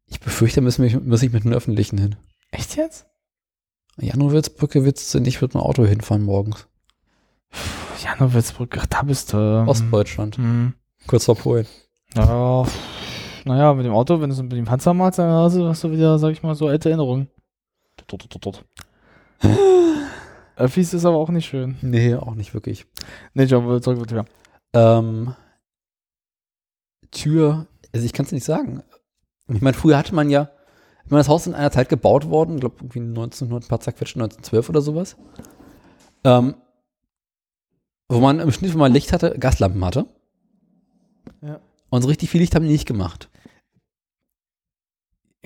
Ich befürchte, müssen wir, muss ich mit den Öffentlichen hin. Echt jetzt? Janowitzbrücke willst du nicht mit dem Auto hinfahren morgens. Janowitzbrück, ach, da bist du. ähm, Ostdeutschland. Hm. Kurz vor Polen. Ja, pff, naja, mit dem Auto, wenn du so mit dem Panzer malst, dann hast du, hast du wieder, sag ich mal, so alte Erinnerungen. Dort, dort. Öffis ist aber auch nicht schön. Nee, auch nicht wirklich. Nee, Job, zurück zur Tür. Ähm, Tür, also ich kann es nicht sagen. Ich meine, früher hatte man ja, ich meine, das Haus ist in einer Zeit gebaut worden, ich glaube irgendwie 1900, ein paar zerquetscht, 1912 oder sowas. Ähm, wo man im Schnitt, wenn man Licht hatte, Gaslampen hatte. Ja. Und so richtig viel Licht haben die nicht gemacht.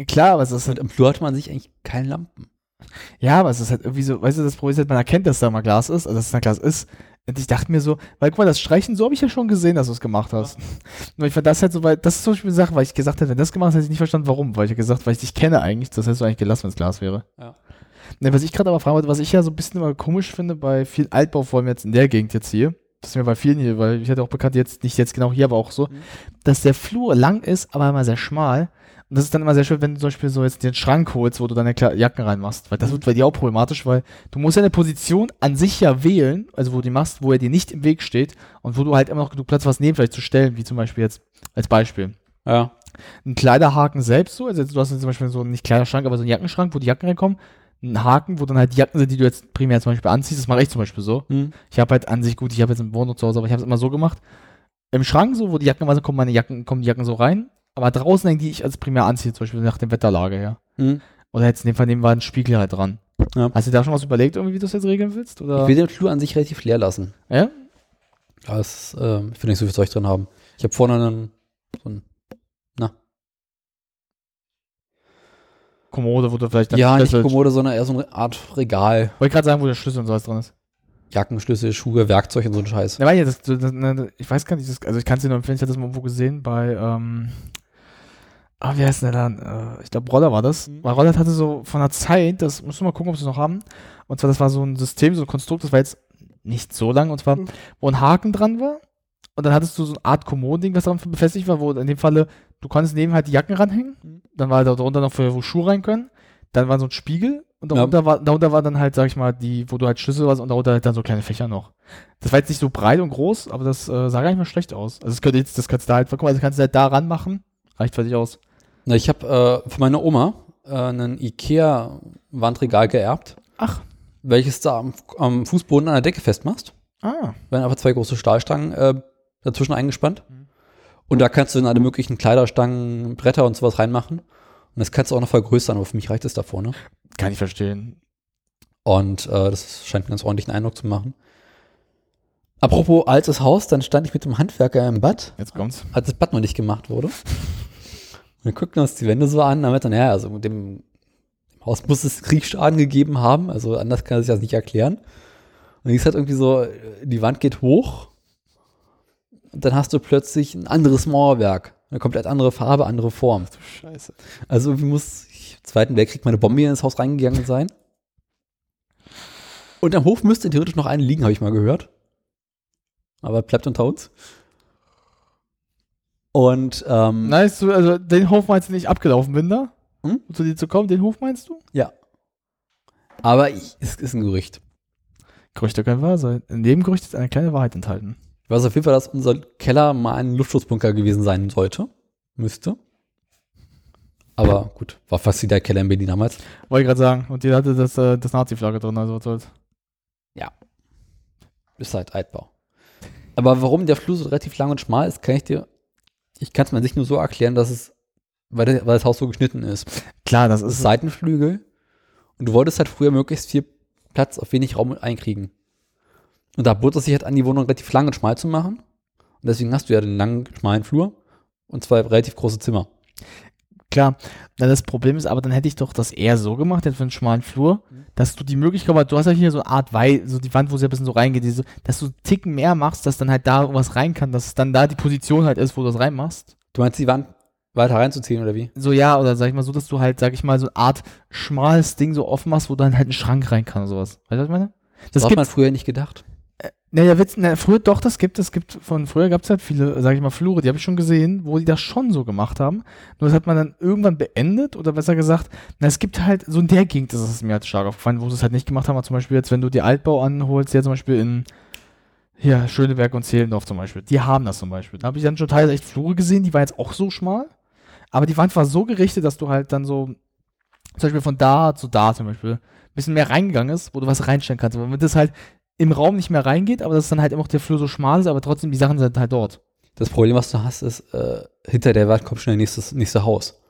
Klar, aber es ist Und halt, im Flur hatte man sich eigentlich keine Lampen. ja, aber es ist halt irgendwie so, weißt du, das Problem ist halt, man erkennt, dass da mal Glas ist, also dass da Glas ist. Und ich dachte mir so, weil guck mal, das Streichen, so habe ich ja schon gesehen, dass du es gemacht hast. Nur ich fand das halt so, weil das ist zum Beispiel eine Sache, weil ich gesagt hätte, wenn das gemacht hast, hätte ich nicht verstanden, warum. Weil ich ja gesagt, weil ich dich kenne eigentlich, das hättest du eigentlich gelassen, wenn es Glas wäre. Ja. Ne, was ich gerade aber fragen wollte, was ich ja so ein bisschen immer komisch finde bei vielen Altbau, vor allem jetzt in der Gegend jetzt hier, das ist mir bei vielen hier, weil ich hatte auch bekannt, jetzt nicht jetzt genau hier, aber auch so, dass der Flur lang ist, aber immer sehr schmal. Und das ist dann immer sehr schön, wenn du zum Beispiel so jetzt den Schrank holst, wo du deine Kla Jacken reinmachst. Weil das wird bei dir auch problematisch, weil du musst ja eine Position an sich ja wählen, also wo du die machst, wo er dir nicht im Weg steht und wo du halt immer noch genug Platz hast, was neben vielleicht zu stellen, wie zum Beispiel jetzt als Beispiel. Ja. Ein Kleiderhaken selbst so, also jetzt, du hast jetzt zum Beispiel so einen nicht Kleiderschrank, aber so einen Jackenschrank, wo die Jacken reinkommen. Ein Haken, wo dann halt die Jacken sind, die du jetzt primär zum Beispiel anziehst. Das mache ich zum Beispiel so. Hm. Ich habe halt an sich gut, ich habe jetzt im Wohnung zu Hause, aber ich habe es immer so gemacht. Im Schrank so, wo die Jacken sind, kommen meine Jacken, kommen die Jacken so rein. Aber draußen hängen die ich als primär anziehe, zum Beispiel nach dem Wetterlage her. Hm. Oder jetzt in dem Fall nehmen war ein Spiegel halt dran. Ja. Hast du da schon was überlegt, irgendwie, wie du das jetzt regeln willst? Oder? Ich will den Flur an sich relativ leer lassen. ja? Ja, das, ähm, ich will nicht so viel Zeug drin haben. Ich habe vorne einen, so ein, na, Kommode, wo du vielleicht dann ja, nicht Kommode, sondern eher so eine Art Regal. Wollte gerade sagen, wo der Schlüssel und sowas drin ist. Jacken, Schlüssel, Schuhe, Werkzeug und so ein Scheiß. Ja, weil ja, das, das, das, ne, ich weiß gar nicht, also ich kann es dir nur empfehlen, ich hatte das mal irgendwo gesehen bei, ähm, ah, wie heißt denn der dann? Äh, ich glaube, Roller war das. Weil Roller hatte so von der Zeit, das musst du mal gucken, ob sie es noch haben. Und zwar, das war so ein System, so ein Konstrukt, das war jetzt nicht so lang, und zwar, wo ein Haken dran war. Und dann hattest du so eine Art Kommodending, was daran befestigt war, wo in dem Falle, du konntest neben halt die Jacken ranhängen. Dann war da darunter noch, für, wo Schuhe rein können. Dann war so ein Spiegel. Und darunter, war, darunter war dann halt, sag ich mal, die, wo du halt Schlüssel hast und darunter halt dann so kleine Fächer noch. Das war jetzt nicht so breit und groß, aber das äh, sah gar nicht mal schlecht aus. Also das könnte jetzt, das kannst du da halt, guck mal, das kannst du halt da ranmachen. Reicht für dich aus. Na, ich habe äh, von meiner Oma äh, ein Ikea-Wandregal geerbt, Ach. welches da am, am Fußboden an der Decke festmachst. Ah. werden einfach zwei große Stahlstangen äh, dazwischen eingespannt. Und da kannst du dann alle möglichen Kleiderstangen, Bretter und sowas reinmachen. Und das kannst du auch noch vergrößern, aber für mich reicht es da vorne. Kann ich verstehen. Und äh, das scheint einen ganz ordentlichen Eindruck zu machen. Apropos altes Haus, dann stand ich mit dem Handwerker im Bad, Jetzt kommt's. als das Bad noch nicht gemacht wurde. Und wir guckten uns die Wände so an, damit dann, ja, also mit dem, dem Haus muss es Kriegsschaden gegeben haben, also anders kann er sich das nicht erklären. Und ich halt irgendwie so, die Wand geht hoch und dann hast du plötzlich ein anderes Mauerwerk Eine komplett andere Farbe, andere Form. Scheiße. Also irgendwie muss ich im Zweiten Weltkrieg meine Bombe hier ins Haus reingegangen sein. Und am Hof müsste theoretisch noch eine liegen, habe ich mal gehört. Aber bleibt unter uns. Und ähm, Nice, also den Hof meinst du nicht abgelaufen bin da? Hm? Um zu dir zu kommen, den Hof meinst du? ja. Aber ich, es ist ein Gerücht. Gerüchte können wahr sein. In jedem Gerücht ist eine kleine Wahrheit enthalten. Ich weiß auf jeden Fall, dass unser Keller mal ein Luftschutzbunker gewesen sein sollte. Müsste. Aber gut, war fast wie der Keller in Berlin damals. Wollte ich gerade sagen. Und jeder hatte das, äh, das Nazi-Flagge drin, also was soll's. Ist halt Altbau. Aber warum der Flur so relativ lang und schmal ist, kann ich dir, ich kann es mir an sich nur so erklären, dass es, weil, der, weil das Haus so geschnitten ist. Klar, das ist Seitenflügel und du wolltest halt früher möglichst viel Platz auf wenig Raum einkriegen. Und da bot es sich halt an, die Wohnung relativ lang und schmal zu machen. Und deswegen hast du ja den langen, schmalen Flur und zwei relativ große Zimmer. Klar, na, das Problem ist aber, dann hätte ich doch das eher so gemacht, jetzt für einen schmalen Flur, Mhm. dass du die Möglichkeit hast, du hast ja hier so eine Art Wei, so die Wand, wo sie ein bisschen so reingeht, diese, dass du einen Ticken mehr machst, dass dann halt da was rein kann, dass dann da die Position halt ist, wo du das reinmachst. Du meinst, die Wand weiter reinzuziehen oder wie? So ja, oder sag ich mal so, dass du halt, sag ich mal, so eine Art schmales Ding so offen machst, wo dann halt ein Schrank rein kann oder sowas. Weißt du, was ich meine? Das hat man früher nicht gedacht. Naja, Witz, na, früher doch, das gibt es. gibt von früher gab es halt viele, sag ich mal, Flure, die habe ich schon gesehen, wo die das schon so gemacht haben. Nur das hat man dann irgendwann beendet oder besser gesagt, na, es gibt halt, so in der Gegend ist es mir halt stark aufgefallen, wo sie es halt nicht gemacht haben, zum Beispiel jetzt, wenn du die Altbau anholst, ja zum Beispiel in hier, Schöneberg und Zehlendorf zum Beispiel, die haben das zum Beispiel. Da habe ich dann schon teilweise echt Flure gesehen, die war jetzt auch so schmal, aber die Wand war so gerichtet, dass du halt dann so, zum Beispiel von da zu da zum Beispiel, ein bisschen mehr reingegangen ist, wo du was reinstellen kannst. Aber wenn das halt im Raum nicht mehr reingeht, aber dass dann halt immer noch der Flur so schmal ist, aber trotzdem die Sachen sind halt dort. Das Problem, was du hast, ist, äh, hinter der Wand kommt schon nächstes, nächste Haus.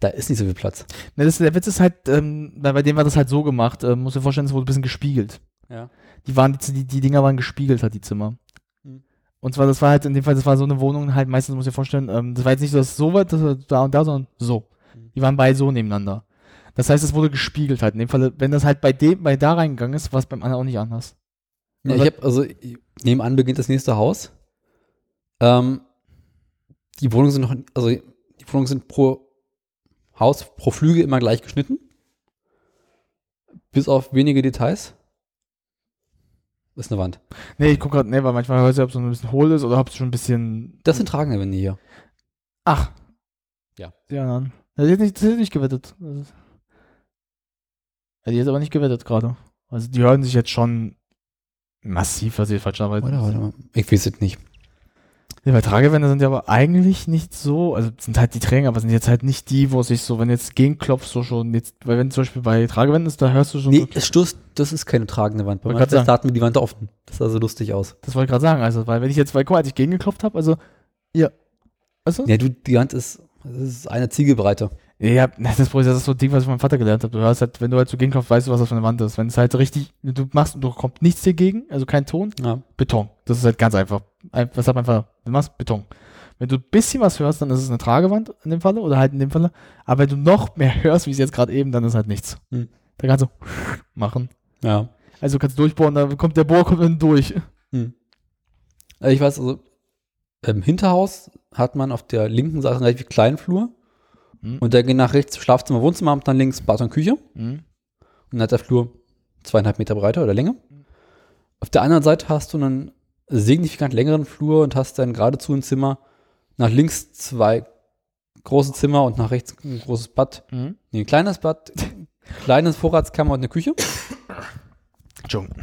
Da ist nicht so viel Platz. Ne, das, der Witz ist halt, ähm, bei dem war das halt so gemacht, ähm, musst dir vorstellen, es wurde ein bisschen gespiegelt. Ja. Die waren, die, die, Dinger waren gespiegelt, halt die Zimmer. Mhm. Und zwar, das war halt in dem Fall, das war so eine Wohnung halt meistens, muss ich dir vorstellen, ähm, das war jetzt nicht so, dass so weit, das da und da, sondern so. Mhm. Die waren beide so nebeneinander. Das heißt, es wurde gespiegelt halt. In dem Fall, wenn das halt bei dem, bei da reingegangen ist, war es beim anderen auch nicht anders. Ja, ich habe, also ich- nebenan beginnt das nächste Haus. Ähm, die Wohnungen sind noch, also die Wohnungen sind pro Haus, pro Flügel immer gleich geschnitten. Bis auf wenige Details. Das ist eine Wand. Nee, ich guck grad, nee, weil manchmal weiß ich, ob es so ein bisschen hohl ist oder ob es schon ein bisschen. Das sind tragende Wände hier. Ach. Ja. Ja, dann. Das ist nicht, das ist nicht gewettet. Das ist- Ja, die ist aber nicht gewettet gerade. Also die hören sich jetzt schon massiv, was ich falsch arbeite. Warte, warte mal. Ich weiß es nicht. Ja, weil Tragewände sind ja aber eigentlich nicht so, also sind halt die Träger, aber sind jetzt halt nicht die, wo sich so, wenn jetzt gegenklopfst, so schon jetzt, weil wenn zum Beispiel bei Tragewänden ist, da hörst du schon Nee, so, es stoßt, das ist keine tragende Wand. Bei. Test hatten wir die Wand offen. Das sah so lustig aus. das wollte ich gerade sagen, also, weil wenn ich jetzt, weil guck mal, als ich gegengeklopft habe, also, ja, weißt du? Ja, du, die Wand ist, das ist eine Ziegelbreite. Ja, das ist, das ist so ein Ding, was ich von meinem Vater gelernt habe. Du hörst halt, wenn du halt so gegenklopfst, weißt du, was das für eine Wand ist. Wenn es halt richtig, du machst und du kommt nichts dagegen, also kein Ton, Ja. Beton. Das ist halt ganz einfach. Ein- Was hat man einfach? Du machst Beton. Wenn du ein bisschen was hörst, dann ist es eine Tragewand in dem Falle oder halt in dem Falle. Aber wenn du noch mehr hörst, wie es jetzt gerade eben, dann ist halt nichts. Hm. Da kannst du machen. Ja. Also du kannst durchbohren, da kommt der Bohr kommt dann durch. Hm. Also ich weiß, also im Hinterhaus hat man auf der linken Seite einen relativ kleinen Flur. Hm. Und der geht nach rechts Schlafzimmer, Wohnzimmer und dann links Bad und Küche. Und dann hat der Flur zweieinhalb Meter Breite oder Länge. Auf der anderen Seite hast du einen signifikant längeren Flur und hast dann geradezu ein Zimmer. Nach links zwei große Zimmer und nach rechts ein großes Bad. Mhm. Nee, ein kleines Bad, kleines Vorratskammer und eine Küche.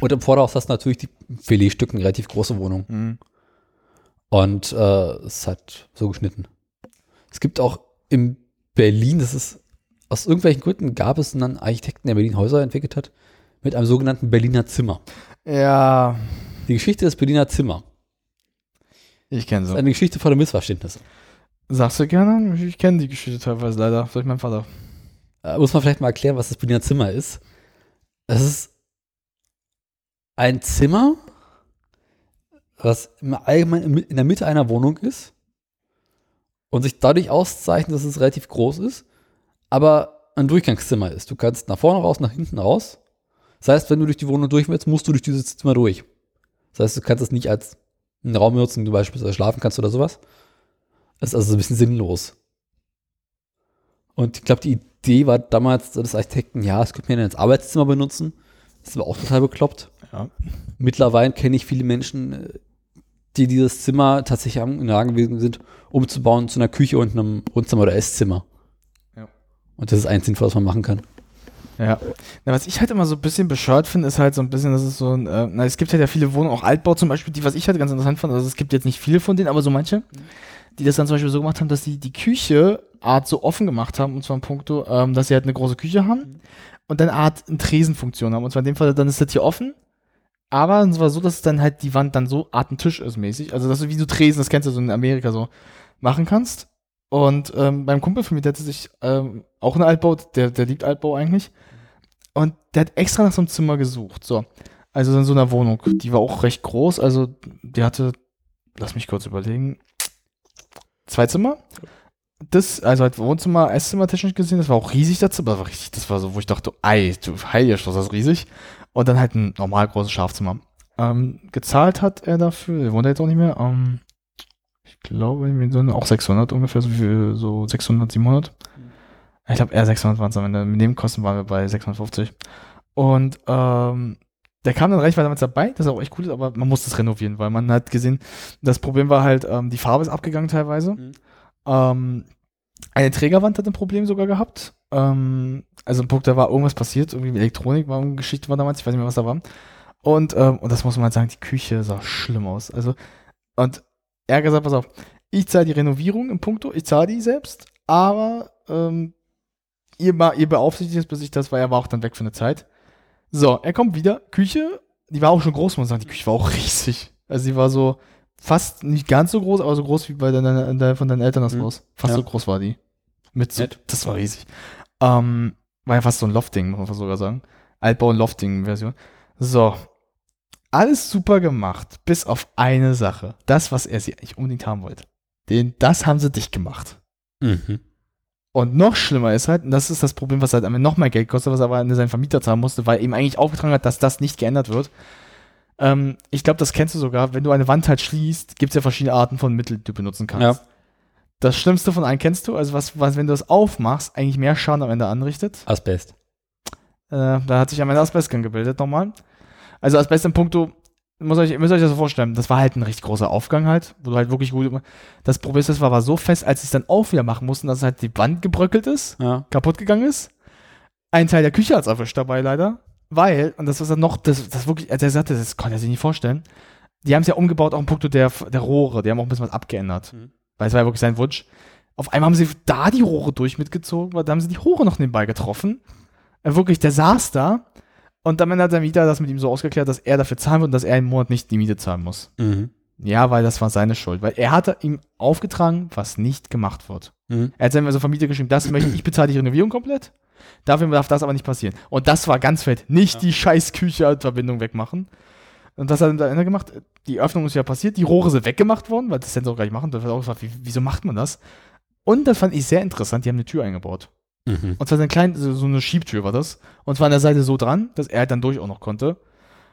Und im Vorderhaus hast du natürlich die Filetstück, eine relativ große Wohnung. Mhm. Und äh, es hat so geschnitten. Es gibt auch in Berlin, das ist aus irgendwelchen Gründen gab es einen Architekten, der Berlin Häuser entwickelt hat, mit einem sogenannten Berliner Zimmer. Ja, Die Geschichte des Berliner Zimmer ich kenne ist sie. eine Geschichte voller Missverständnisse. Sagst du gerne? Ich kenne die Geschichte teilweise leider. Soll ich meinem Vater? Äh, muss man vielleicht mal erklären, was das Berliner Zimmer ist. Es ist ein Zimmer, was im Allgemeinen in in der Mitte einer Wohnung ist und sich dadurch auszeichnet, dass es relativ groß ist, aber ein Durchgangszimmer ist. Du kannst nach vorne raus, nach hinten raus. Das heißt, wenn du durch die Wohnung durch willst, musst du durch dieses Zimmer durch. Das heißt, du kannst es nicht als einen Raum benutzen, du beispielsweise schlafen kannst oder sowas, Das ist also so ein bisschen sinnlos. Und ich glaube, die Idee war damals des Architekten, ja, es könnte man ja als Arbeitszimmer benutzen. Das war auch total bekloppt. Ja. Mittlerweile kenne ich viele Menschen, äh, die dieses Zimmer tatsächlich am- in der Lage gewesen sind, umzubauen zu einer Küche und einem Wohnzimmer oder Esszimmer. Ja. Und das ist ein Sinnvoll, was man machen kann. Ja. Na, was ich halt immer so ein bisschen bescheuert finde, ist halt so ein bisschen, das ist so ein, äh, na, es gibt halt ja viele Wohnungen, auch Altbau zum Beispiel, die, was ich halt ganz interessant fand, also es gibt jetzt nicht viele von denen, aber so manche, die das dann zum Beispiel so gemacht haben, dass sie die Küche Art so offen gemacht haben, und zwar in puncto, ähm, dass sie halt eine große Küche haben und dann Art eine Tresenfunktion haben. Und zwar in dem Fall, dann ist das hier offen, aber es war so, dass dann halt die Wand dann so Art ein Tisch ist mäßig. Also, dass du wie so Tresen, das kennst du so in Amerika so, machen kannst. Und ähm, beim Kumpel von mir, der hatte sich ähm, auch einen Altbau, der, der liebt Altbau eigentlich. Und der hat extra nach so einem Zimmer gesucht. So. Also in so einer Wohnung. Die war auch recht groß. Also, die hatte, lass mich kurz überlegen, zwei Zimmer. Das, also halt Wohnzimmer, Esszimmer technisch gesehen, das war auch riesig, das Zimmer. War richtig, das war so, wo ich dachte, ei, du heiliger Schloss, das ist riesig. Und dann halt ein normal großes Schlafzimmer. Ähm, gezahlt hat er dafür, der wohnt ja jetzt auch nicht mehr, ähm, ich glaube, auch 600 ungefähr, so, wie, so 600, 700. Ich glaube, eher 600 waren es am Ende. Mit Nebenkosten waren wir bei 650. Und ähm, der kam dann recht weit damals dabei, das ist auch echt cool ist, aber man muss das renovieren, weil man hat gesehen, das Problem war halt, ähm, die Farbe ist abgegangen teilweise. Mhm. Ähm, eine Trägerwand hat ein Problem sogar gehabt. Ähm, also ein Punkt, da war irgendwas passiert, irgendwie mit Elektronik war eine Geschichte war damals, ich weiß nicht mehr, was da war. Und, ähm, und das muss man halt sagen, die Küche sah schlimm aus. Also, und er hat gesagt, pass auf, ich zahle die Renovierung im Punkto, ich zahle die selbst, aber ähm, ihr, ihr beaufsichtigt es, bis ich das, weil er war auch dann weg für eine Zeit. So, er kommt wieder, Küche, die war auch schon groß, muss man sagen, die Küche war auch riesig. Also sie war so fast nicht ganz so groß, aber so groß wie bei deiner, von deinen Eltern das Mhm. Haus. Fast Ja. so groß war die. Mit so, Nett. das war riesig. Ähm, war ja fast so ein Lofting, muss man sogar sagen. Altbau- und Lofting-Version. So. Alles super gemacht, bis auf eine Sache. Das, was er sie eigentlich unbedingt haben wollte. Den, das haben sie dicht gemacht. Mhm. Und noch schlimmer ist halt, und das ist das Problem, was halt am Ende noch mehr Geld kostet, was er aber an seinen Vermieter zahlen musste, weil er ihm eigentlich aufgetragen hat, dass das nicht geändert wird. Ähm, ich glaube, das kennst du sogar. Wenn du eine Wand halt schließt, gibt es ja verschiedene Arten von Mitteln, die du benutzen kannst. Ja. Das Schlimmste von allen kennst du, also was, was, wenn du das aufmachst, eigentlich mehr Schaden am Ende anrichtet. Asbest. Äh, da hat sich am Ende Asbestgang gebildet nochmal. Also Asbest im Punkto, muss euch, müsst euch das so vorstellen, das war halt ein richtig großer Aufgang halt, wo du halt wirklich gut, das Problem ist, das war, war so fest, als sie es dann auch wieder machen mussten, dass halt die Wand gebröckelt ist, Ja. kaputt gegangen ist. Ein Teil der Küche hat es erwischt dabei leider, weil, und das was dann noch, das, das wirklich, als er sagte, das konnte er sich nicht vorstellen, die haben es ja umgebaut auch im Punkto der, der Rohre, die haben auch ein bisschen was abgeändert. Mhm. Weil es war ja wirklich sein Wunsch. Auf einmal haben sie da die Rohre durch mitgezogen, weil da haben sie die Rohre noch nebenbei getroffen. Äh, wirklich, der saß da und dann hat der Mieter das mit ihm so ausgeklärt, dass er dafür zahlen wird und dass er im Monat nicht die Miete zahlen muss. Mhm. Ja, weil das war seine Schuld. Weil er hatte ihm aufgetragen, was nicht gemacht wird. Mhm. Er hat seinem also Vermieter geschrieben, das möchte ich, ich bezahle die Renovierung komplett. Dafür darf das aber nicht passieren. Und das war ganz fett. Nicht die scheiß Küche-Verbindung wegmachen. Und das hat er dann Ende gemacht. Die Öffnung ist ja passiert, die Rohre sind weggemacht worden, weil das hätten sie auch gar nicht machen. Da hat er auch gefragt, wieso macht man das? Und das fand ich sehr interessant, die haben eine Tür eingebaut. Mhm. Und zwar so eine kleine, so so eine Schiebtür war das. Und zwar an der Seite so dran, dass er halt dann durch auch noch konnte.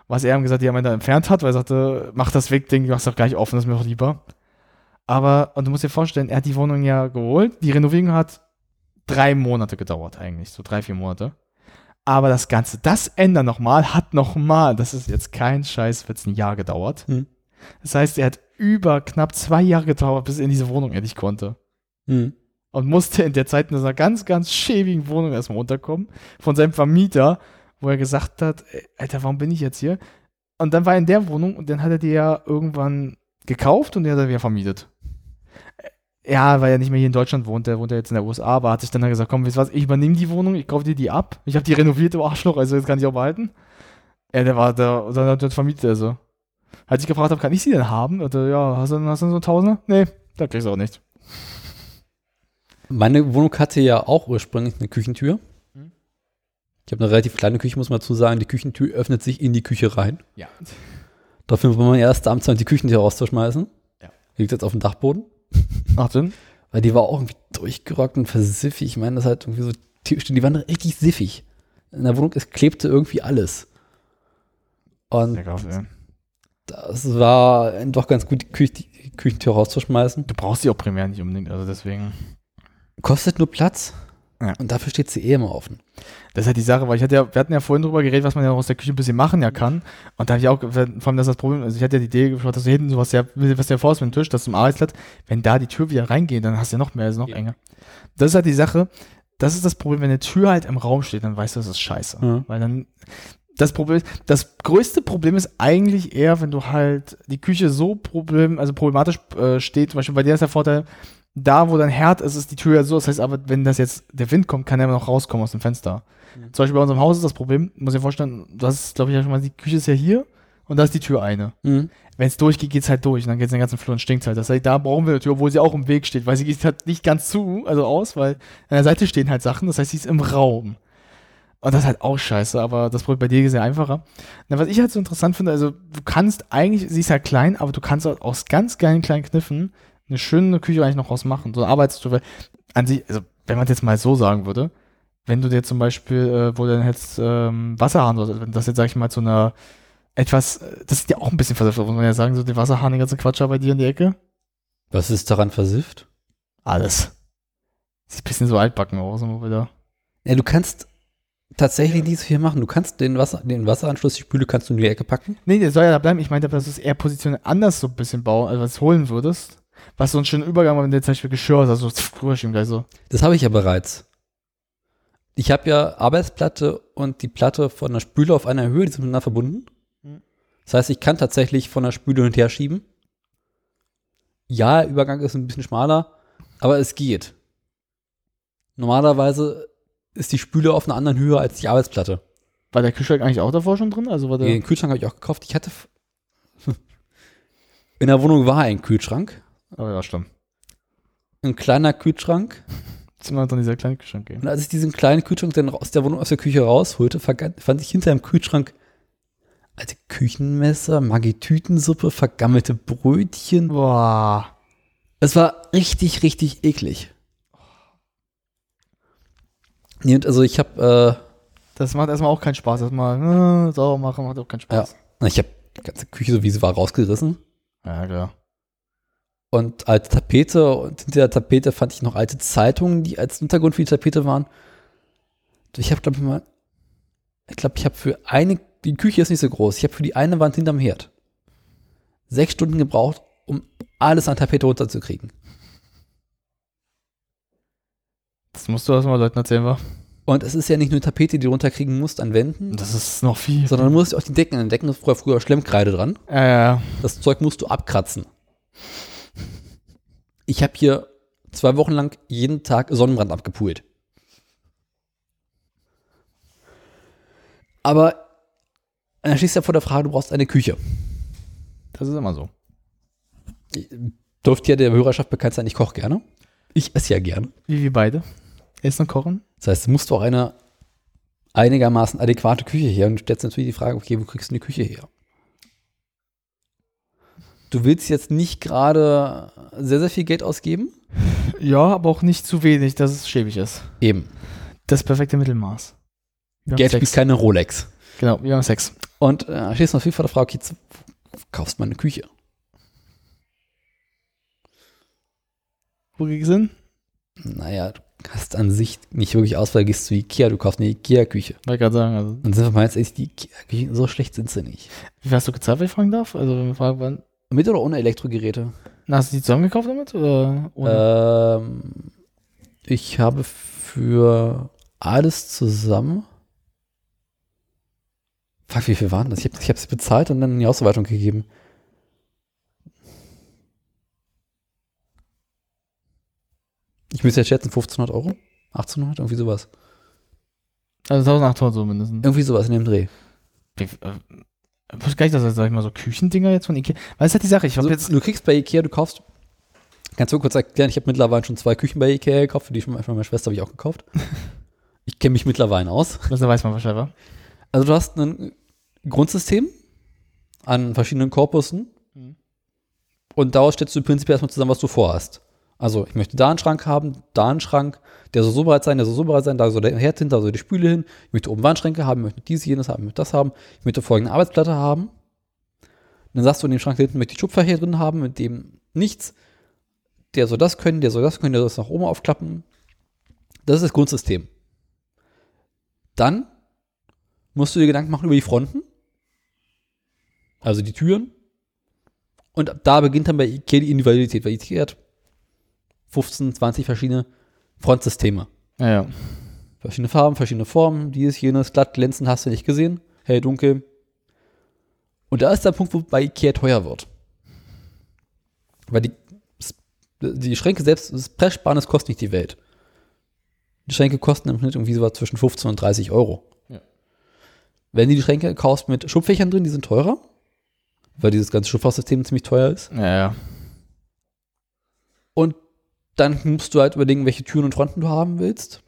Was er ihm gesagt, die haben ihn dann entfernt hat, weil er sagte, mach das weg, Ding, mach's doch gleich offen, das ist mir doch lieber. Aber, und du musst dir vorstellen, er hat die Wohnung ja geholt. Die Renovierung hat drei Monate gedauert eigentlich, so drei, vier Monate. Aber das Ganze, das ändern nochmal, hat nochmal, das ist jetzt kein Scheiß, wird's ein Jahr gedauert. Hm. Das heißt, er hat über knapp zwei Jahre gedauert, bis er in diese Wohnung endlich konnte Mhm. und musste in der Zeit in einer ganz, ganz schäbigen Wohnung erstmal runterkommen von seinem Vermieter, wo er gesagt hat, "Ey, Alter, warum bin ich jetzt hier? Und dann war er in der Wohnung und dann hat er die ja irgendwann gekauft und die hat er wieder vermietet. Ja, weil er nicht mehr hier in Deutschland wohnt, der wohnt ja jetzt in der USA, aber hat sich dann halt gesagt, komm, wisst ihr was, ich übernehme die Wohnung, ich kaufe dir die ab. Ich habe die renoviert, du Arschloch, also jetzt kann ich auch behalten. Ja, der war da, und dann hat er vermietet er so. Als ich gefragt habe, kann ich sie denn haben? Und er, ja, hast du, hast du so einen Tausender? Nee, da kriegst du auch nicht. Meine Wohnung hatte ja auch ursprünglich eine Küchentür. Mhm. Ich habe eine relativ kleine Küche, muss man dazu sagen. Die Küchentür öffnet sich in die Küche rein. Ja. Dafür war mein erster Amtszeit, die Küchentür rauszuschmeißen. Ja. Liegt jetzt auf dem Dachboden. Ach denn? Weil die war auch irgendwie durchgerockt und versiffig. Ich meine, das ist halt irgendwie so, die die waren richtig siffig. In der Wohnung, es klebte irgendwie alles. Und ey. Das war doch ganz gut, die, Küche, die Küchentür rauszuschmeißen. Du brauchst sie auch primär nicht unbedingt, also deswegen. Kostet nur Platz. Ja. Und dafür steht sie eh immer offen. Das ist halt die Sache, weil ich hatte ja, wir hatten ja vorhin drüber geredet, was man ja aus der Küche ein bisschen machen ja kann. Und da habe ich auch, vor allem das ist das Problem, also ich hatte ja die Idee geschaut, dass du hinten sowas ja, was ja vor ist mit dem Tisch, das zum Arbeitsplatz, wenn da die Tür wieder reingeht, dann hast du ja noch mehr, also noch Ja. enger. Das ist halt die Sache, das ist das Problem, wenn eine Tür halt im Raum steht, dann weißt du, das ist scheiße. Ja. Weil dann, das Problem, das größte Problem ist eigentlich eher, wenn du halt die Küche so problem, also problematisch äh, steht, zum Beispiel bei dir ist der Vorteil, da wo dein Herd ist, ist die Tür ja so, das heißt aber, wenn das jetzt, der Wind kommt, kann er immer noch rauskommen aus dem Fenster. Zum Beispiel bei unserem Haus ist das Problem, muss ich dir vorstellen, du hast, glaube ich, ja schon mal, die Küche ist ja hier und da ist die Tür eine. Mhm. Wenn es durchgeht, geht's halt durch und dann geht's den ganzen Flur und stinkt halt. Das heißt, da brauchen wir eine Tür, obwohl sie auch im Weg steht, weil sie geht halt nicht ganz zu, also aus, weil an der Seite stehen halt Sachen, das heißt, sie ist im Raum. Und das ist halt auch scheiße, aber das Problem bei dir ist ja einfacher. Na, was ich halt so interessant finde, also du kannst eigentlich, sie ist halt klein, aber du kannst halt aus ganz geilen kleinen Kniffen eine schöne Küche eigentlich noch rausmachen. So eine Arbeitstür, weil an sich, also wenn man jetzt mal so sagen würde, wenn du dir zum Beispiel, äh, wo du dann jetzt ähm, Wasserhahn, oder wenn das jetzt, sag ich mal, zu einer etwas, äh, das ist ja auch ein bisschen versifft, muss man ja sagen, so die Wasserhahn, die ganze Quatscher bei dir in die Ecke. Was ist daran versifft? Alles. Sieht ein bisschen so altbacken aus, immer wieder. Ja, du kannst tatsächlich nicht so viel machen. Du kannst den, Wasser, den Wasseranschluss, die Spüle kannst du in die Ecke packen. Nee, der soll ja da bleiben. Ich meinte, dass du es eher positioniert anders so ein bisschen bauen, also was holen würdest. Was so einen schönen Übergang, wenn du jetzt zum Beispiel Geschirr hast, also rüberschieben gleich so. Das habe ich ja bereits. Ich habe ja Arbeitsplatte und die Platte von der Spüle auf einer Höhe, die sind miteinander verbunden. Mhm. Das heißt, ich kann tatsächlich von der Spüle hin und her schieben. Ja, der Übergang ist ein bisschen schmaler, aber es geht. Normalerweise ist die Spüle auf einer anderen Höhe als die Arbeitsplatte. War der Kühlschrank eigentlich auch davor schon drin? Also war der, Den Kühlschrank habe ich auch gekauft. Ich hatte. In der Wohnung war ein Kühlschrank. Aber ja, stimmt. Ein kleiner Kühlschrank. Jetzt immer dann dieser kleine Kühlschrank gehen. Und als ich diesen kleinen Kühlschrank dann aus der Wohnung, aus der Küche rausholte, fand ich hinter dem Kühlschrank alte Küchenmesser, Maggi-Tütensuppe, vergammelte Brötchen. Boah. Es war richtig, richtig eklig. Nee, und also ich habe, Das macht erstmal auch keinen Spaß. Erstmal äh, sauber machen macht auch keinen äh, ja, Spaß. ich habe die ganze Küche, so wie sie war, rausgerissen. Ja, klar. Und alte Tapete und hinter der Tapete fand ich noch alte Zeitungen, die als Untergrund für die Tapete waren. Ich habe, glaube ich mal, ich glaube, ich habe für eine, die Küche ist nicht so groß, ich habe für die eine Wand hinterm Herd sechs Stunden gebraucht, um alles an Tapete runterzukriegen. Das musst du erstmal Leuten erzählen, wa? Und es ist ja nicht nur Tapete, die du runterkriegen musst an Wänden, Das ist noch viel. sondern du musst auch die Decken, an Decken ist früher, früher Schlemmkreide dran. Ja, ja, ja. Das Zeug musst du abkratzen. Ich habe hier zwei Wochen lang jeden Tag Sonnenbrand abgepult. Aber dann stehst du ja vor der Frage, du brauchst eine Küche. Das ist immer so. Dürfte ja der Hörerschaft bekannt sein, ich koche gerne. Ich esse ja gerne. Wie wir beide. Essen und kochen. Das heißt, du musst auch eine einigermaßen adäquate Küche her und stellst natürlich die Frage, okay, wo kriegst du eine Küche her? Du willst jetzt nicht gerade sehr, sehr viel Geld ausgeben? Ja, aber auch nicht zu wenig, dass es schäbig ist. Eben. Das perfekte Mittelmaß. Beim Geld spielt keine Rolex. Genau, wie beim Sex. Und äh, stehst du noch viel vor der Frage, okay, kaufst du mal eine Küche. Wo es hin? Naja, du hast an sich nicht wirklich Auswahl, gehst zu Ikea, du kaufst eine Ikea-Küche. Wollte gerade sagen, also. Und sind wir mal jetzt ehrlich, die Ikea-Küchen, so schlecht sind sie nicht. Wie viel hast du gezahlt, wenn ich fragen darf? Also, wenn wir fragen, wann. Mit oder ohne Elektrogeräte? Na, hast du die zusammengekauft damit? Oder ohne? Ähm, ich habe für alles zusammen. Fuck, wie viel waren das? Ich habe es bezahlt und dann in die Ausweitung gegeben. Ich müsste jetzt schätzen, 1500 Euro? 1800? Irgendwie sowas. also 1800 so mindestens. Irgendwie sowas in dem Dreh. Wie, äh, ich wusste gar nicht, dass das, sag ich mal, so Küchendinger jetzt von Ikea. Was ist halt die Sache? Ich habe Also, jetzt. du kriegst bei Ikea, du kaufst. Kannst du kurz erklären, ich habe mittlerweile schon zwei Küchen bei Ikea gekauft, für die von meiner Schwester habe ich auch gekauft. ich kenne mich mittlerweile aus. Das weiß man wahrscheinlich, wa? Also du hast ein Grundsystem an verschiedenen Korpusen Mhm. und daraus stellst du prinzipiell erstmal zusammen, was du vorhast. Also ich möchte da einen Schrank haben, da einen Schrank, der soll so breit sein, der soll so breit sein, da soll der Herd hin, da soll die Spüle hin. Ich möchte oben Wandschränke haben, ich möchte dies, jenes haben, ich möchte das haben. Ich möchte folgende Arbeitsplatte haben. dann sagst du in dem Schrank hinten möchte ich Schubfächer drin haben, mit dem nichts. Der soll das können, der soll das können, der soll das nach oben aufklappen. Das ist das Grundsystem. Dann musst du dir Gedanken machen über die Fronten. Also die Türen. Und da beginnt dann bei Ikea die Individualität, weil Ikea hat 15, 20 verschiedene Frontsysteme. Ja, ja. Verschiedene Farben, verschiedene Formen, dieses, jenes, glatt, glänzend, hast du nicht gesehen. Hell, dunkel. Und da ist der Punkt, wo bei Ikea teuer wird. Weil die, die Schränke selbst, das Pressspan, das kostet nicht die Welt. Die Schränke kosten im Schnitt irgendwie so zwischen 15 und 30 Euro. Ja. Wenn du die Schränke kaufst mit Schubfächern drin, die sind teurer, weil dieses ganze Schubfachsystem ziemlich teuer ist. Ja, ja. Und dann musst du halt überlegen, welche Türen und Fronten du haben willst.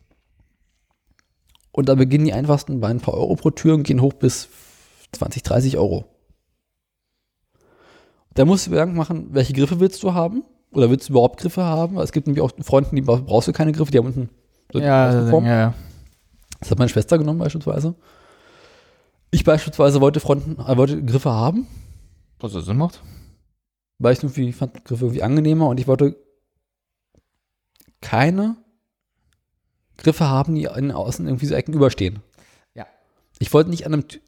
Und da beginnen die einfachsten bei ein paar Euro pro Tür und gehen hoch bis 20, 30 Euro. Da musst du dir Gedanken machen, welche Griffe willst du haben? Oder willst du überhaupt Griffe haben? Es gibt nämlich auch Fronten, die bra- brauchst du keine Griffe, die haben unten so Ja, Außenform. ja, ja. Das hat meine Schwester genommen beispielsweise. Ich beispielsweise wollte Fronten, äh, wollte Griffe haben, Was das Sinn macht? weil ich irgendwie fand Griffe irgendwie angenehmer und ich wollte keine Griffe haben, die in außen irgendwie so Ecken überstehen. Ja. Ich wollte nicht an einem Tü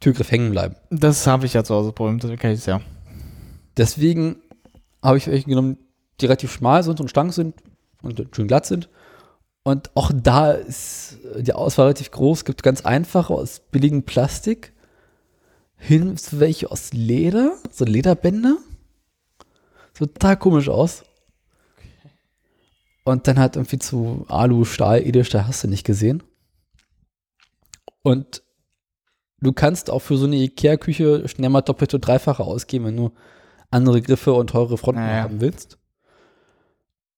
Türgriff hängen bleiben. Das habe ich ja zu Hause, Problem. Das kenne ich ja. Deswegen habe ich welche genommen, die relativ schmal sind und stank sind und schön glatt sind. Und auch da ist die Auswahl relativ groß. Es gibt ganz einfache aus billigem Plastik hin zu welche aus Leder, so Lederbänder. Total komisch aus. Und dann halt irgendwie zu Alu, Stahl, Edelstahl hast du nicht gesehen. Und du kannst auch für so eine Ikea-Küche schnell mal doppelte, dreifache ausgeben, wenn du andere Griffe und teure Fronten Ja, ja. haben willst.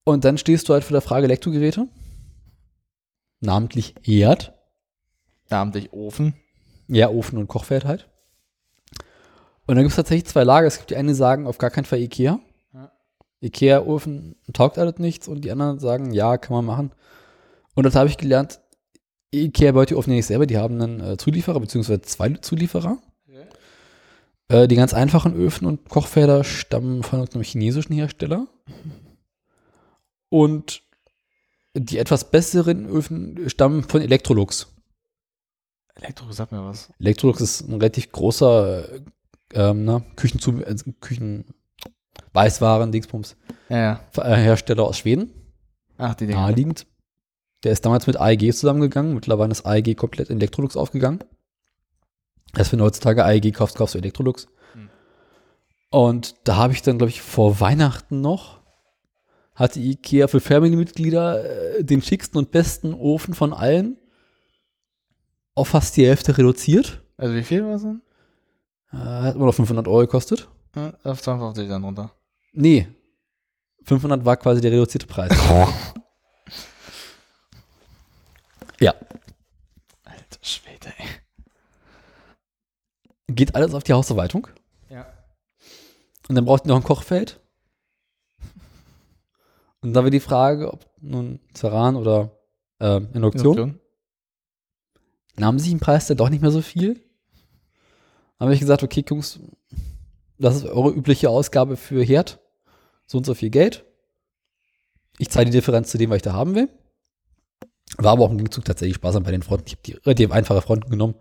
Und dann stehst du halt vor der Frage Elektrogeräte. Namentlich Herd. Namentlich Ofen. Ja, Ofen und Kochfeld halt. Und dann gibt es tatsächlich zwei Lager. Es gibt die einen, die sagen, auf gar keinen Fall Ikea. Ja. Ikea-Ofen taugt alles nichts und die anderen sagen, ja, kann man machen. Und das habe ich gelernt, Ikea baut die Ofen ja nicht selber, die haben einen äh, Zulieferer, beziehungsweise zwei Zulieferer. Äh, die ganz einfachen Öfen und Kochfelder stammen von einem chinesischen Hersteller. Und die etwas besseren Öfen stammen von Electrolux. Elektro, sag mir was. Electrolux ist ein relativ großer äh, ähm, na, Küchenzu äh, Küchen Weißwaren, Dingsbums, Ja, ja. Hersteller aus Schweden, Ach, die Dinger. naheliegend. Der ist damals mit AEG zusammengegangen. Mittlerweile ist AEG komplett in Electrolux aufgegangen. Erst wenn du heutzutage AEG kaufst, kaufst du Electrolux. Hm. Und da habe ich dann, glaube ich, vor Weihnachten noch, hatte Ikea für Family-Mitglieder äh, den schicksten und besten Ofen von allen auf fast die Hälfte reduziert. Also wie viel war es denn? Äh, hat immer noch 500 Euro gekostet. Ja, auf 52 dann runter. Nee. 500 war quasi der reduzierte Preis. ja. Alter Schwede, ey. Geht alles auf die Hausverwaltung. Ja. Und dann braucht ihr noch ein Kochfeld. Und dann wäre die Frage, ob nun Ceran oder äh, Induktion. nahmen sich im Preis dann doch nicht mehr so viel. Dann habe ich gesagt, okay, Jungs, das ist eure übliche Ausgabe für Herd. So und so viel Geld. Ich zahle die Differenz zu dem, was ich da haben will. War aber auch im Gegenzug tatsächlich sparsam bei den Fronten. Ich habe die relativ einfache Fronten genommen.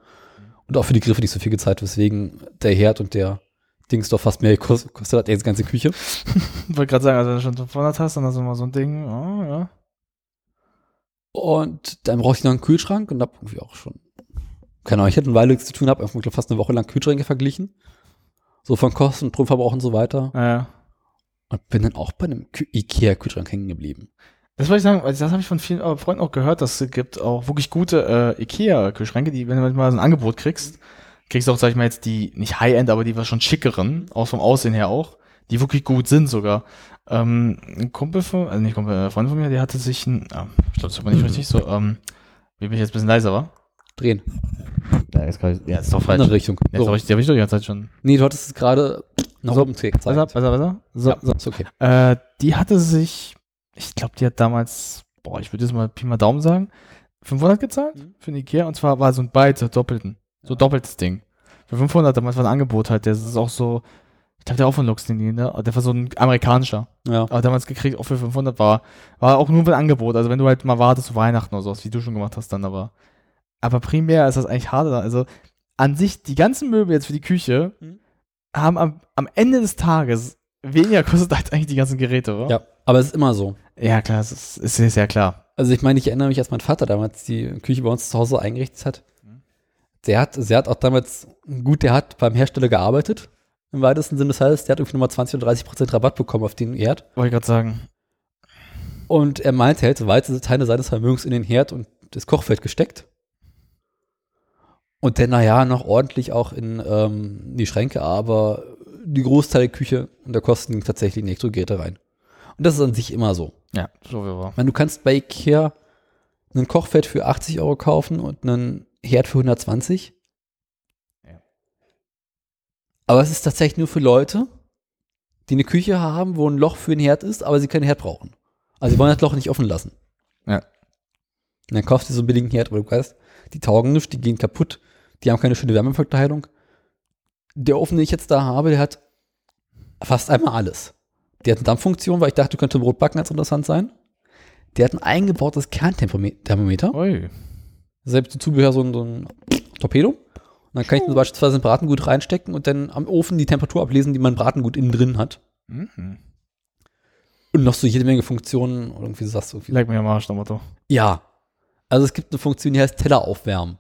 Und auch für die Griffe nicht so viel gezahlt, weswegen der Herd und der Dings doch fast mehr gekostet kostet hat, als die ganze Küche. Ich wollte gerade sagen, also wenn du schon 500 hast, dann hast du mal so ein Ding. Oh, ja. Und dann brauchte ich noch einen Kühlschrank und hab irgendwie auch schon, keine Ahnung, ich hatte eine Weile nichts zu tun, habe einfach fast eine Woche lang Kühlschränke verglichen. So von Kosten, Stromverbrauch und so weiter. Ja. Und bin dann auch bei einem Kü- Ikea-Kühlschrank hängen geblieben. Das wollte ich sagen, weil das habe ich von vielen äh, Freunden auch gehört, dass es gibt auch wirklich gute äh, Ikea-Kühlschränke, die, wenn du mal so ein Angebot kriegst, kriegst du auch, sag ich mal, jetzt die, nicht High-End, aber die war schon schickeren, auch vom Aussehen her auch, die wirklich gut sind sogar. Ähm, ein Kumpel von, also nicht Kumpel, ein Freund von mir, der hatte sich ein, ah, ich glaube, das war nicht richtig, so, ähm, wie bin ich jetzt ein bisschen leiser war? Drehen. Ja, jetzt kann ich, ja, ist doch falsch. Andere Richtung. Ja, So. richtig, die habe ich doch die ganze Zeit schon. Nee, du hattest es gerade nach So. oben gezeigt. Besser, besser, besser? So, Ja, so, ist okay. Äh, die hatte sich, ich glaube, die hat damals, boah, ich würde jetzt mal Pi mal Daumen sagen, 500 gezahlt Mhm. für den Ikea und zwar war so ein Byte, so doppelten, so doppeltes Ding. Für 500 damals war ein Angebot halt, der ist auch so, ich glaube, der auch von Luxlinie, ne? Der war so ein amerikanischer. Ja. Aber damals gekriegt, auch für 500 war, war auch nur ein Angebot. Also wenn du halt mal wartest Weihnachten oder sowas, wie du schon gemacht hast dann, aber, aber primär ist das eigentlich hart. Also an sich, die ganzen Möbel jetzt für die Küche Mhm. haben am, am Ende des Tages weniger kostet als eigentlich die ganzen Geräte, oder? Ja, aber es ist immer so. Ja, klar, es ist, ja klar. Also ich meine, ich erinnere mich, als mein Vater damals die Küche bei uns zu Hause eingerichtet hat. Der hat, der hat auch damals, gut, der hat beim Hersteller gearbeitet, im weitesten Sinne des heißt, der hat irgendwie nochmal 20 oder 30 Prozent Rabatt bekommen auf den Herd. Wollte ich gerade sagen. Und er meinte, er hätte weite Teile seines Vermögens in den Herd und das Kochfeld gesteckt. Und dann, naja, noch ordentlich auch in ähm, die Schränke, aber die Großteil der Küche und der Kosten ging tatsächlich in Elektrogeräte rein. Und das ist an sich immer so. Ja, so wie war. Ich meine, du kannst bei Ikea einen Kochfeld für 80 Euro kaufen und einen Herd für 120. Ja. Aber es ist tatsächlich nur für Leute, die eine Küche haben, wo ein Loch für einen Herd ist, aber sie keinen Herd brauchen. Also sie wollen das Loch nicht offen lassen. Ja. Und dann kaufst du so einen billigen Herd, aber du weißt, die taugen nicht, die gehen kaputt, die haben keine schöne Wärmeverteilung. Der Ofen, den ich jetzt da habe, der hat fast einmal alles. Der hat eine Dampffunktion, weil ich dachte, könnte Brot backen als interessant sein. Der hat ein eingebautes Kernthermometer. Ui. Selbst Zubehör so ein, so ein Torpedo. Und dann kann ich zum beispielsweise ein Bratengut reinstecken und dann am Ofen die Temperatur ablesen, die mein Bratengut innen drin hat. Mhm. Und noch so jede Menge Funktionen. Oder irgendwie sagst du irgendwie. Leck mir am Arsch, Motto. Ja. Also es gibt eine Funktion, die heißt Teller aufwärmen.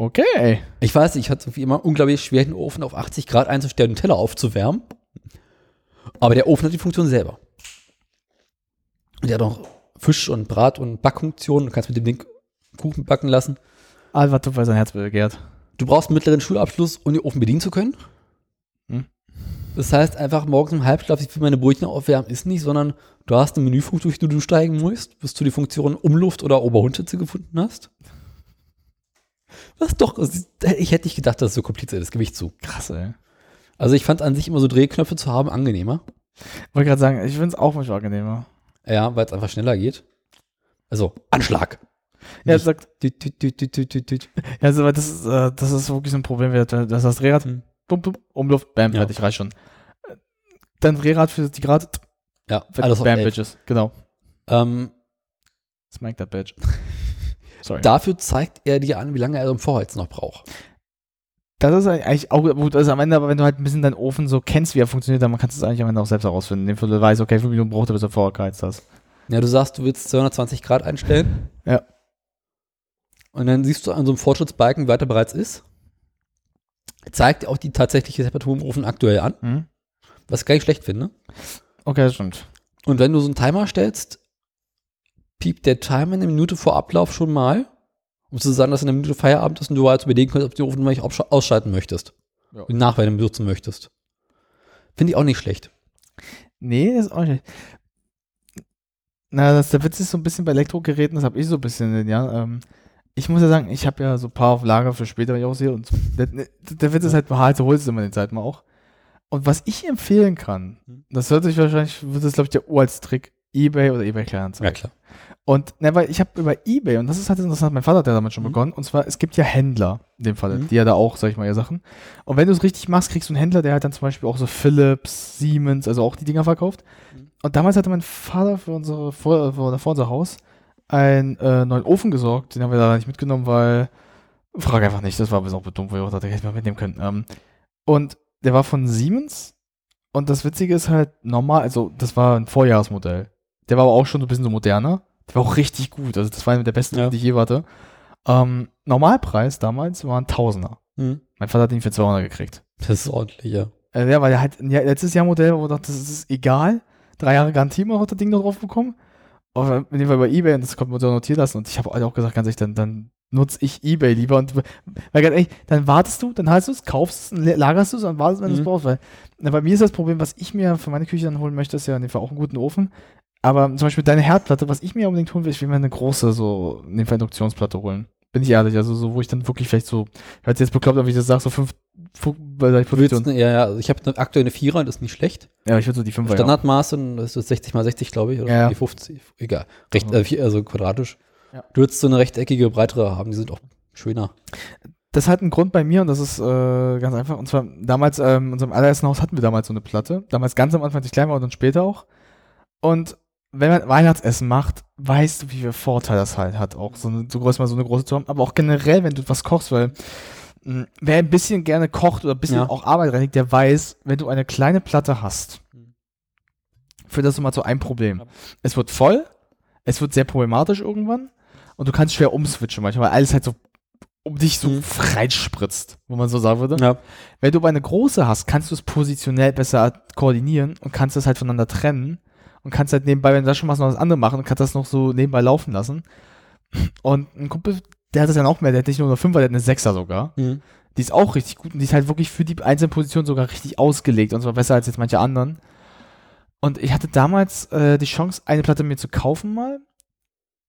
Okay. Ich weiß, ich hatte wie immer unglaublich schwer, den Ofen auf 80 Grad einzustellen und Teller aufzuwärmen. Aber der Ofen hat die Funktion selber. Und der hat auch Fisch- und Brat- und Backfunktionen. Du kannst mit dem Ding Kuchen backen lassen. Albert Tupfer sein Herz begehrt. Du brauchst einen mittleren Schulabschluss, um den Ofen bedienen zu können. Hm. Das heißt, einfach morgens im Halbschlaf, ich will meine Brötchen aufwärmen, ist nicht, sondern du hast eine Menüfunktion, durch die du steigen musst, bis du die Funktion Umluft oder Oberhundschütze gefunden hast. Was doch, ich hätte nicht gedacht, dass es so kompliziert ist, gebe ich zu. Krass, ey. Also ich fand an sich immer so Drehknöpfe zu haben angenehmer. Wollte gerade sagen, ich finde es auch manchmal angenehmer. Ja, weil es einfach schneller geht. Also, Anschlag. Ja, Nicht- sagt, Tüt, tüt, tüt, ja, also, das ist, äh, das ist wirklich so ein Problem, du das das Drehrad, Hm. bum, bum, Umluft, bam, Ja. fertig, reicht schon. Dann Drehrad für die gerade, Ja, alles auf bam. Bitches. Genau. ähm, Smack that bitch. Sorry. Dafür zeigt er dir an, wie lange er im Vorheizen noch braucht. Das ist eigentlich auch gut, also am Ende, aber wenn du halt ein bisschen deinen Ofen so kennst, wie er funktioniert, dann kannst du es eigentlich am Ende auch selbst herausfinden. Indem du weißt, okay, fünf Minuten braucht er, bis er vorgeheizt hast. Ja, du sagst, du willst 220 Grad einstellen. Ja. Und dann siehst du an so einem Fortschrittsbalken, wie weit er bereits ist. Zeigt dir auch die tatsächliche Temperatur im Ofen aktuell an, Hm? was ich gar nicht schlecht finde. Okay, das stimmt. Und wenn du so einen Timer stellst, piept der Timer eine Minute vor Ablauf schon mal, um zu sagen, dass in einer Minute Feierabend ist und du halt überlegen kannst, ob du Ofen mal nicht ausschalten möchtest. Ja. Und Nachwärme benutzen möchtest. Finde ich auch nicht schlecht. Nee, das ist auch nicht. Na, das, der Witz ist so ein bisschen bei Elektrogeräten, das habe ich so ein bisschen, ja. Ähm, ich muss ja sagen, ich habe ja so ein paar auf Lager für später, wenn ich auch sehe. Und so. der, der Witz ist halt, halt, du holst es immer den Zeit mal auch. Und was ich empfehlen kann, das hört sich wahrscheinlich, wird das glaube ich der Uraltstrick, Ebay oder Ebay Kleinanzeigen. klar. Und ne, weil ich habe über Ebay, und das ist halt interessant, mein Vater hat ja damit schon Mhm. begonnen, und zwar, es gibt ja Händler, in dem Fall, Mhm. die ja da auch, sag ich mal, ihre Sachen. Und wenn du es richtig machst, kriegst du einen Händler, der halt dann zum Beispiel auch so Philips, Siemens, also auch die Dinger verkauft. Mhm. Und damals hatte mein Vater für unsere, vor, vor, unser Haus einen äh, neuen Ofen gesorgt, den haben wir da nicht mitgenommen, weil, frag einfach nicht, das war bis auch dumm, wo ich auch dachte, hätte mal mitnehmen können. Ähm, und der war von Siemens, und das Witzige ist halt normal, also das war ein Vorjahresmodell. Der war aber auch schon so ein bisschen so moderner. Der war auch richtig gut. Also das war einer der besten, Ja. die ich je hatte. Ähm, Normalpreis damals war ein Tausender. Hm. Mein Vater hat ihn für 200 gekriegt. Das ist ordentlich, ja. Äh, ja, weil er halt ein letztes Jahr Modell, wo ich dachte, das ist egal. Drei Jahre Garantie hat das Ding noch drauf bekommen. Aber in dem Fall bei Ebay, und das konnte man so notieren lassen. Und ich habe halt auch gesagt, ganz ehrlich, dann, dann nutze ich Ebay lieber. Und weil ganz ehrlich, dann wartest du, dann hast du es, kaufst es, lagerst du es und wartest, wenn du es Mhm. brauchst. Weil na, bei mir ist das Problem, was ich mir für meine Küche dann holen möchte, ist ja in dem Fall auch einen guten Ofen. Aber zum Beispiel deine Herdplatte, was ich mir unbedingt holen will, ich will mir eine große, so, Fall Induktionsplatte holen. Bin ich ehrlich, also so, wo ich dann wirklich vielleicht so, hört sich jetzt bekloppt, wie ich das sage, so fünf, fünf weil ich Position. eine, ja, ja, also ich habe eine, aktuell eine Vierer, das ist nicht schlecht. Ja, ich würde so die fünf Standardmaße, das ist 60 mal 60, glaube ich, oder Ja, die 50, egal. Recht, äh, also quadratisch. Ja. Du würdest so eine rechteckige, breitere haben, die sind auch schöner. das hat einen Grund bei mir und das ist äh, ganz einfach. Und zwar damals, ähm, in unserem allerersten Haus hatten wir damals so eine Platte. Damals ganz am Anfang, als ich klein war und dann später auch. Und wenn man Weihnachtsessen macht, weißt du, wie viel Vorteil das halt hat, auch so, eine, so groß mal so eine große haben. Aber auch generell, wenn du was kochst, weil mh, wer ein bisschen gerne kocht oder ein bisschen Ja. auch Arbeit reinigt, der weiß, wenn du eine kleine Platte hast, führt das immer zu einem Problem. Es wird voll, es wird sehr problematisch irgendwann und du kannst schwer umswitchen manchmal, weil alles halt so um dich so Mhm. freispritzt, wo man so sagen würde. Ja. Wenn du aber eine große hast, kannst du es positionell besser koordinieren und kannst es halt voneinander trennen und kannst halt nebenbei, wenn du das schon machst, noch das andere machen und kannst das noch so nebenbei laufen lassen. Und ein Kumpel, der hat das dann auch mehr, der hat nicht nur eine Fünfer, der hat eine Sechser sogar. Mhm. Die ist auch richtig gut und die ist halt wirklich für die einzelnen Positionen sogar richtig ausgelegt und zwar besser als jetzt manche anderen. Und ich hatte damals äh, die Chance, eine Platte mir zu kaufen mal.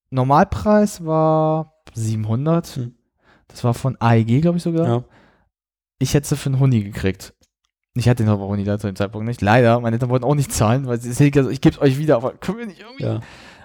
Normalpreis war 700. Hm. Das war von AEG, glaube ich sogar. Ja. Ich hätte sie für einen Huni gekriegt. Ich hatte den aber Huni da zu dem Zeitpunkt nicht. Leider, meine Eltern wollten auch nicht zahlen, weil sie also ich gebe es euch wieder, aber können wir nicht irgendwie. ja.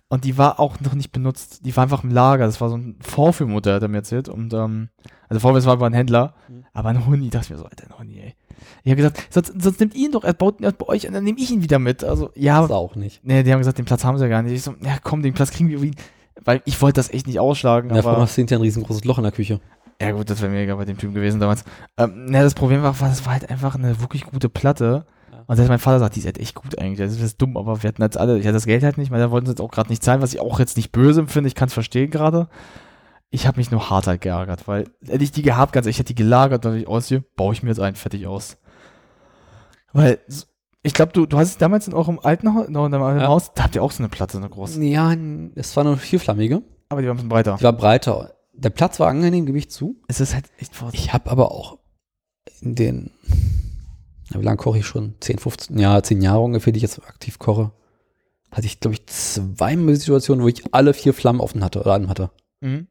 Und die war auch noch nicht benutzt. Die war einfach im Lager. Das war so ein Vorführmodell, hat er mir erzählt. Und, ähm, also Vorführ war aber ein Händler. Mhm. Aber ein Huni, dachte ich mir so, Alter, ein Huni, ey. Ich habe gesagt, sonst, sonst nimmt ihn doch, er baut ihn erst bei euch und dann nehme ich ihn wieder mit. Also, ja, Das auch nicht. nee, die haben gesagt, den Platz haben sie ja gar nicht. Ich so, ja komm, den Platz kriegen wir irgendwie. Weil ich wollte das echt nicht ausschlagen. Ja, vor allem aber, hast du hinterher ein riesengroßes Loch in der Küche. Ja gut, das wäre mega bei dem Typen gewesen damals. Ähm, ne, das Problem war, war, das war halt einfach eine wirklich gute Platte. Ja. Und selbst mein Vater sagt, die ist halt echt gut eigentlich. Das ist dumm, aber wir hatten jetzt alle, ich hatte das Geld halt nicht, weil da wollten sie jetzt auch gerade nicht zahlen, was ich auch jetzt nicht böse empfinde. Ich kann es verstehen gerade. Ich habe mich nur hart halt geärgert, weil hätte ich die gehabt, ganz ehrlich, ich hätte die gelagert, dann ich aus hier, baue ich mir jetzt ein, fertig aus. Weil, ich glaube, du, du hast es damals in eurem alten Haus, in eurem alten Ja. Haus, da habt ihr auch so eine Platte, eine große. Ja, es war eine vierflammige. Aber die war ein bisschen breiter. Die war breiter. Der Platz war angenehm, gebe ich zu. Es ist halt echt vor. Ich habe aber auch in den, wie lange koche ich schon? 10, 15, ja, 10 Jahre ungefähr, die ich jetzt aktiv koche. Hatte ich, glaube ich, zweimal Situationen, wo ich alle vier Flammen offen hatte oder an hatte. Mhm.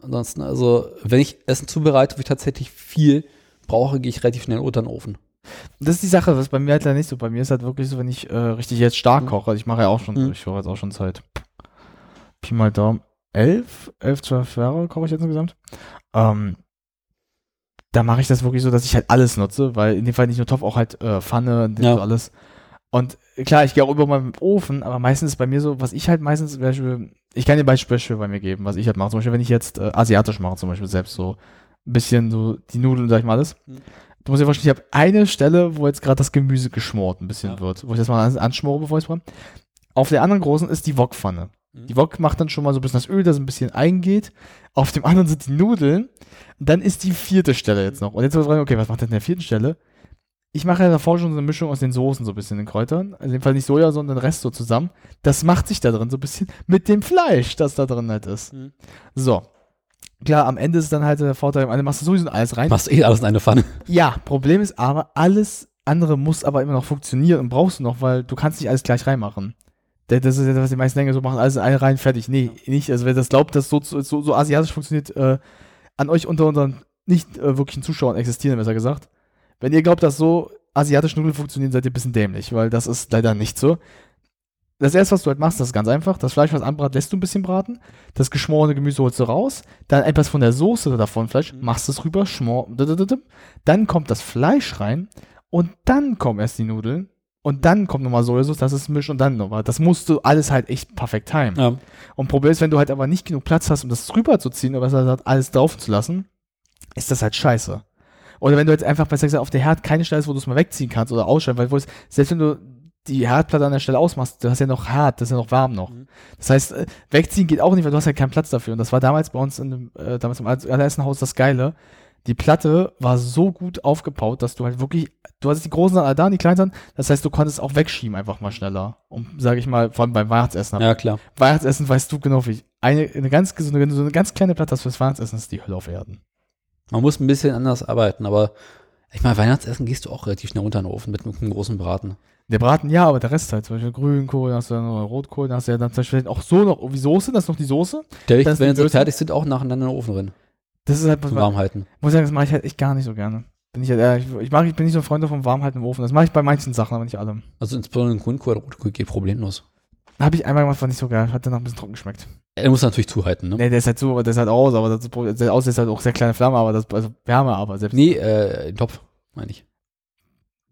Ansonsten, also, wenn ich Essen zubereite, wo ich tatsächlich viel brauche, gehe ich relativ schnell unter den Ofen. Das ist die Sache, was bei mir halt leider nicht so. Bei mir ist halt wirklich so, wenn ich äh, richtig jetzt stark Mhm. koche. Also ich mache ja auch schon, Mhm. ich koche jetzt auch schon seit Pi mal Daumen elf, elf, zwölf Jahre koche ich jetzt insgesamt. Ähm, da mache ich das wirklich so, dass ich halt alles nutze, weil in dem Fall nicht nur Topf, auch halt äh, Pfanne, Ja. so alles. Und klar, ich gehe auch über meinen Ofen, aber meistens ist bei mir so, was ich halt meistens, Beispiel, ich kann dir Beispiele bei mir geben, was ich halt mache. Zum Beispiel, wenn ich jetzt äh, asiatisch mache, zum Beispiel selbst so ein bisschen so die Nudeln, sag ich mal alles. Mhm. Du musst dir vorstellen, ich habe eine Stelle, wo jetzt gerade das Gemüse geschmort ein bisschen Ja. wird, wo ich das mal ans- anschmore, bevor ich es brauche. Auf der anderen großen ist die Wokpfanne. Die Wok macht dann schon mal so ein bisschen das Öl, das ein bisschen eingeht. Auf dem anderen sind die Nudeln. Und dann ist die vierte Stelle jetzt noch. Und jetzt wird fragen, okay, was macht denn der vierten Stelle? Ich mache ja davor schon so eine Mischung aus den Soßen, so ein bisschen den Kräutern. Also in dem Fall nicht Soja, sondern den Rest so zusammen. Das macht sich da drin so ein bisschen mit dem Fleisch, das da drin halt ist. Mhm. So. Klar, am Ende ist dann halt der Vorteil, Ende machst du sowieso alles rein. Machst eh alles in eine Pfanne. Ja, Problem ist aber, alles andere muss aber immer noch funktionieren und brauchst du noch, weil du kannst nicht alles gleich reinmachen. Das ist ja das, was die meisten denken, so machen alles in eine rein, fertig. Nee, nicht. Also wer das glaubt, dass so, so, so asiatisch funktioniert, äh, an euch unter unseren nicht äh, wirklichen Zuschauern existieren, besser gesagt. Wenn ihr glaubt, dass so asiatische Nudeln funktionieren, seid ihr ein bisschen dämlich, weil das ist leider nicht so. Das erste, was du halt machst, das ist ganz einfach. Das Fleisch, was anbrat, lässt du ein bisschen braten. Das geschmorene Gemüse holst du raus. Dann etwas von der Soße davon, Fleisch, machst es rüber, schmor. Dann kommt das Fleisch rein. Und dann kommen erst die Nudeln. Und dann kommt nochmal Sojasauce, das ist Misch und dann nochmal. Das musst du alles halt echt perfekt timen. Ja. Und Problem ist, wenn du halt aber nicht genug Platz hast, um das rüberzuziehen oder besser gesagt, alles drauf zu lassen, ist das halt scheiße. Oder wenn du jetzt einfach besser gesagt auf der Herd keine Stelle ist, wo du es mal wegziehen kannst oder ausschalten, weil es, selbst wenn du die Herdplatte an der Stelle ausmachst, du hast ja noch hart, das ist ja noch warm noch. Mhm. Das heißt, äh, wegziehen geht auch nicht, weil du hast ja keinen Platz dafür. Und das war damals bei uns in dem, äh, damals im allerersten Haus das Geile. Die Platte war so gut aufgebaut, dass du halt wirklich, du hattest die großen Sachen da, und die kleinen Sachen, das heißt, du konntest auch wegschieben einfach mal schneller. Um, sage ich mal, vor allem beim Weihnachtsessen. ja, klar. Weihnachtsessen weißt du genau wie. Eine, eine ganz, so eine, so eine ganz kleine Platte hast fürs Weihnachtsessen ist die Hölle auf Erden. Man muss ein bisschen anders arbeiten, aber ich meine, Weihnachtsessen gehst du auch relativ schnell unter den Ofen mit einem großen Braten. Der Braten, ja, aber der Rest halt, zum Beispiel Grünkohl, dann hast du dann noch Rotkohl, dann hast du ja dann zum Beispiel auch so noch, wie Soße, das ist noch die Soße. Der Das ist wenn die sie fertig sind, auch nacheinander in den Ofen drin. Das ist halt, was Warmhalten. muss sagen, das mache ich halt echt gar nicht so gerne. Bin ich halt, äh, ich, ich, mag, ich bin nicht so ein Freund vom Warmhalten im Ofen. Das mache ich bei manchen Sachen, aber nicht allem. Also insbesondere Grünkohl oder Rotkohl geht problemlos. Habe ich einmal gemacht, war nicht so geil, hat dann noch ein bisschen trocken geschmeckt. Er muss natürlich zuhalten, ne? Nee, der ist halt zu, der ist halt aus, aber das, der aus ist halt auch sehr kleine Flamme, aber das, also Wärme, aber selbst Nee, äh, den Topf, meine ich.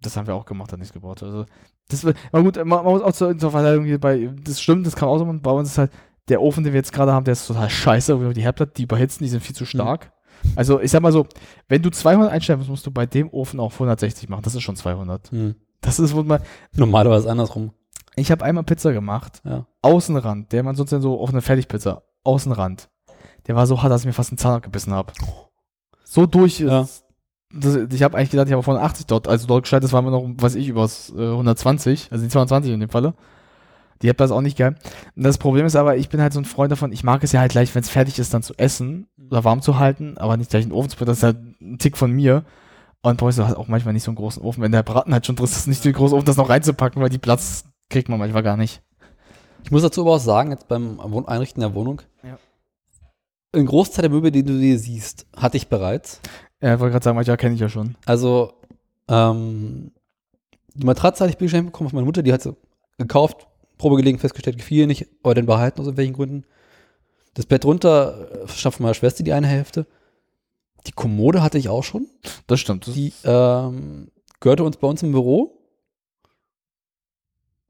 das haben wir auch gemacht, hat nichts gebraucht. Also, das, aber gut, man, man muss auch zur, zur Verteidigung hier bei, das stimmt, das kann auch sein, bei uns ist halt, der Ofen, den wir jetzt gerade haben, der ist total scheiße, die Herdplatte, die überhitzen, die sind viel zu stark. Also, ich sag mal so, wenn du 200 einstellen musst, musst du bei dem Ofen auch 160 machen, das ist schon 200. Hm. Das ist, wo man, Normalerweise andersrum. ich habe einmal Pizza gemacht, Ja. Außenrand, der man sonst dann so auf eine Fertigpizza, Außenrand, der war so hart, dass ich mir fast einen Zahn abgebissen habe. So durch, Ja. ist- das, ich habe eigentlich gedacht, ich habe von 80 dort, also dort gescheit, das war immer noch, weiß ich, übers äh, 120, also die 220 in dem Falle. Die hat das auch nicht geil. Das Problem ist aber, ich bin halt so ein Freund davon, ich mag es ja halt gleich, wenn es fertig ist, dann zu essen oder warm zu halten, aber nicht gleich in den Ofen zu bringen. Das ist halt ein Tick von mir. Und du halt auch manchmal nicht so einen großen Ofen. Wenn der Braten halt schon drin ist, ist es nicht so groß, Ofen das noch reinzupacken, weil die Platz kriegt man manchmal gar nicht. Ich muss dazu aber auch sagen, jetzt beim Einrichten der Wohnung, Ja. ein Großteil der Möbel, die du dir siehst, hatte ich bereits. Ja, ich wollte gerade sagen, manchmal kenne ich ja schon. Also, ähm, die Matratze hatte ich geschenkt bekommen von meiner Mutter, die hat sie gekauft, Probe gelegen, festgestellt, gefiel ihr nicht, aber dann behalten aus irgendwelchen Gründen. Das Bett runter äh, schafft von meiner Schwester die eine Hälfte. Die Kommode hatte ich auch schon. Das stimmt. Das Die ähm, gehörte uns bei uns im Büro.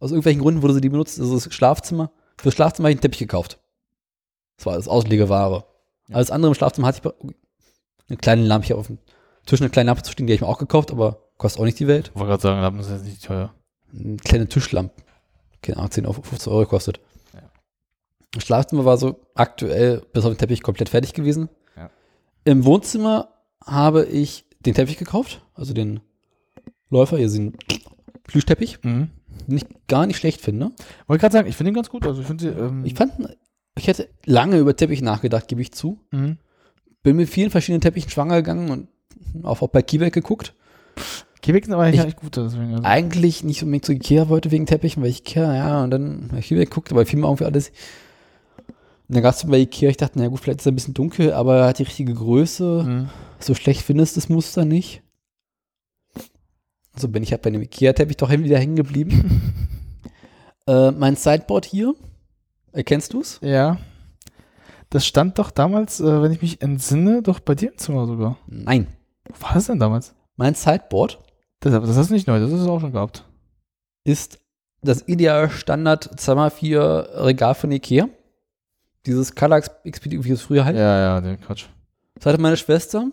Aus irgendwelchen Gründen wurde sie die benutzt. Also das Schlafzimmer. Für das Schlafzimmer habe ich einen Teppich gekauft. Das war das Auslegeware. Alles andere im Schlafzimmer hatte ich eine kleine Lampe hier auf dem Tisch, eine kleine Lampe zu stehen, die habe ich mir auch gekauft, aber kostet auch nicht die Welt. Ich wollte gerade sagen, Lampen sind jetzt nicht teuer. Eine kleine Tischlampe. Keine Ahnung, 10 Euro, 15 Euro kostet. Ja. Schlafzimmer war so aktuell bis auf den Teppich komplett fertig gewesen. Ja. Im Wohnzimmer habe ich den Teppich gekauft, also den Läufer, hier sind Plüschteppich, Mhm. den ich gar nicht schlecht finde. Wollte gerade sagen, ich finde ihn ganz gut. Also ich sie, ähm, Ich fand, ich hätte lange über Teppich nachgedacht, gebe ich zu. mhm. Bin mit vielen verschiedenen Teppichen schwanger gegangen und auch, auch bei Kiebeck geguckt. Quebec sind aber eigentlich Ich- gut. Deswegen, also. Eigentlich nicht unbedingt zu Ikea wollte wegen Teppichen, weil ich Ikea, ja, und dann habe ich geguckt, aber fiel mir irgendwie alles. Und dann gab es bei Ikea, ich dachte, na gut, vielleicht ist er ein bisschen dunkel, aber er hat die richtige Größe. Mhm. So schlecht findest das Muster nicht. So bin ich halt bei dem Ikea-Teppich doch wieder hängen geblieben. äh, mein Sideboard hier, erkennst du es? Ja. Das stand doch damals, äh, wenn ich mich entsinne, doch bei dir im Zimmer sogar. Nein. Wo war das denn damals? Mein Sideboard Das, das ist nicht neu, das ist es auch schon gehabt. ist das ideale Standard 2x4 Regal von Ikea. Dieses Color Expedit, wie es früher halt. Ja, ja, der Quatsch. Das hatte meine Schwester.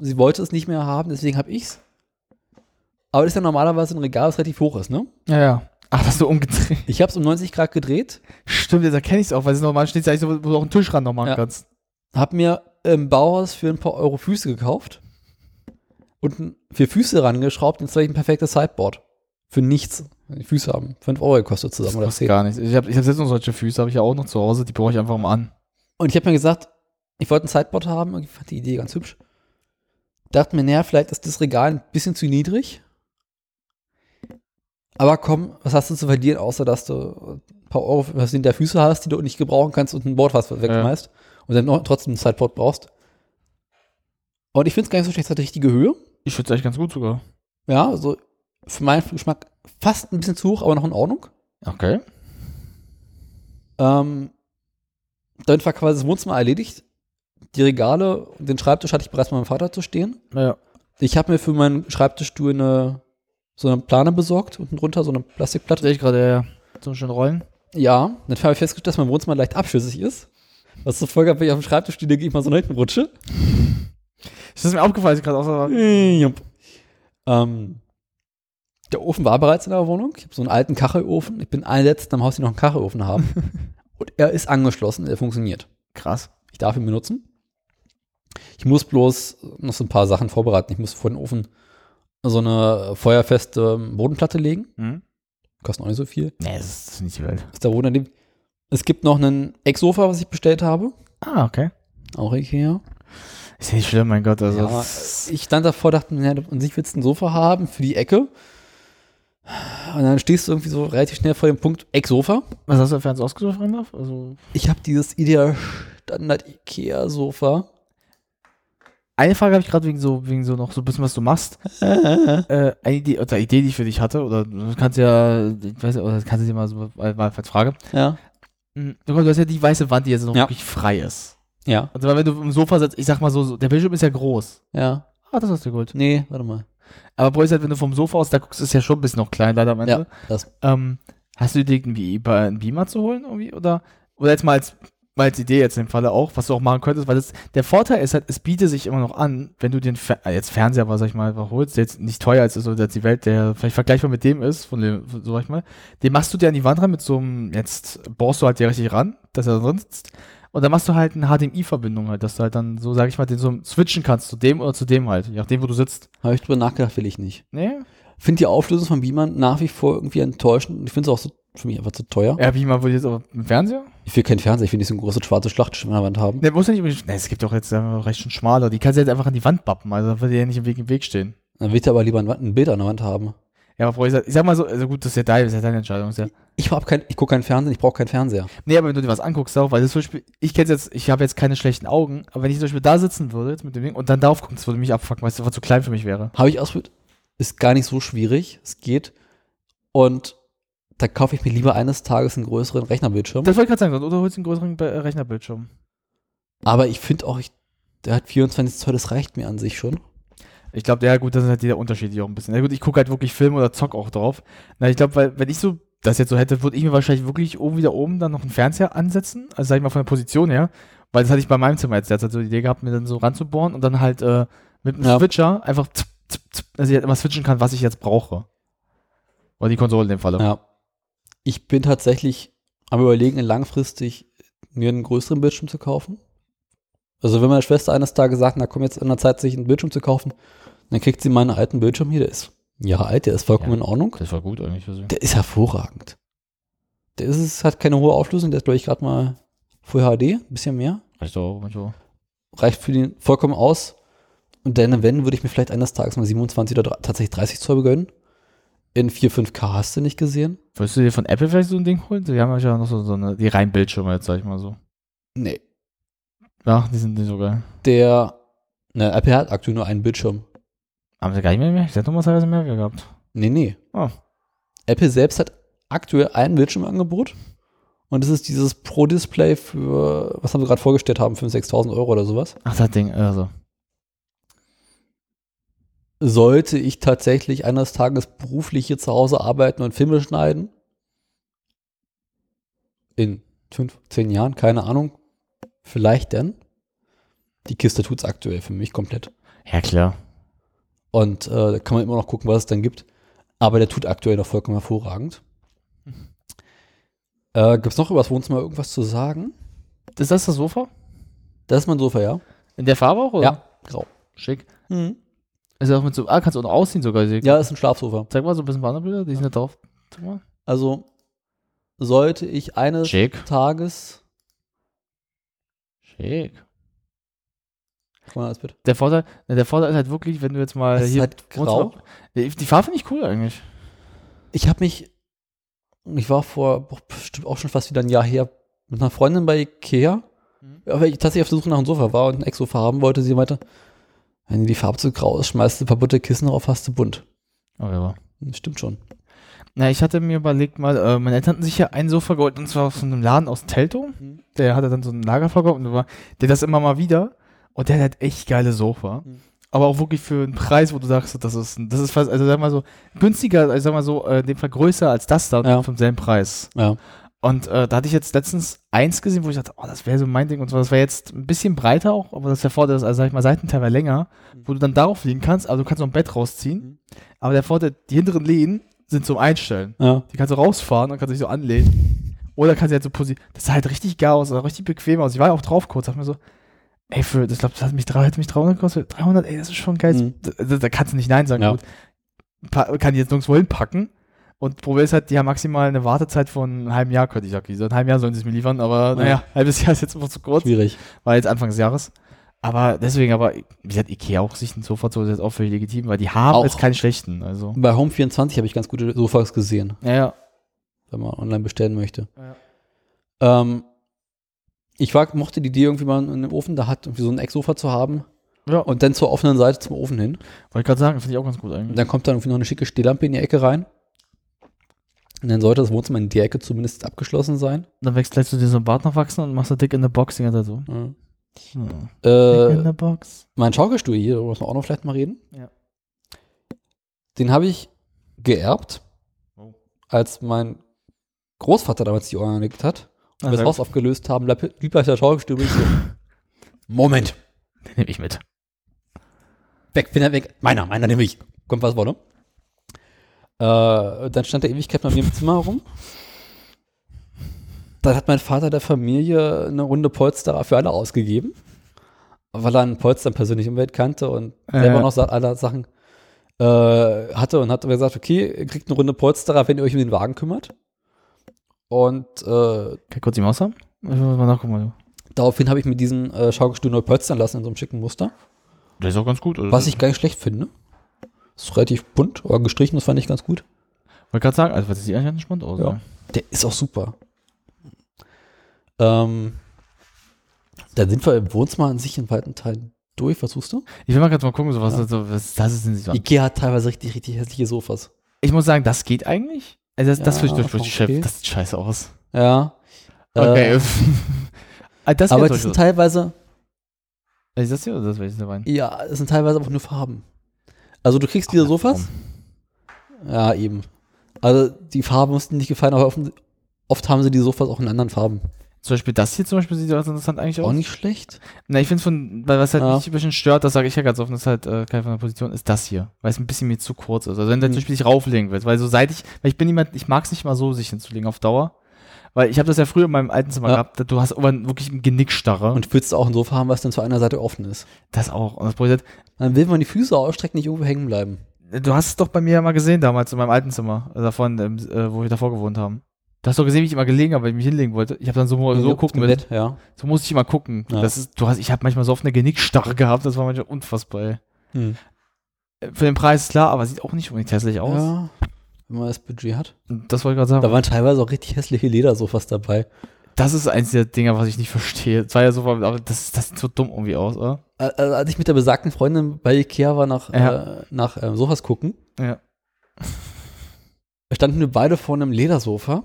Sie wollte es nicht mehr haben, deswegen habe ich's. Aber das ist ja normalerweise ein Regal, das relativ hoch ist, ne? Ja, ja. Ach, das ist so umgedreht. Ich habe es um 90 Grad gedreht, Stimmt, jetzt erkenne ich es auch, weil es normal steht, ja eigentlich so, wo du auch einen Tischrand noch machen Ja. kannst. habe mir im Bauhaus für ein paar Euro Füße gekauft und vier Füße rangeschraubt und jetzt habe ich ein perfektes Sideboard. Für nichts. Die Füße haben 5 Euro gekostet zusammen oder kostet 10. gar nichts. Ich habe ich hab jetzt noch solche Füße, habe ich ja auch noch zu Hause, die brauche ich einfach mal an. Und ich habe mir gesagt, ich wollte ein Sideboard haben und ich fand die Idee ganz hübsch. Dachte mir, naja, vielleicht ist das Regal ein bisschen zu niedrig. Aber komm, was hast du zu verlieren, außer dass du ein paar Euro was in der Füße hast, die du nicht gebrauchen kannst und ein Board was wegschmeißt und dann noch trotzdem ein Sideboard brauchst. Und ich finde es gar nicht so schlecht, es hat die richtige Höhe. Ich finde es eigentlich ganz gut sogar. Ja, also für meinen Geschmack fast ein bisschen zu hoch, aber noch in Ordnung. Okay. Ähm, damit war quasi das Wohnzimmer erledigt. Die Regale und den Schreibtisch hatte ich bereits bei meinem Vater zu stehen. Ja. Ich habe mir für meinen Schreibtischstuhl eine, so eine Plane besorgt, unten drunter, so eine Plastikplatte. Sehe ich gerade, ja. So schön rollen. Ja, dann habe ich festgestellt, dass mein Wohnzimmer leicht abschüssig ist. Was zur Folge hat, wenn ich auf dem Schreibtisch stehe, gehe ich mal so nach hinten rutsche. Ist das mir aufgefallen, als ich gerade außer Jupp. Ähm, der Ofen war bereits in der Wohnung. Ich habe so einen alten Kachelofen. Ich bin einer der letzten am Haus, die noch einen Kachelofen haben. Und er ist angeschlossen, er funktioniert. Krass. Ich darf ihn benutzen. Ich muss bloß noch so ein paar Sachen vorbereiten. Ich muss vor den Ofen so eine feuerfeste Bodenplatte legen. Hm? Kostet auch nicht so viel. Nee, das ist nicht die Welt. Ist da Boden. Es gibt noch einen Ecksofa, was ich bestellt habe. Ah, okay. Auch Ikea. Ist ja nicht schlimm, mein Gott. Also, Ja, ich stand davor, dachte, mir, ja, an sich willst du ein Sofa haben für die Ecke. Und dann stehst du irgendwie so relativ schnell vor dem Punkt Ecksofa. was hast du für eins ausgesucht, Randolph? Also, Ich habe dieses ideal Standard Ikea-Sofa. eine Frage habe ich gerade wegen so, wegen so noch so ein bisschen, was du machst. äh, eine Idee, oder Idee, die ich für dich hatte, oder du kannst ja, ich weiß ja, oder kannst du dir mal so mal, als Frage. Ja. Mhm. Du hast ja die weiße Wand, die jetzt noch Ja. wirklich frei ist. Ja. Also, weil wenn du im Sofa sitzt, ich sag mal so, so der Bildschirm ist ja groß. Ja. Ah, das hast du geholt. Nee, warte mal. Aber Bro, ist halt, wenn du vom Sofa aus da guckst, ist ja schon ein bisschen noch klein, leider am Ende. Ja, das. Ähm, hast du Be Be- einen Beamer zu holen irgendwie? Oder, oder jetzt mal als, mal als Idee jetzt in dem Falle auch, was du auch machen könntest, weil das, der Vorteil ist halt, es bietet sich immer noch an, wenn du den Fer äh, jetzt Fernseher, was sag ich mal, einfach holst, der jetzt nicht teuer ist, also jetzt die Welt, der vielleicht vergleichbar mit dem ist, von dem, so sag ich mal, den machst du dir an die Wand ran mit so einem, jetzt bohrst du halt dir richtig ran, dass er drin sitzt. Und dann machst du halt eine HDMI-Verbindung halt, dass du halt dann so, sag ich mal, den so switchen kannst, zu dem oder zu dem halt, je nachdem, wo du sitzt. Habe ich drüber nachgedacht, will ich nicht. Nee? Finde die Auflösung von Beamern nach wie vor irgendwie enttäuschend. und Ich finde es auch so, für mich einfach zu teuer. Ja, Beamer würde ich jetzt aber dem Fernseher? Ich will keinen Fernseher, ich will nicht so eine große schwarze Schlachtschiff an der Wand haben. Ne, muss ja nicht unbedingt. Ne, es gibt auch jetzt recht schon schmaler. Die kannst du jetzt einfach an die Wand bappen, also da würde ja nicht im Weg, im Weg stehen. Dann will ich aber lieber ein Bild an der Wand haben. Ja, aber ich sag, ich sag mal so, also gut, das ist ja deine, das ist ja deine Entscheidung. Ist ja. Ich, hab kein, ich gucke keinen Fernsehen, ich brauche keinen Fernseher. Nee, aber wenn du dir was anguckst, auch, weil das zum Beispiel, ich kenn's jetzt, ich habe jetzt keine schlechten Augen, aber wenn ich zum Beispiel da sitzen würde, jetzt mit dem Ding, und dann darauf gucken, das würde mich abfucken, weil es einfach zu klein für mich wäre. Habe ich ausprobiert. Ist gar nicht so schwierig. Es geht. Und da kaufe ich mir lieber eines Tages einen größeren Rechnerbildschirm. Das wollte ich gerade sagen, oder holst du einen größeren Be- äh, Rechnerbildschirm. Aber ich finde auch, ich, der hat 24 Zoll, das reicht mir an sich schon. Ich glaube, ja gut, das ist halt der Unterschied hier auch ein bisschen. Ja gut, ich gucke halt wirklich Filme oder zock auch drauf. Na, ich glaube, weil, wenn ich so das jetzt so hätte, würde ich mir wahrscheinlich wirklich oben wieder oben dann noch einen Fernseher ansetzen. Also sag ich mal von der Position her. Weil das hatte ich bei meinem Zimmer jetzt. Der hat halt so die Idee gehabt, mir dann so ranzubohren und dann halt äh, mit einem Ja. Switcher einfach, zip, zip, zip, dass ich halt immer switchen kann, was ich jetzt brauche. Oder die Konsole in dem Falle. Ja. Ich bin tatsächlich am überlegen, langfristig mir einen größeren Bildschirm zu kaufen. Also wenn meine Schwester eines Tages sagt, na komm jetzt an der Zeit, sich einen Bildschirm zu kaufen, dann kriegt sie meinen alten Bildschirm hier, der ist ein Jahr alt, der ist vollkommen Ja. in Ordnung. Das war gut eigentlich für sie. Der ist hervorragend. Der ist, hat keine hohe Auflösung, der ist, glaube ich, gerade mal Full HD, ein bisschen mehr. Reicht doch manchmal. Reicht für den vollkommen aus. Und dann, wenn, würde ich mir vielleicht eines Tages mal 27 oder tatsächlich 30 Zoll gönnen. In 4, 5K hast du nicht gesehen? Würdest du dir von Apple vielleicht so ein Ding holen? Die haben ja noch so, so eine, die reinen Bildschirme jetzt, sag ich mal so. Nee. Ja, die sind nicht so geil. Der, ne, Apple hat aktuell nur einen Bildschirm. Haben sie gar nicht mehr mehr? Ich hätte noch mal teilweise mehr gehabt. Nee, nee. Oh. Apple selbst hat aktuell ein Bildschirmangebot. Und das ist dieses Pro-Display für, was haben wir gerade vorgestellt haben, 5.000, 6.000 Euro oder sowas. Ach, das Ding, also. Sollte ich tatsächlich eines Tages beruflich hier zu Hause arbeiten und Filme schneiden, in fünf, zehn Jahren, keine Ahnung, vielleicht dann. Die Kiste tut's aktuell für mich komplett. Ja, klar. Und äh, da kann man immer noch gucken, was es dann gibt. Aber der tut aktuell noch vollkommen hervorragend. Äh, Gibt es noch über das Wohnzimmer irgendwas zu sagen? Ist das das Sofa? Das ist mein Sofa, ja. In der Farbe auch, oder? Ja, grau. Schick. Ist ja auch mit so, ah, kannst du auch noch ausziehen sogar. Ja, ist ein Schlafsofa. Zeig mal so ein bisschen andere Bilder, die sind da drauf. Also sollte ich eines Schick. Tages. Schick. Guck mal das bitte. Der Vorteil, der Vorteil ist halt wirklich, wenn du jetzt mal ist hier. halt grau. Die, die Farbe finde ich cool eigentlich. Ich habe mich. Ich war vor bestimmt auch schon fast wieder ein Jahr her mit einer Freundin bei Ikea. Aber ich tatsächlich auf der Suche nach einem Sofa war und ein Ex-Sofa haben wollte. Sie meinte, wenn die Farbe zu grau ist, schmeißt du ein paar bunte Kissen drauf, hast du bunt. Oh, ja. Das stimmt schon. Na, ich hatte mir überlegt mal, äh, meine Eltern hatten sich ja ein Sofa geholt, und zwar aus so einem Laden aus Teltow. Der hatte dann so einen Lagerfeuer und der war, der das immer mal wieder. Und der hat echt geile Sofa. Aber auch wirklich für einen Preis, wo du sagst, das ist, das ist fast, also sag mal so, günstiger, also sag mal so, äh, in dem Fall größer als das da Ja. vom selben Preis. Ja. Und äh, da hatte ich jetzt letztens eins gesehen, wo ich dachte, oh, das wäre so mein Ding. Und zwar, das wäre jetzt ein bisschen breiter auch, aber das ist, also sag ich mal, Seitenteil länger, wo du dann darauf liegen kannst, aber du kannst noch ein Bett rausziehen. Aber der Vorteil, die hinteren Lehnen sind zum Einstellen. Ja. Die kannst du rausfahren, dann kannst dich so anlehnen. Oder kannst du halt so posieren. Das sah halt richtig geil aus, sah richtig bequem aus. Ich war ja auch drauf kurz, dachte mir so, ey, für, das glaube, das hat mich, hat mich 300 gekostet. 300, ey, das ist schon geil. Mhm. Da, da, kannst du nicht Nein sagen. Ja. Gut. Pa kann die jetzt nirgendwo hinpacken. Und Problem ist halt, die haben maximal eine Wartezeit von einem halben Jahr, könnte ich sagen. So ein halbes Jahr sollen sie es mir liefern, aber naja, halbes Jahr ist jetzt immer zu kurz. Schwierig. War jetzt Anfang des Jahres. Aber deswegen, aber, wie gesagt, Ikea auch sich ein Sofa zu holen, ist jetzt auch völlig legitim, weil die haben Auch. jetzt keine schlechten. Also, Bei Home24 habe ich ganz gute Sofas gesehen, ja, ja. wenn man online bestellen möchte. Ja. Ähm, ich war, mochte die Idee irgendwie mal in dem Ofen, da hat irgendwie so ein Ecksofa zu haben Ja, und dann zur offenen Seite zum Ofen hin. wollte ich gerade sagen, finde ich auch ganz gut Und eigentlich. dann kommt dann irgendwie noch eine schicke Stehlampe in die Ecke rein. Und dann sollte das Wohnzimmer in der Ecke zumindest abgeschlossen sein. Dann wächst gleich so dir so ein Bart noch wachsen und machst du dick in der Box die ganze Zeit so. Ja. Hm. Dick in Äh, der Box. mein Schaukelstuhl hier, darüber muss man auch noch vielleicht mal reden. Ja. Den habe ich geerbt, Oh. als mein Großvater damals die Ohren angelegt hat. Und wir das sehr Haus aufgelöst haben, blieb blieb gleich der Schaukelstuhl. Moment, Den nehme ich mit. weg, bin er weg. Meiner, meiner nehme ich. Kommt was wolle. Äh, dann stand der Ewigkeit bei mir im Zimmer rum. Dann hat mein Vater der Familie eine Runde Polsterer für alle ausgegeben, weil er einen Polster persönlich Umwelt kannte und Äh. selber noch alle Sachen äh, hatte und hat gesagt, okay, ihr kriegt eine Runde Polsterer, wenn ihr euch um den Wagen kümmert. Und äh, Kann ich kurz die Maus haben? Ich muss mal nachgucken. Daraufhin habe ich mir diesen äh, Schaukelstuhl neu polstern lassen in so einem schicken Muster, Der ist auch ganz gut. Oder? was ich gar nicht schlecht finde. Ist relativ bunt, aber gestrichen, das fand ich ganz gut. wollte gerade sagen, also das sieht eigentlich ganz entspannt aus. Ja. Der ist auch super. Ähm, dann sind wir im Wohnzimmer an sich in weiten Teilen durch. Was suchst du? Ich will mal gerade mal gucken, so was, so, was das ist. So. Ikea hat teilweise richtig, richtig hässliche Sofas. Ich muss sagen, das geht eigentlich. Also das, das Ja, ich durch, durch okay. Chef. Das sieht scheiße aus. Ja. Okay. Äh, Ah, das aber das sind teilweise, Ist das hier oder das welches dabei? ja, das sind teilweise einfach nur Farben. Also du kriegst diese Sofas. Ja, eben. Also die Farben mussten nicht gefallen, aber oft, oft haben sie die Sofas auch in anderen Farben. Zum Beispiel das hier zum Beispiel sieht ganz interessant eigentlich aus. Auch nicht schlecht. Na, ich finde von, weil was halt Ja. mich ein bisschen stört, das sage ich ja ganz offen, das ist halt äh, keine von der Position, ist das hier. Weil es ein bisschen mir zu kurz ist. Also wenn der Mhm. zum Beispiel sich rauflegen will, weil so seit ich, weil ich bin jemand, ich mag es nicht mal so, sich hinzulegen auf Dauer. Weil ich habe das ja früher in meinem alten Zimmer Ja. gehabt, du hast irgendwann wirklich ein Genickstarre. Und willst du auch ein Sofa haben, was dann zu einer Seite offen ist. das auch. Und das Problem Dann will man die Füße ausstrecken, nicht irgendwo hängen bleiben. du hast es doch bei mir ja mal gesehen damals in meinem alten Zimmer, äh, davon, äh, wo wir davor gewohnt haben. Du hast doch gesehen, wie ich immer gelegen habe, weil ich mich hinlegen wollte. Ich habe dann so, so gucken müssen. Ja. So musste ich immer gucken. Ja. Das ist, du hast, ich habe manchmal so oft eine Genickstarre gehabt, das war manchmal unfassbar. Hm. Äh, Für den Preis klar, aber sieht auch nicht unbedingt hässlich aus. Ja, wenn man das Budget hat. Das wollte ich gerade sagen. Da waren teilweise auch richtig hässliche Ledersofas dabei. das ist eins der Dinger, was ich nicht verstehe. Das war ja so, aber das, das sieht so dumm irgendwie aus, oder? Äh, Als ich mit der besagten Freundin bei Ikea war nach, äh, nach ähm, Sofas gucken, Ja. standen wir beide vor einem Ledersofa,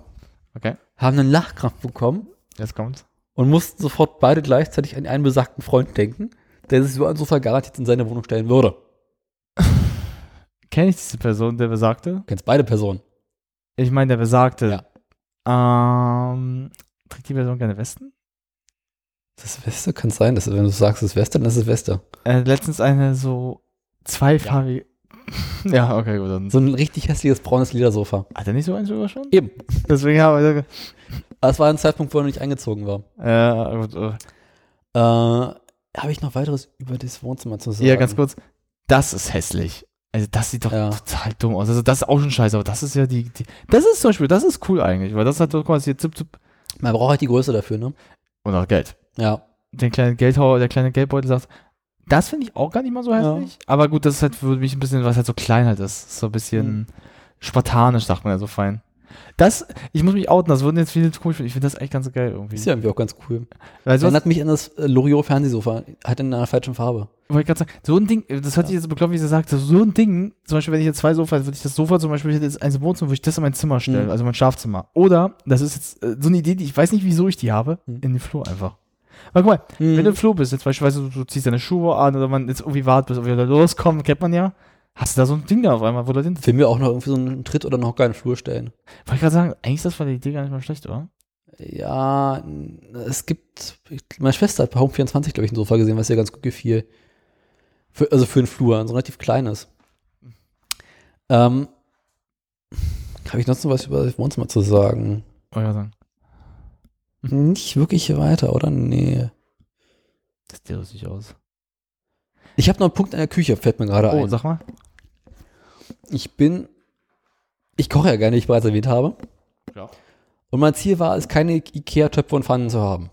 Okay. haben einen Lachkrampf bekommen Jetzt kommt's. und mussten sofort beide gleichzeitig an einen besagten Freund denken, der sich so ein Sofa garantiert in seine Wohnung stellen würde. Kenne ich diese Person, der besagte? Du kennst beide Personen. Ich meine, der besagte. Ähm, trägt die Person gerne Westen? Das Weste kann sein, dass, wenn du sagst, das ist Weste, dann ist es Weste. Äh, letztens eine so zweifarbige. Ja. okay, gut. Dann So ein richtig hässliches braunes Ledersofa. Hat er nicht so eins sogar schon? Eben. Deswegen haben wir. Aber es war ein Zeitpunkt, wo er noch nicht eingezogen war. Ja, gut. Äh, Äh, Habe ich noch weiteres über das Wohnzimmer zu sagen? ja, ganz kurz. Das ist hässlich. Also das sieht doch Ja. total dumm aus. Also das ist auch schon scheiße, aber das ist ja die, die das ist zum Beispiel, das ist cool eigentlich, weil das hat doch quasi hier zip, zip Man braucht halt die Größe dafür, ne? und auch Geld. Ja. Den kleinen Geldhauer, der kleine Geldbeutel sagt, das finde ich auch gar nicht mal so hässlich. Aber gut, das ist halt für mich ein bisschen, was halt so klein halt ist. So ein bisschen Mhm. spartanisch, sagt man ja so fein. Das, ich muss mich outen, das würden jetzt viele cool finden. Ich finde das echt ganz geil irgendwie. Ist ja irgendwie auch ganz cool. Weil sowas, Erinnert mich an das äh, Loriot Fernsehsofa. Hat in einer falschen Farbe. wollte ich gerade sagen, so ein Ding, das hört sich jetzt so bekloppt, wie sie sagt, so ein Ding, zum Beispiel, wenn ich jetzt zwei Sofas, würde ich das Sofa zum Beispiel, ich hätte jetzt ein Wohnzimmer, würde ich das in mein Zimmer stellen, Mhm. also mein Schlafzimmer. Oder, das ist jetzt äh, so eine Idee, die ich weiß nicht, wieso ich die habe, Mhm. in den Flur einfach. Weil guck mal, wenn du im Flur bist, jetzt beispielsweise du, du ziehst deine Schuhe an oder man jetzt irgendwie wartet, bis wieder loskommt, kennt man ja, hast du da so ein Ding da auf einmal, wo du den. Will mir auch noch irgendwie so einen Tritt oder noch keinen Flur stellen. Wollte ich gerade sagen, eigentlich ist das von der Idee gar nicht mal schlecht, oder? Ja, es gibt, meine Schwester hat bei Home 24, glaube ich, ein Sofa gesehen, was ihr ganz gut gefiel. Für, also für einen Flur, ein so relativ kleines. Ähm, Habe ich noch was über das Wohnzimmer zu sagen? Ich gerade sagen. Nicht wirklich weiter, oder? Nee. Das sieht lustig aus. Ich habe noch einen Punkt in der Küche, fällt mir gerade Oh, ein. sag mal. Ich bin, ich koche ja gerne, wie ich bereits erwähnt habe. Ja. Und mein Ziel war es, keine Ikea-Töpfe und Pfannen zu haben.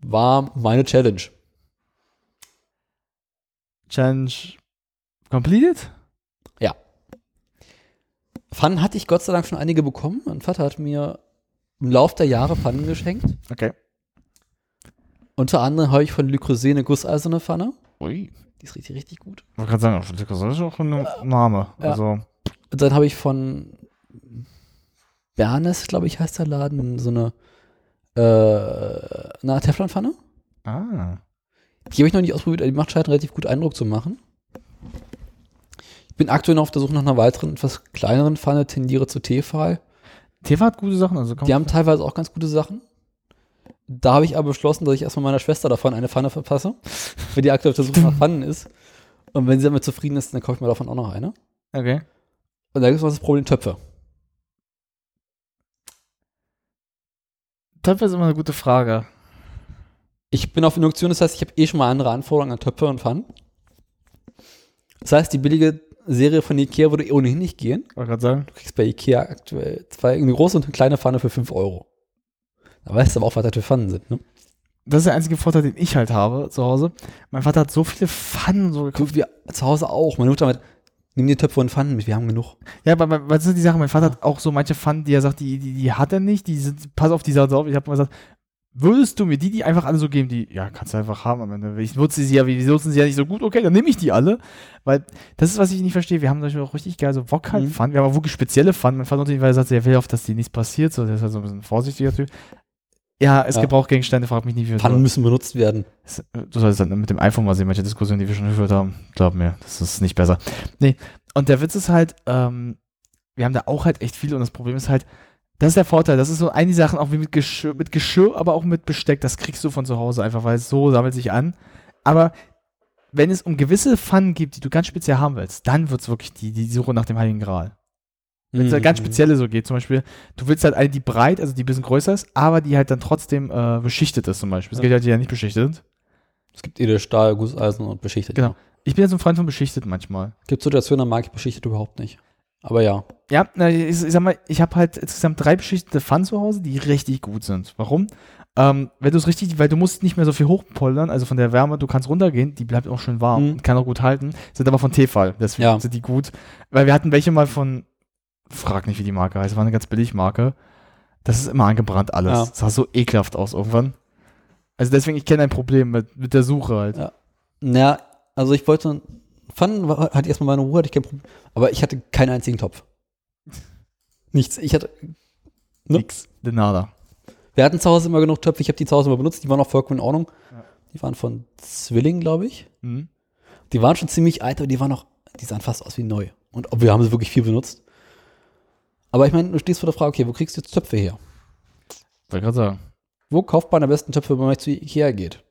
War meine Challenge. Challenge completed? Pfannen hatte ich Gott sei Dank schon einige bekommen. Mein Vater hat mir im Lauf der Jahre Pfannen geschenkt. Okay. Unter anderem habe ich von Creuset eine gusseiserne Pfanne. Ui. Die ist richtig, richtig gut. Wollte gerade sagen, das ist auch ein Name. Ja. Also, Und dann habe ich von Bernes, glaube ich, heißt der Laden, so eine äh, na, Teflonpfanne. Ah. Die habe ich noch nicht ausprobiert, aber die macht scheint relativ gut Eindruck zu machen. Ich bin aktuell noch auf der Suche nach einer weiteren, etwas kleineren Pfanne, tendiere zu Tefal. Teva hat gute Sachen, also Die haben teilweise auch ganz gute Sachen. Da habe ich aber beschlossen, dass ich erstmal meiner Schwester davon eine Pfanne verpasse, weil die aktuell auf der Suche nach Pfannen ist. Und wenn sie damit zufrieden ist, dann kaufe ich mir davon auch noch eine. Okay. Und da gibt es noch das Problem Töpfe. Töpfe ist immer eine gute Frage. Ich bin auf Induktion, das heißt, ich habe eh schon mal andere Anforderungen an Töpfe und Pfannen. Das heißt, die billige Serie von Ikea würde ohnehin nicht gehen. Wollte gerade sagen. Du kriegst bei Ikea aktuell zwei, eine große und eine kleine Pfanne für 5 Euro. Da weißt du aber auch, was das für Pfannen sind, ne? Das ist der einzige Vorteil, den ich halt habe zu Hause. Mein Vater hat so viele Pfannen so gekauft. Wir zu Hause auch. Meine Mutter mit, nimm die Töpfe und Pfannen mit, wir haben genug. Ja, aber aber was ist die Sache? Mein Vater hat auch so manche Pfannen, die er sagt, die, die, die hat er nicht. Die sind, pass auf, die Sache auf. Ich habe mal gesagt, würdest du mir die, die einfach alle so geben, die, ja, kannst du einfach haben am Ende. Ich nutze sie ja, wie nutzen sie ja nicht so gut, okay, dann nehme ich die alle. Weil das ist, was ich nicht verstehe. Wir haben zum Beispiel auch richtig geil so wok halt Mhm. Wir haben auch wirklich spezielle Pfannen. Mein Vater natürlich, weil er sagt, er will auf, dass die nichts passiert. So, der ist halt so ein bisschen vorsichtiger Typ. Ja, es Ja. Gebrauchgegenstände, frag mich nicht, wie wir Pfannen müssen benutzt werden. Du solltest dann mit dem iPhone mal sehen, manche Diskussionen, die wir schon geführt haben. Glaub mir, das ist nicht besser. Nee, und der Witz ist halt, ähm, wir haben da auch halt echt viel und das Problem ist halt, das ist der Vorteil, das ist so eine Sachen auch wie mit Geschirr, mit Geschirr, aber auch mit Besteck, das kriegst du von zu Hause einfach, weil es so sammelt sich an. Aber wenn es um gewisse Pfannen gibt, die du ganz speziell haben willst, dann wird es wirklich die, die Suche nach dem Heiligen Gral. Wenn es halt ganz spezielle so geht, zum Beispiel, du willst halt eine, die breit, also die ein bisschen größer ist, aber die halt dann trotzdem äh, beschichtet ist zum Beispiel. Es Ja. gibt halt die ja nicht beschichtet sind. Es gibt Edelstahl, Gusseisen und beschichtet. Genau. Ich bin ja so ein Freund von beschichtet manchmal. Gibt Situationen, da mag ich beschichtet überhaupt nicht. Aber ja. Ja, ich, ich sag mal, ich habe halt insgesamt drei beschichtete Pfannen zu Hause, die richtig gut sind. Warum? Ähm, wenn du es richtig, weil du musst nicht mehr so viel hochpoldern, also von der Wärme, du kannst runtergehen, die bleibt auch schön warm Mhm. und kann auch gut halten, sind aber von Tefal, deswegen Ja. sind die gut. Weil wir hatten welche mal von, frag nicht, wie die Marke heißt, war eine ganz billig Marke. Das ist immer angebrannt alles. Ja. Das sah so ekelhaft aus irgendwann. Also deswegen, ich kenne ein Problem mit, mit der Suche halt. Ja. Naja, also ich wollte, Pfannen war- hatte ich erstmal meine Ruhe, hatte ich kein Problem. Aber ich hatte keinen einzigen Topf. Nichts. Ich hatte, ne? Nix. De nada. wir hatten zu Hause immer genug Töpfe, ich habe die zu Hause immer benutzt, die waren auch vollkommen in Ordnung. Ja. Die waren von Zwilling, glaube ich. Mhm. Die waren schon ziemlich alt, aber die waren noch, die sahen fast aus wie neu. Und ob wir haben sie wirklich viel benutzt. Aber ich meine, du stehst vor der Frage, okay, wo kriegst du jetzt Töpfe her? Wollte gerade sagen. Wo kauft man am besten Töpfe, wenn man zu Ikea geht?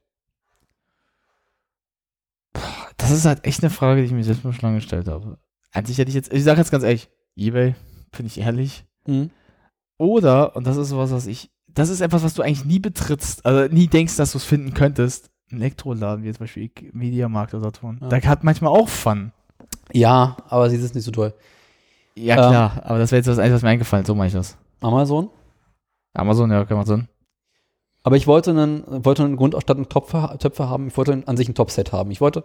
Das ist halt echt eine Frage, die ich mir selbst mal schon lange gestellt habe. Eigentlich hätte ich jetzt, ich sage jetzt ganz ehrlich, Ebay, bin ich ehrlich. Mhm. Oder, und das ist sowas, was ich, das ist etwas, was du eigentlich nie betrittst, also nie denkst, dass du es finden könntest. Ein Elektroladen, wie zum Beispiel Mediamarkt oder Saturn. Ja. Da hat manchmal auch Fun. Ja, aber sie ist nicht so toll. Ja, Ähm. klar, aber das wäre jetzt das Einzige, was mir eingefallen so mache ich das. Amazon. Amazon, ja, Amazon. Aber ich wollte einen, wollte einen Grundausstattung Töpfe, Töpfe haben. Ich wollte an sich ein Topset haben. Ich wollte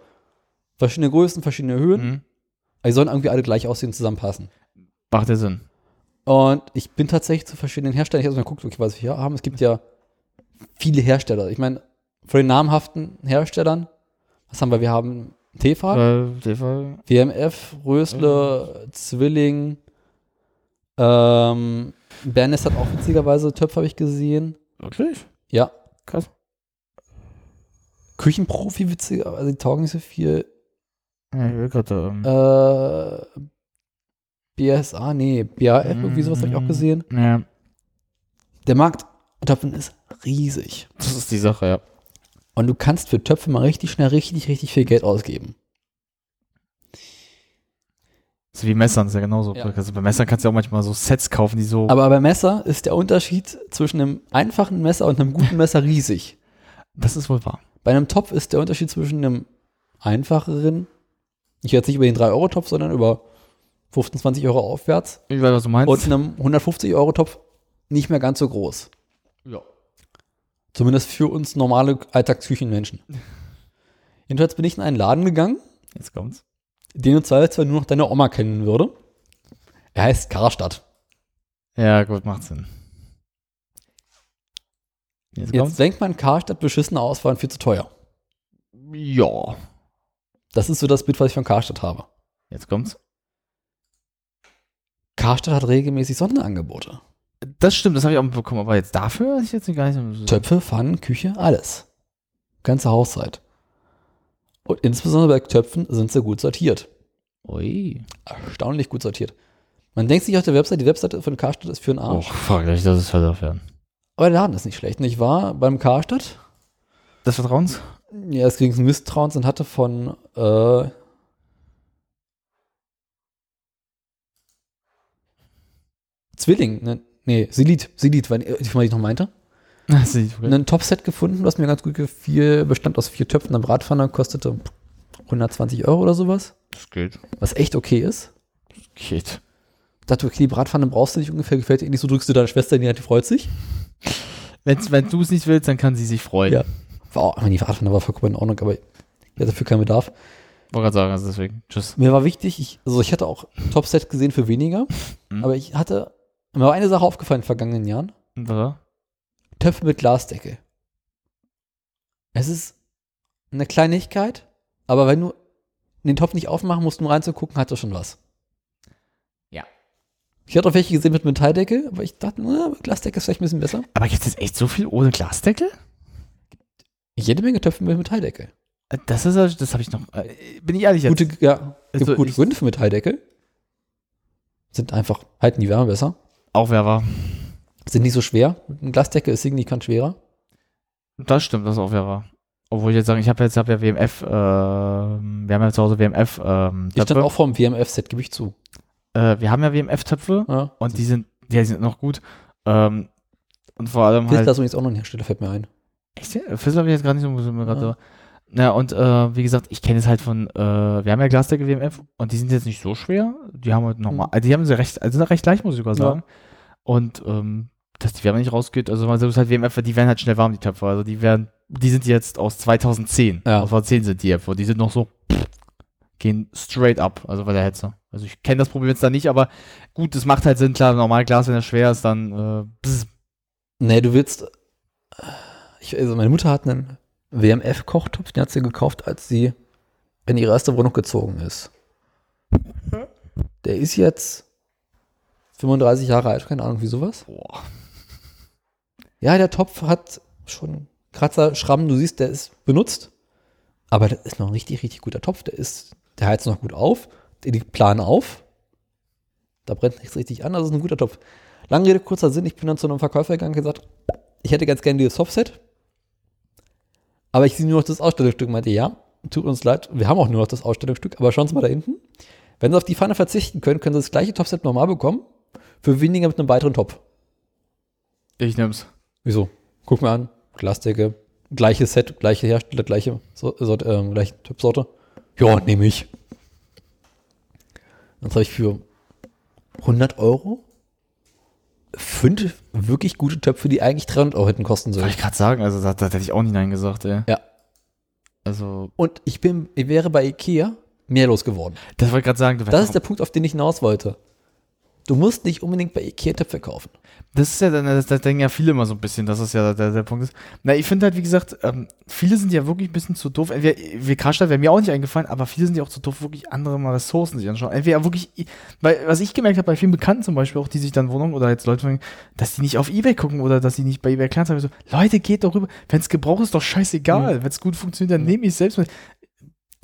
verschiedene Größen, verschiedene Höhen. Mhm. Aber die sollen irgendwie alle gleich aussehen und zusammenpassen. Macht ja Sinn. Und ich bin tatsächlich zu verschiedenen Herstellern. Ich habe mal geguckt, okay, was wir hier haben. Es gibt ja viele Hersteller. Ich meine, von den namhaften Herstellern, was haben wir? Wir haben Tefal, Äh, TV, WMF, Rösle, Zwilling, ähm, Bernes hat auch witzigerweise Töpfe, habe ich gesehen. wirklich? Ja. Krass. Küchenprofi, witzigerweise, die taugen nicht so viel. Ja, ich will gerade, ähm, Äh, BSA, nee, BAF, irgendwie sowas habe ich auch gesehen. Ja, Der Markt davon ist riesig. das ist die Sache, ja. Und du kannst für Töpfe mal richtig schnell richtig, richtig viel Geld ausgeben. So wie Messern, ist ja genauso. Ja. Also bei Messern kannst du ja auch manchmal so Sets kaufen, die so. Aber bei Messer ist der Unterschied zwischen einem einfachen Messer und einem guten Messer riesig. das ist wohl wahr. Bei einem Topf ist der Unterschied zwischen einem einfacheren, ich jetzt nicht über den 3-Euro-Topf, sondern über 15, 20 Euro aufwärts Ich weiß, was du meinst. und einem 150-Euro-Topf nicht mehr ganz so groß. ja. Zumindest für uns normale Alltagsküchenmenschen. Jedenfalls bin ich in einen Laden gegangen, Jetzt kommt's. den du zwar nur noch deine Oma kennen würde. Er heißt Karstadt. Ja, gut, macht Sinn. Jetzt, Jetzt denkt man, Karstadt beschissene Auswahl und viel zu teuer. Ja. Das ist so das Bild, was ich von Karstadt habe. Jetzt kommt's. Karstadt hat regelmäßig Sonderangebote. Das stimmt, das habe ich auch mitbekommen, aber jetzt dafür ich jetzt gar nicht so. Töpfe, Pfannen, Küche, alles. Ganze Hauszeit. Und insbesondere bei Töpfen sind sie gut sortiert. Ui. Erstaunlich gut sortiert. Man denkt sich auf der Website, die Webseite von Karstadt ist für einen Oh, Arsch. fuck, dass das ist halt werden. Aber der Laden ist nicht schlecht. Und ich war beim Karstadt, Das Vertrauens? Ja, es ging um Misstrauens und hatte von äh, Zwilling, ne, nee, Silit, Silit, weil ich mal ich noch meinte. Das sieht okay. Ein Topset gefunden, was mir ganz gut gefiel, bestand aus vier Töpfen am Bratpfanne, kostete 120 Euro oder sowas, Das geht. was echt okay ist. Geht. dachte, okay, die Bratpfanne brauchst du nicht ungefähr, gefällt dir nicht, so drückst du deiner Schwester in die Hand, die freut sich. Wenn's, wenn du es nicht willst, dann kann sie sich freuen. Ja. War auch, ich meine, die war vollkommen in Ordnung, aber ich hatte dafür keinen Bedarf. Wollte gerade sagen, also deswegen. Tschüss. Mir war wichtig, ich, also ich hatte auch Topset gesehen für weniger, Mhm. aber ich hatte, mir war eine Sache aufgefallen in den vergangenen Jahren. Und was war? Töpfe mit Glasdeckel. Es ist eine Kleinigkeit, aber wenn du den Topf nicht aufmachen musst, um reinzugucken, hat das schon was. Ja. Ich hatte auch welche gesehen mit Metalldeckel, aber ich dachte, na, Glasdeckel ist vielleicht ein bisschen besser. Aber gibt es echt so viel ohne Glasdeckel? Jede Menge Töpfe mit Metalldeckel. Äh, Das ist, das habe ich noch. Äh, bin ich ehrlich jetzt? Gute, ja, gibt Also gute Gründe für Metalldeckel. Sind einfach, halten die Wärme besser. Aufwerfer. Sind nicht so schwer. Ein Glasdeckel ist signifikant schwerer. Das stimmt, das ist Aufwerfer. Obwohl ich jetzt sagen, ich habe jetzt hab ja WMF, äh, wir haben ja zu Hause WMF ähm, Ich stand auch vor dem WMF-Set, gebe ich zu. Äh, wir haben ja WMF-Töpfe Ja. und die sind, ja, die sind noch gut. Ähm, und vor allem halt. ist übrigens auch noch ein Hersteller, fällt mir ein. Echt? ja? Fizzler habe ich jetzt gar nicht so, gerade. Ja. Na, und äh, wie gesagt, ich kenne es halt von, äh, wir haben ja Glasdeckel WMF und die sind jetzt nicht so schwer. Die haben halt normal, also die haben sie recht, also sind recht leicht, muss ich sogar Mhm. Ja. sagen. Und ähm, dass die Wärme nicht rausgeht, also man sagt halt WMF, die werden halt schnell warm, die Töpfe. Also die werden, die sind jetzt aus 2010. Ja. Aus 2010 sind die Äpfel. Die sind noch so, pff, gehen straight up, also bei der Hitze. Also ich kenne das Problem jetzt da nicht, aber gut, das macht halt Sinn, klar, normal Glas, wenn es schwer ist, dann äh, Nee, du willst. Ich, also meine Mutter hat einen WMF-Kochtopf, den hat sie gekauft, als sie in ihre erste Wohnung gezogen ist. Der ist jetzt 35 Jahre alt, keine Ahnung, wie sowas. boah. Ja, der Topf hat schon Kratzer, Schrammen, du siehst, der ist benutzt. Aber das ist noch ein richtig, richtig guter Topf. Der ist, der heizt noch gut auf, der liegt plan auf. Da brennt nichts richtig an, also ist ein guter Topf. Lange Rede, kurzer Sinn, ich bin dann zu einem Verkäufer gegangen und gesagt, ich hätte ganz gerne dieses Topfset. Aber ich sehe nur noch das Ausstellungsstück. Meinte, ja, tut uns leid, wir haben auch nur noch das Ausstellungsstück, aber schauen Sie mal da hinten. Wenn Sie auf die Pfanne verzichten können, können Sie das gleiche Topfset nochmal bekommen, für weniger mit einem weiteren Topf. Ich nehm's. Wieso? Guck mal an, Glasdecke, gleiches Set, gleiche Hersteller, gleiche, so, ähm, gleiche Töpfsorte. Ja, nehme ich. Jetzt habe ich für 100 Euro fünf wirklich gute Töpfe, die eigentlich 300 Euro hätten kosten Soll sollen. ich gerade sagen, also da, da hätte ich auch nicht Nein gesagt, ey. Ja. Also, Und ich bin, ich wäre bei Ikea mehr losgeworden. das wollte ich gerade sagen, Das ist der Punkt, auf den ich hinaus wollte. Du musst nicht unbedingt bei Ikea Töpfe kaufen. Das ist ja dann, das, das denken ja viele immer so ein bisschen, dass das ja der, der Punkt ist. Na, ich finde halt, wie gesagt, ähm, viele sind ja wirklich ein bisschen zu doof. Entweder, wir Karstadt wäre mir auch nicht eingefallen, aber viele sind ja auch zu doof, wirklich andere mal Ressourcen sich anschauen. Entweder wirklich, weil, was ich gemerkt habe bei vielen Bekannten zum Beispiel, auch die sich dann Wohnungen oder jetzt Leute, dass die nicht auf Ebay gucken oder dass die nicht bei Ebay Kleinanzeigen so, Leute, geht doch rüber. Wenn es gebraucht ist, doch scheißegal. Wenn es gut funktioniert, dann nehme ich es selbst mit.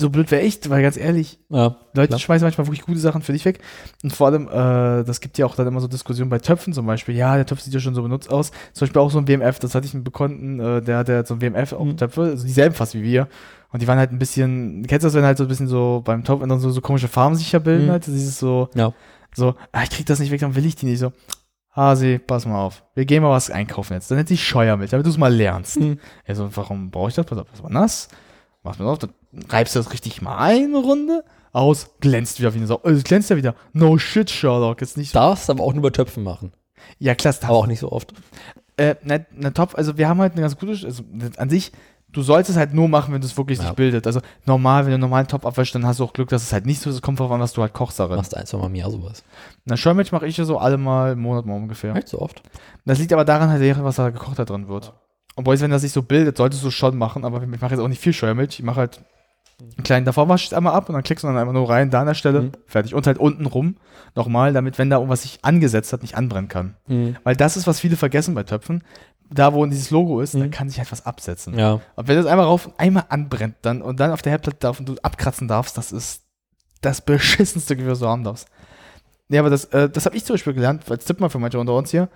So blöd wäre ich, weil ganz ehrlich, Ja, Leute Klar. schmeißen manchmal wirklich gute Sachen für dich weg. Und vor allem, äh, das gibt ja auch dann immer so Diskussionen bei Töpfen zum Beispiel. Ja, der Topf sieht ja schon so benutzt aus. Zum Beispiel auch so ein WMF, das hatte ich einen Bekannten, äh, der hat ja so ein WMF auch Mhm. Töpfe, also dieselben fast wie wir. Und die waren halt ein bisschen, kennst du das, wenn halt so ein bisschen so beim Topf dann so, so komische Farben sich ja bilden Mhm. halt, dieses so, ja. so, ah, ich krieg das nicht weg, dann will ich die nicht so. Hasi, pass mal auf. Wir gehen mal was einkaufen jetzt. Dann nennt sich Scheuermilch, damit du es mal lernst. Mhm. Ja, so, warum brauche ich das? Pass auf, das war nass. Machst mir auf, dann reibst du das richtig mal ein, eine Runde. Aus, glänzt wieder wie eine Sau. Äh, Es glänzt ja wieder. No shit, Sherlock. Ist nicht so. Darfst aber auch nur bei Töpfen machen. Ja, klar, es darf. Aber auch nicht so oft. Äh, na, na, top. Also, wir haben halt eine ganz gute. Also, an sich, du sollst es halt nur machen, wenn du es wirklich Ja. sich bildet. Also, normal, wenn du einen normalen Top abwäschst, dann hast du auch Glück, dass es halt nicht so ist. Es kommt darauf an, was du halt kochst darin. Machst ein, zwei Mal im Jahr sowas. Na, Scheuermilch mache ich ja so alle mal im Monat mal ungefähr. Nicht so oft. Das liegt aber daran halt, was da gekocht da drin wird. Obwohl, wenn das sich so bildet, solltest du es schon machen, aber ich mache jetzt auch nicht viel Scheuermilch. Ich mache halt Einen kleinen davor waschst du einmal ab und dann klickst du dann einmal nur rein, da an der Stelle, Mhm. fertig. Und halt unten rum nochmal, damit, wenn da irgendwas sich angesetzt hat, nicht anbrennen kann. Weil das ist, was viele vergessen bei Töpfen. Da, wo dieses Logo ist, da Mhm. kann sich halt was absetzen. Ja. Und wenn das einmal rauf und einmal anbrennt dann und dann auf der Herdplatte darf und du abkratzen darfst, das ist das beschissenste Gefühl, was du haben darfst. Ja, aber das, äh, das habe ich zum Beispiel gelernt, als Tipp mal für manche unter uns hier.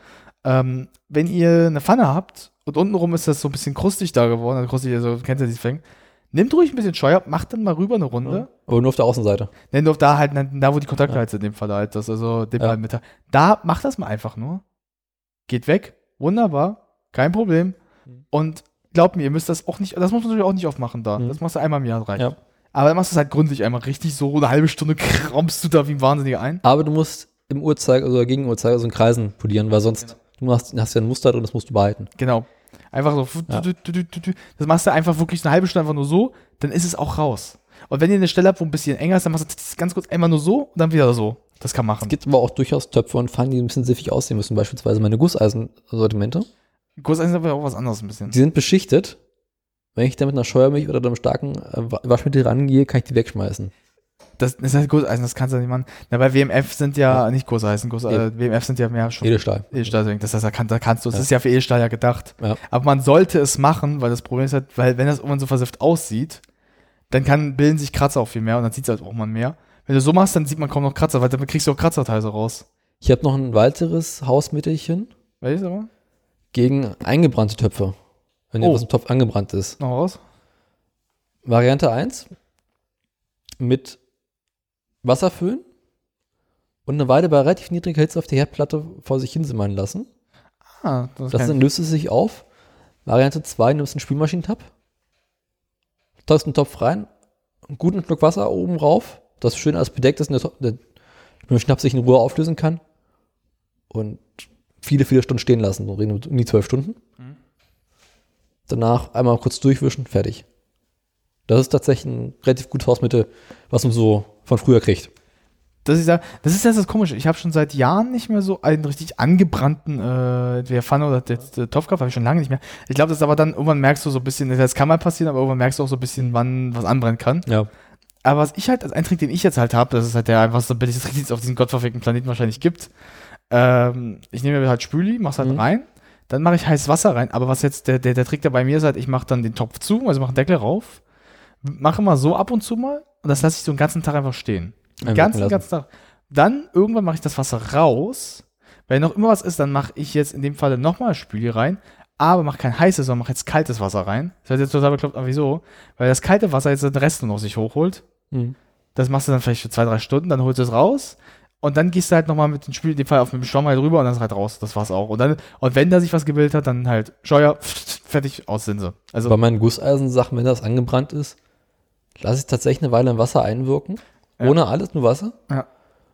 Ähm, wenn ihr eine Pfanne habt und untenrum ist das so ein bisschen krustig da geworden, also krustig, also kennt ihr die Fängen, nehmt ruhig ein bisschen Scheuer, macht dann mal rüber eine Runde. Aber nur auf der Außenseite. Nennt auf da halt, da wo die Kontakte halt sind, in dem Fall halt, das, also dem Ja. halt mit. Da macht das mal einfach nur. Geht weg, wunderbar, kein Problem. Mhm. Und glaubt mir, ihr müsst das auch nicht, das muss man natürlich auch nicht oft machen da. Mhm. Das machst du einmal im Jahr reicht. Ja. Aber dann machst du es halt gründlich einmal richtig so eine halbe Stunde krampfst du da wie ein Wahnsinniger ein. Aber du musst im Uhrzeiger, also gegen Uhrzeiger, so in Kreisen polieren, weil sonst du hast, hast ja ein Muster drin, das musst du behalten. Genau. Einfach so. Ja. Das machst du einfach wirklich eine halbe Stunde einfach nur so, dann ist es auch raus. Und wenn ihr eine Stelle habt, wo ein bisschen enger ist, dann machst du das ganz kurz einmal nur so und dann wieder so. Das kann machen. Es gibt aber auch durchaus Töpfe und Pfannen, die ein bisschen siffig aussehen müssen, beispielsweise meine Gusseisensortimente. Gusseisen ist aber auch was anderes ein bisschen. Die sind beschichtet. Wenn ich da mit einer Scheuermilch oder einem starken äh, Wa- Waschmittel rangehe, kann ich die wegschmeißen. Das, das ist halt Gusseisen, das kannst du nicht machen. Na, bei WMF sind ja, nicht Gusseisen, Guss, äh. WMF sind ja mehr schon Edelstahl. Edelstahl. Das heißt, da, kann, da kannst du, das Ja. ist ja für Edelstahl ja gedacht. Ja. Aber man sollte es machen, weil das Problem ist halt, weil wenn das irgendwann so versifft aussieht, dann kann, bilden sich Kratzer auch viel mehr und dann sieht es halt auch mal mehr. Wenn du so machst, dann sieht man kaum noch Kratzer, weil dann kriegst du auch Kratzerteile so raus. Ich habe noch ein weiteres Hausmittelchen du aber? gegen eingebrannte Töpfe. Wenn Oh. etwas im Topf angebrannt ist. Noch raus? Variante 1 mit Wasser füllen und eine Weile bei relativ niedriger Hitze auf der Herdplatte vor sich hinsimmern lassen. Ah, das, Das dann löst es sich auf. Variante 2, nimmst einen Spülmaschinentab, tauchst einen Topf rein, einen guten Schluck Wasser oben rauf, das schön alles bedeckt ist und der, der Spülmaschinentab sich in Ruhe auflösen kann und viele, viele Stunden stehen lassen, so reden um die zwölf Stunden. Danach einmal kurz durchwischen, fertig. Das ist tatsächlich ein relativ gutes Hausmittel, was man so von früher kriegt. das ist ja, das ist ja das Komische. Ich habe schon seit Jahren nicht mehr so einen richtig angebrannten, äh, Pfanne oder der, der Topf gehabt, habe ich schon lange nicht mehr. Ich glaube, das ist aber dann, irgendwann merkst du so ein bisschen, das kann mal passieren, aber irgendwann merkst du auch so ein bisschen, wann was anbrennen kann. Ja. Aber was ich halt, als ein Trick, den ich jetzt halt habe, das ist halt der einfachste billigste Trick, den es auf diesem gottverfickten Planeten wahrscheinlich gibt. Ähm, ich nehme mir halt Spüli, mach's halt Mhm. rein, dann mache ich heißes Wasser rein. Aber was jetzt der, der, der Trick da bei mir ist halt, ich mache dann den Topf zu, also mache einen Deckel rauf, mache mal so ab und zu mal und das lasse ich so einen ganzen Tag einfach stehen. Den ganzen, ganzen Tag. Dann irgendwann mache ich das Wasser raus. Wenn noch immer was ist, dann mache ich jetzt in dem Falle nochmal Spüli rein, aber mache kein heißes, sondern mache jetzt kaltes Wasser rein. Das heißt jetzt total bekloppt, aber wieso? Weil das kalte Wasser jetzt den Rest nur noch sich hochholt. Mhm. Das machst du dann vielleicht für zwei, drei Stunden, dann holst du es raus und dann gehst du halt nochmal mit dem Spül, in dem Fall auf dem Schwamm halt rüber und dann ist halt raus. Das war's auch. Und dann, und wenn da sich was gebildet hat, dann halt Scheuer, fertig, aus sind sie. Also, Bei meinen Gusseisensachen, wenn das angebrannt ist, lasse ich tatsächlich eine Weile im Wasser einwirken. Ja. Ohne alles, nur Wasser. Ja.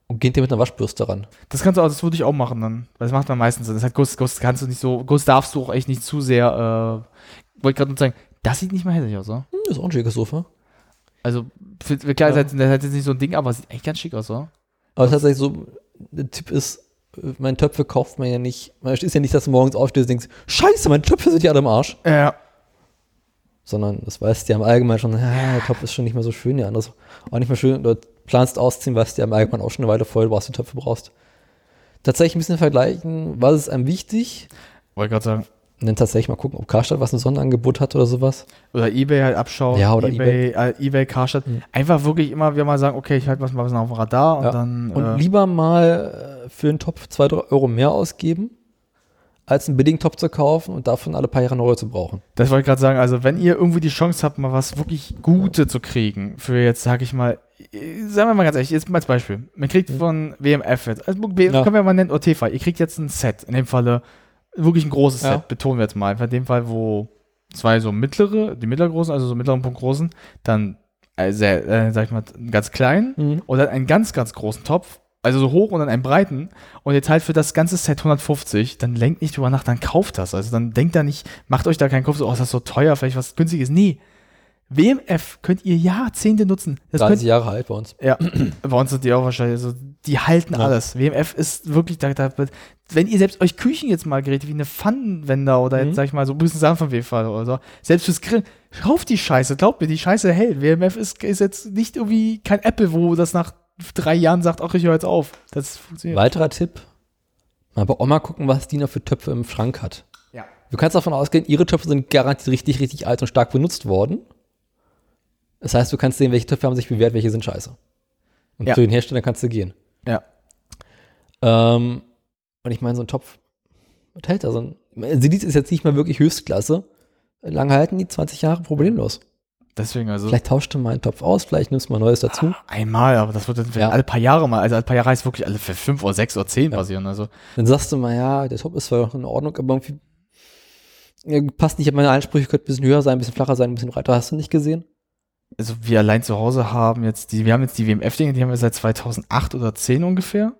Und geht dir mit einer Waschbürste ran. das kannst du auch, das würde ich auch machen dann. Weil das macht man meistens Sinn. Das halt Guss, Guss kannst du nicht so, Guss darfst du auch echt nicht zu sehr, äh, wollte gerade nur sagen, das sieht nicht mal hässlich aus, oder? Hm, das ist auch ein schickes Sofa. Also, für, klar, Ja. das ist jetzt nicht so ein Ding, aber es sieht echt ganz schick aus, oder? Aber tatsächlich so, der Tipp ist, äh, meine Töpfe kauft man ja nicht. Man ist ja nicht, dass du morgens aufstehst und denkst, scheiße, meine Töpfe sind ja alle im Arsch. Ja. Sondern das weißt du ja im Allgemeinen schon, der Topf ist schon nicht mehr so schön, der andere ist auch nicht mehr schön. Oder planst ausziehen, weißt du ja im Allgemeinen auch schon eine Weile voll, du brauchst die Töpfe brauchst. Tatsächlich ein bisschen vergleichen, was ist einem wichtig? Wollte gerade sagen. Und dann tatsächlich mal gucken, ob Karstadt was ein Sonderangebot hat oder sowas. Oder Ebay halt abschauen. Ja, oder Ebay, Äh, Ebay Karstadt. Mhm. Einfach wirklich immer wieder mal sagen, okay, ich halte was mal was auf dem Radar und Ja. dann. Und äh, lieber mal äh, für einen Topf 2 Euro mehr ausgeben, als einen billigen Topf zu kaufen und davon alle paar Jahre neu zu brauchen. Das wollte ich gerade sagen. Also, wenn ihr irgendwie die Chance habt, mal was wirklich Gute zu kriegen, für jetzt, sag ich mal, äh, sagen wir mal ganz ehrlich, jetzt mal als Beispiel. Man kriegt von WMF jetzt, also Ja. können wir mal nennen, TV, ihr kriegt jetzt ein Set, in dem Falle wirklich ein großes Ja. Set, betonen wir jetzt mal. In dem Fall, wo zwei so mittlere, die mittlergroßen, also so mittleren Punkt großen, dann, äh, sehr, äh, sag ich mal, einen ganz kleinen Mhm. und dann einen ganz, ganz großen Topf, also so hoch und dann einen breiten und ihr teilt für das ganze Set 150, dann lenkt nicht drüber nach, dann kauft das. Also dann denkt da nicht, macht euch da keinen Kopf, so, oh, ist das so teuer, vielleicht was günstiges. Nee. WMF könnt ihr Jahrzehnte nutzen. Das 30 könnt, Jahre alt bei uns. ja, bei uns sind die auch wahrscheinlich so, die halten Ja. alles. WMF ist wirklich, da, da, wenn ihr selbst euch Küchen jetzt mal Geräte wie eine Pfannenwender oder Mhm. jetzt sag ich mal so ein bisschen Sachen von WFA oder so, selbst fürs Grillen, kauft die Scheiße, glaubt mir, die Scheiße hält. WMF ist, ist jetzt nicht irgendwie kein Apple, wo das nach drei Jahren sagt, ach, ich höre jetzt auf. Das funktioniert. Weiterer Tipp. Mal bei Oma gucken, was die noch für Töpfe im Schrank hat. Ja. Du kannst davon ausgehen, ihre Töpfe sind garantiert richtig, richtig alt und stark benutzt worden. Das heißt, du kannst sehen, welche Töpfe haben sich bewährt, welche sind scheiße. Und Ja. zu den Herstellern kannst du gehen. Ja. Ähm, und ich meine, so ein Topf, was hält da so ein, Silit ist jetzt nicht mal wirklich Höchstklasse. Lange halten die 20 Jahre problemlos. Deswegen also. Vielleicht tauscht du mal einen Topf aus, vielleicht nimmst du mal Neues dazu. Einmal, aber das wird dann Ja. alle paar Jahre mal, also alle paar Jahre heißt wirklich alle für fünf oder sechs oder zehn Ja. passieren. Also Dann sagst du mal, ja, der Top ist zwar in Ordnung, aber irgendwie passt nicht an meine Ansprüche, könnte ein bisschen höher sein, ein bisschen flacher sein, ein bisschen breiter. Hast du nicht gesehen? also wir allein zu Hause haben jetzt die, wir haben jetzt die WMF-Dinge, die haben wir seit 2008 oder 10 ungefähr.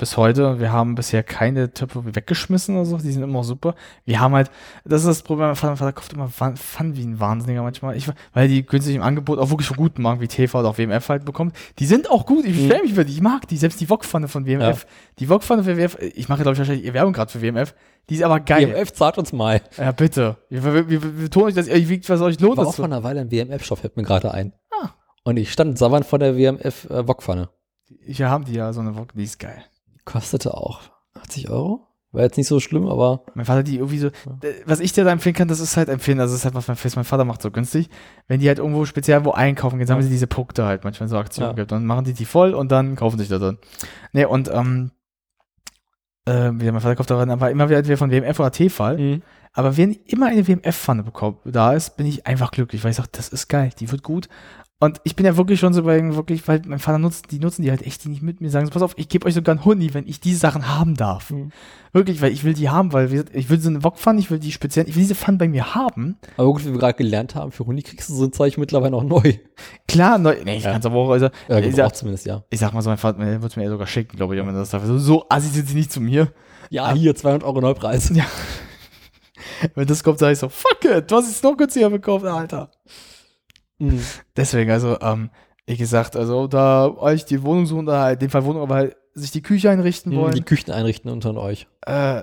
Bis heute. Wir haben bisher keine Töpfe weggeschmissen oder so. Die sind immer super. Wir haben halt, das ist das Problem, mein Vater, mein Vater kauft immer Pfann wie ein Wahnsinniger manchmal. Ich, weil die günstig im Angebot auch wirklich von guten Marken wie TV oder auch WMF halt bekommt. Die sind auch gut. Ich beschwere mich über die. Ich mag die. Selbst die Wokpfanne von WMF. Die Wokpfanne für WMF, ich mache glaube ich wahrscheinlich ihr Werbung gerade für WMF. Die ist aber geil. WMF zahlt uns mal. Ja, bitte. Wir, wir, wir, betonen euch, dass ihr was euch lohnt. War das auch vor einer Weile ein WMF-Shop, fällt mir gerade ein. Ah. Und ich stand savant vor der WMF-Wokpfanne. Wir haben die ja, so eine Wok, die ist geil. Kostete auch 80 Euro. War jetzt nicht so schlimm, aber Mein Vater, die irgendwie so, was ich dir da empfehlen kann, das ist halt empfehlen, also das ist halt, was mein, was mein Vater macht, so günstig. Wenn die halt irgendwo speziell wo einkaufen gehen, haben sie diese Punkte halt manchmal so Aktionen Ja. gibt. Dann machen die die voll und dann kaufen sich da dann. Nee, und, ähm, äh, wie mein Vater kauft daran, aber immer wieder von WMF oder T-Fall. Aber wenn immer eine WMF-Pfanne da ist, bin ich einfach glücklich, weil ich sage, das ist geil, die wird gut. Und ich bin ja wirklich schon so bei, wirklich, weil mein Vater nutzt, die nutzen die halt echt, die nicht mit mir sagen, so, pass auf, ich gebe euch sogar einen Huni, wenn ich diese Sachen haben darf. Mhm. Wirklich, weil ich will die haben, weil wir, ich will so eine Wokpfanne, ich will die speziell, ich will diese Pfanne bei mir haben. Aber gut, wie wir gerade gelernt haben, für Huni kriegst du so ein Zeug mittlerweile auch neu. Klar, neu, nee, ich Ja. kann's aber auch, also, Äh, ich, sag, zumindest, ja. ich sag mal so, mein Vater, wird mir eher sogar schicken, glaube ich, wenn das dafür so, so assi sind sie nicht zu mir. Ja, hier 200 Euro Neupreis. Ja. Wenn das kommt, sage ich so, fuck it, du hast es noch günstiger bekommen, Alter. Mhm. Deswegen, also, ähm, wie gesagt, also da euch die Wohnung suchen, da halt, in dem Fall Wohnung, aber halt sich die Küche einrichten Die wollen, Küchen einrichten unter euch. äh,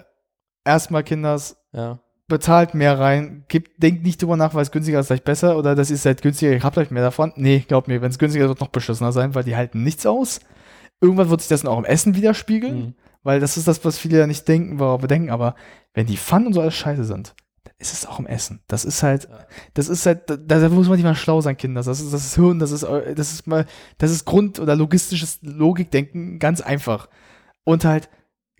erstmal Kinders, Ja. bezahlt mehr rein, gibt, denkt nicht drüber nach, weil es günstiger ist, vielleicht besser, oder das ist halt günstiger, ich hab vielleicht mehr davon. Nee, glaubt mir, wenn es günstiger ist, wird noch beschissener sein, weil die halten nichts aus. Irgendwann wird sich das dann auch im Essen widerspiegeln, Mhm. weil das ist das, was viele ja nicht denken, worauf wir denken, aber wenn die Pfannen und so alles scheiße sind, ist es auch im Essen. Das ist halt, das ist halt, da, da muss man nicht mal schlau sein, Kinder. Das ist, das ist Hirn, das ist, das ist mal, das ist Grund- oder logistisches Logikdenken, ganz einfach. Und halt,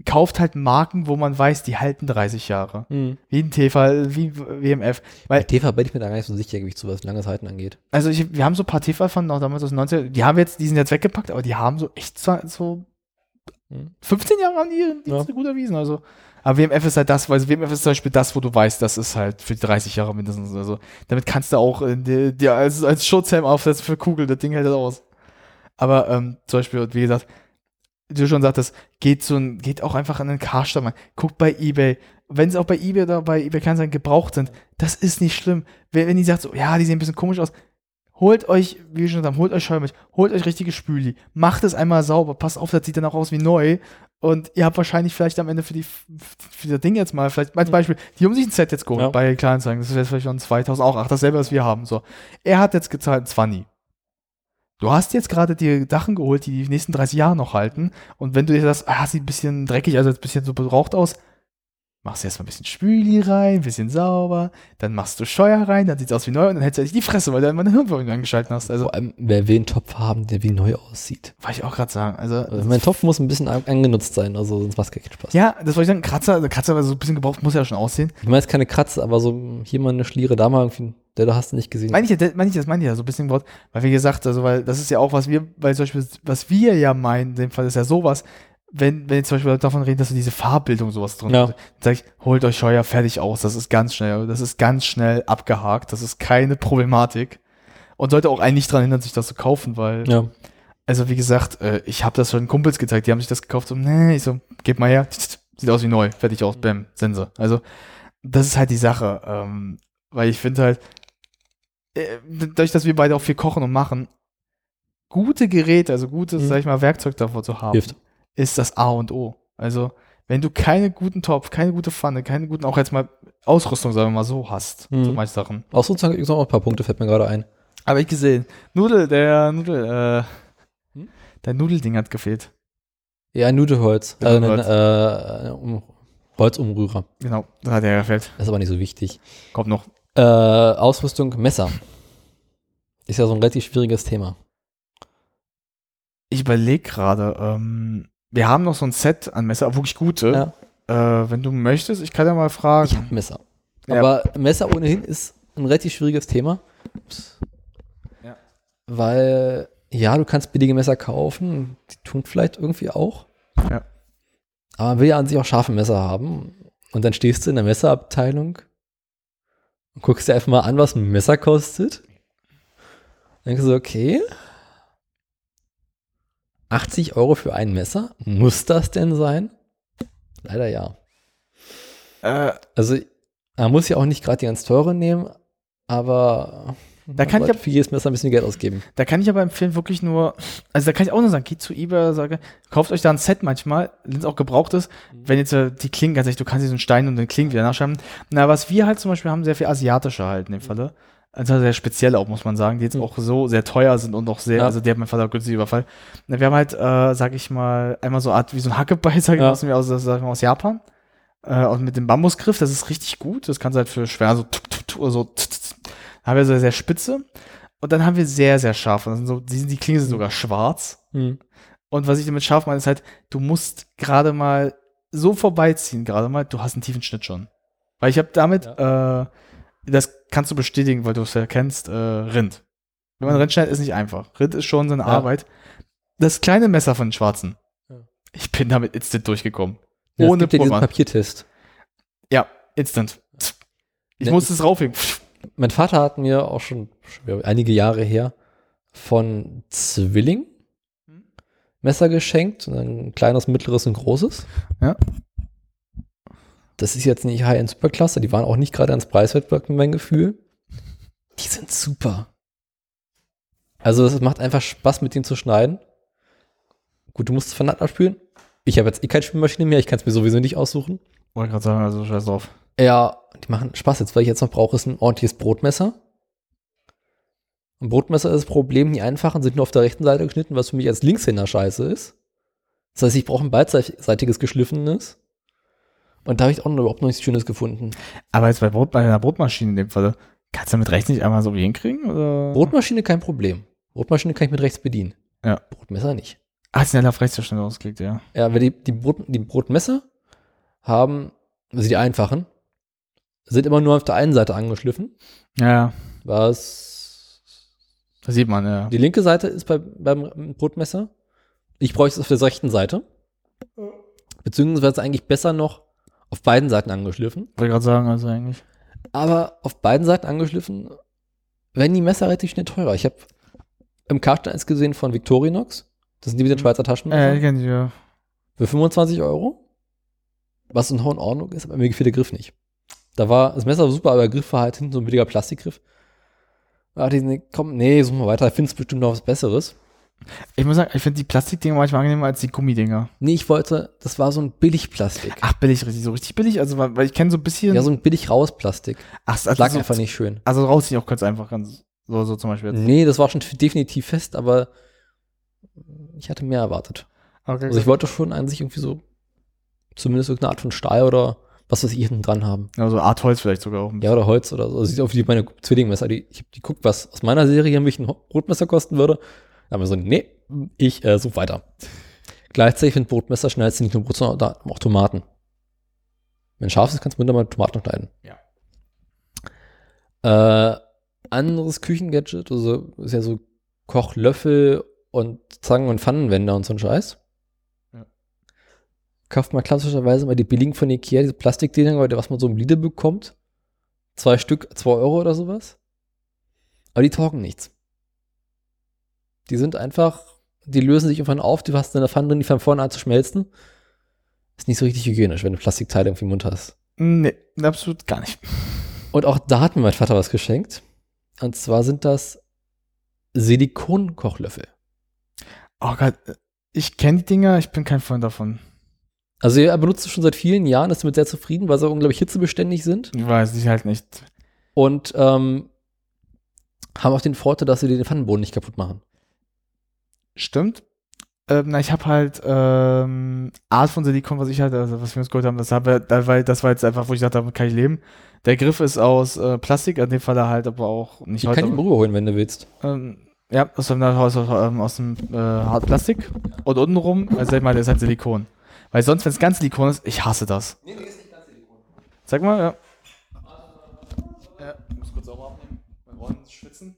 kauft halt Marken, wo man weiß, die halten 30 Jahre. Mhm. Wie ein TV, wie WMF. Bei Weil, TV bin ich mir da gar nicht so sicher, wie ich zu was langes Halten angeht. also ich, wir haben so ein paar TV von noch damals aus den 90 die haben jetzt, die sind jetzt weggepackt, aber die haben so echt so, so Mhm. 15 Jahre an die Dienste gut erwiesen. Also. Aber WMF ist halt das, weil WMF ist zum Beispiel das, wo du weißt, das ist halt für 30 Jahre mindestens. Also damit kannst du auch äh, dir als, als Schutzhelm aufsetzen für Kugel, das Ding hält das aus. Aber ähm, zum Beispiel, wie gesagt, du schon sagtest, geht so ein, geht auch einfach an den Karstadt mal. Guckt bei Ebay. Wenn sie auch bei Ebay oder bei Ebay Kleinanzeigen gebraucht sind, das ist nicht schlimm. Wenn, wenn die sagt so, ja, die sehen ein bisschen komisch aus, holt euch, wie wir schon gesagt haben, holt euch Scheumilch, holt euch richtige Spüli, macht es einmal sauber, passt auf, das sieht dann auch aus wie neu. Und ihr habt wahrscheinlich vielleicht am Ende für die für das Ding jetzt mal, vielleicht als Beispiel, die haben sich ein Set jetzt geholt Ja. bei Kleinanzeigen, das ist jetzt vielleicht schon 2000, auch ach, dasselbe, was wir haben. So, er hat jetzt gezahlt 20. Du hast jetzt gerade dir Sachen geholt, die die nächsten 30 Jahre noch halten. Und wenn du dir das, ah, sieht ein bisschen dreckig, also ein bisschen so beraucht aus, machst du erstmal ein bisschen Spüli rein, ein bisschen sauber, dann machst du Scheuer rein, dann sieht es aus wie neu und dann hältst du dich die Fresse, weil du immer eine Hirnwirkung angeschalten hast. Also, Vor allem, wer will einen Topf haben, der wie neu aussieht. wollte ich auch gerade sagen. Also, Also mein Topf muss ein bisschen an- angenutzt sein, also sonst macht keinen Spaß. ja, das wollte ich sagen, Kratzer, also Kratzer, also so ein bisschen gebraucht, muss ja schon aussehen. Ich meine jetzt keine Kratze, aber so hier mal eine Schliere, da mal irgendwie, der da hast du nicht gesehen. Meine ich, das- meine ich, das meine ich ja so ein bisschen gebraucht, weil wie gesagt, also, weil das ist ja auch, was wir, weil zum Beispiel, was wir ja meinen, in dem Fall ist ja sowas, wenn, wenn jetzt zum Beispiel davon reden, dass du diese Farbbildung sowas drin Ja. sag ich, holt euch Scheuer fertig aus, das ist ganz schnell, das ist ganz schnell abgehakt, das ist keine Problematik. Und sollte auch einen nicht dran hindern, sich das zu kaufen, weil, Ja. also wie gesagt, äh, ich habe das schon Kumpels gezeigt, die haben sich das gekauft, so, nee, ich so, gib mal her, sieht aus wie neu, fertig aus, bam, Sense. Also, das ist halt die Sache, ähm, weil ich finde halt, äh, dadurch, dass wir beide auch viel kochen und machen, gute Geräte, also gutes, Mhm. sag ich mal, Werkzeug davor zu haben, Hilft. Ist das A und O. Also, wenn du keine guten Topf, keine gute Pfanne, keine guten, auch jetzt mal Ausrüstung, sagen wir mal so, hast, Mhm. so manche Sachen. Auch sozusagen gibt es noch ein paar Punkte, fällt mir gerade ein. Aber ich gesehen, Nudel, der Nudel, äh, Hm? der Nudelding hat gefehlt. Ja, Nudelholz. Also ein Nudelholz. äh, um, Holzumrührer. Genau, das hat er gefehlt. Das ist aber nicht so wichtig. Kommt noch. Äh, Ausrüstung, Messer. Ist ja so ein relativ schwieriges Thema. Ich überlege gerade, ähm, wir haben noch so ein Set an Messer, wirklich gute. Äh, wenn du möchtest, ich kann ja mal fragen. Ich habe Messer. Ja. Aber Messer ohnehin ist ein relativ schwieriges Thema. Ja. Weil, ja, du kannst billige Messer kaufen, die tun vielleicht irgendwie auch. Ja. Aber man will ja an sich auch scharfe Messer haben. Und dann stehst du in der Messerabteilung und guckst dir einfach mal an, was ein Messer kostet. Dann denkst du so, okay. 80 Euro für ein Messer? Muss das denn sein? Leider ja. Äh, Also, man muss ja auch nicht gerade die ganz teure nehmen, aber Da kann ich für jedes Messer ein bisschen Geld ausgeben. Da kann ich aber empfehlen, wirklich nur, also da kann ich auch nur sagen, geht zu eBay, sage, kauft euch da ein Set manchmal, wenn es auch gebraucht ist, wenn jetzt äh, die Klingen, ganz ehrlich, du kannst dir so einen Stein und den Klingen wieder nachschreiben. Na, was wir halt zum Beispiel haben, sehr viel asiatische halt in dem Falle. Also sehr speziell auch, muss man sagen, die jetzt Mhm. auch so sehr teuer sind und auch sehr, Ja. also die hat mein Vater günstig überfallen. Wir haben halt, äh, sag ich mal, einmal so eine Art wie so ein ich Ja. mal, aus, mal, aus Japan. Äh, und mit dem Bambusgriff, das ist richtig gut. Das kannst du halt für schwer so, tuk, tuk, tuk, oder so, tsk, tsk. Da haben wir so sehr spitze. Und dann haben wir sehr, sehr scharf. Und sind so, die, die Klingen sind sogar schwarz. Und was ich damit scharf meine, ist halt, du musst gerade mal so vorbeiziehen, gerade mal, du hast einen tiefen Schnitt schon. Weil ich habe damit, äh, das kannst du bestätigen, weil du es ja kennst, äh, Rind. Wenn man Rind schneidet, ist nicht einfach. Rind ist schon seine Ja. Arbeit. Das kleine Messer von den Schwarzen. Ja. Ich bin damit instant durchgekommen. Ja, es Ohne gibt ja. Papiertest. Ja, instant. Ich Ne, musste es raufhängen. Mein Vater hat mir auch schon, schon einige Jahre her von Zwilling Messer geschenkt, ein kleines, mittleres und großes. Ja. Das ist jetzt nicht High-End Superklasse, die waren auch nicht gerade ans Preiswettbewerb meinem Gefühl. Die sind super. Also es macht einfach Spaß, mit denen zu schneiden. Gut, du musst es von Hand abspülen. Ich habe jetzt eh keine Spülmaschine mehr, ich kann es mir sowieso nicht aussuchen. Wollte gerade sagen, also scheiß drauf. Ja, die machen Spaß. Jetzt, was ich jetzt noch brauche, ist ein ordentliches Brotmesser. Ein Brotmesser ist das Problem, die einfachen sind nur auf der rechten Seite geschnitten, was für mich als Linkshänder scheiße ist. Das heißt, ich brauche ein beidseitiges geschliffenes. Und da habe ich auch noch überhaupt noch nichts Schönes gefunden. Aber jetzt bei, Brot, bei einer Brotmaschine in dem Falle, kannst du damit rechts nicht einmal so wie hinkriegen? Oder? Brotmaschine kein Problem. Brotmaschine kann ich mit rechts bedienen. Ja. Brotmesser nicht. Ah, schneller auf rechts so schnell ausgelegt, ja. Ja, weil die, die, Brot, die Brotmesser haben, also die einfachen, sind immer nur auf der einen Seite angeschliffen. Ja, Was das sieht man, ja. Die linke Seite ist bei, beim Brotmesser. Ich bräuchte es auf der rechten Seite. Beziehungsweise eigentlich besser noch auf beiden Seiten angeschliffen. Wollte gerade sagen, also eigentlich. Aber auf beiden Seiten angeschliffen werden die Messer relativ schnell teurer. Ich habe im Karton eins gesehen von Victorinox. Das sind die mit den Schweizer Taschenmesser. Äh, kenn ich, ja. Für 25 Euro. Was in hohen Ordnung ist, aber mir gefiel der Griff nicht. Da war das Messer war super, aber der Griff war halt hinten so ein billiger Plastikgriff. Ah, die, nee, komm, nee, suchen wir weiter, findest bestimmt noch was Besseres. Ich muss sagen, ich finde die Plastikdinger manchmal angenehmer als die Gummidinger. Nee, ich wollte, das war so ein Billigplastik. Ach, billig, richtig, so richtig billig. Also, weil ich kenne so ein bisschen. Ja, so ein billig raues Plastik. ach, Das also, lag so, einfach nicht schön. Also rausziehen auch ganz einfach, ganz so, so zum Beispiel. Jetzt. Nee, das war schon definitiv fest, aber ich hatte mehr erwartet. Okay, Also ich wollte schon an sich irgendwie so zumindest irgendeine Art von Stahl oder was weiß ich hinten dran haben. ja, so Art Holz vielleicht sogar auch. Ja, oder Holz oder so. Also sieht auf wie meine Zwillingmesser. Die, ich hab die guckt, was aus meiner Serie mich ein Brotmesser kosten würde. Da haben wir so, nee, ich äh, suche weiter. Gleichzeitig finde Brotmesser schneidest du nicht nur Brot, sondern auch Tomaten. Wenn scharf ist, kannst du wunderbar Tomaten schneiden. Ja. Äh, anderes Küchengadget, also ist ja so Kochlöffel und Zangen und Pfannenwender und so ein Scheiß. Ja. Kauft man klassischerweise mal die billigen von Ikea, diese Plastikdinger, was man so im Lidl bekommt. Zwei Stück, zwei Euro oder sowas. Aber die taugen nichts. Die sind einfach, die lösen sich irgendwann auf, du hast in der Pfanne drin, die fangen vorne an zu schmelzen. Ist nicht so richtig hygienisch, wenn du Plastikteile irgendwie im Mund hast. Nee, absolut gar nicht. Und auch da hat mir mein Vater was geschenkt. Und zwar sind das Silikonkochlöffel. Oh Gott, ich kenne die Dinger, ich bin kein Freund davon. Also er benutzt es schon seit vielen Jahren, ist damit sehr zufrieden, weil sie unglaublich hitzebeständig sind Ich weiß, die halt nicht. und ähm, haben auch den Vorteil, dass sie den Pfannenboden nicht kaputt machen. Stimmt. Ähm, na, ich habe halt ähm, Art von Silikon, was ich halt, also was wir uns geholt haben, das, habe, da war, das war jetzt einfach, wo ich dachte, damit kann ich leben. Der Griff ist aus äh, Plastik, in dem Fall halt aber auch nicht Ich kann ihn rüberholen, wenn du willst. Ähm, ja, aus dem, aus, aus, ähm, dem äh, Hartplastik. Und untenrum, also sag ich mal, der ist halt Silikon. Weil sonst, wenn es ganz Silikon ist, ich hasse das. Nee, nee, ist nicht ganz Silikon. Sag mal, ja. Ja, ich muss kurz sauber abnehmen. Mein Ohren schwitzen.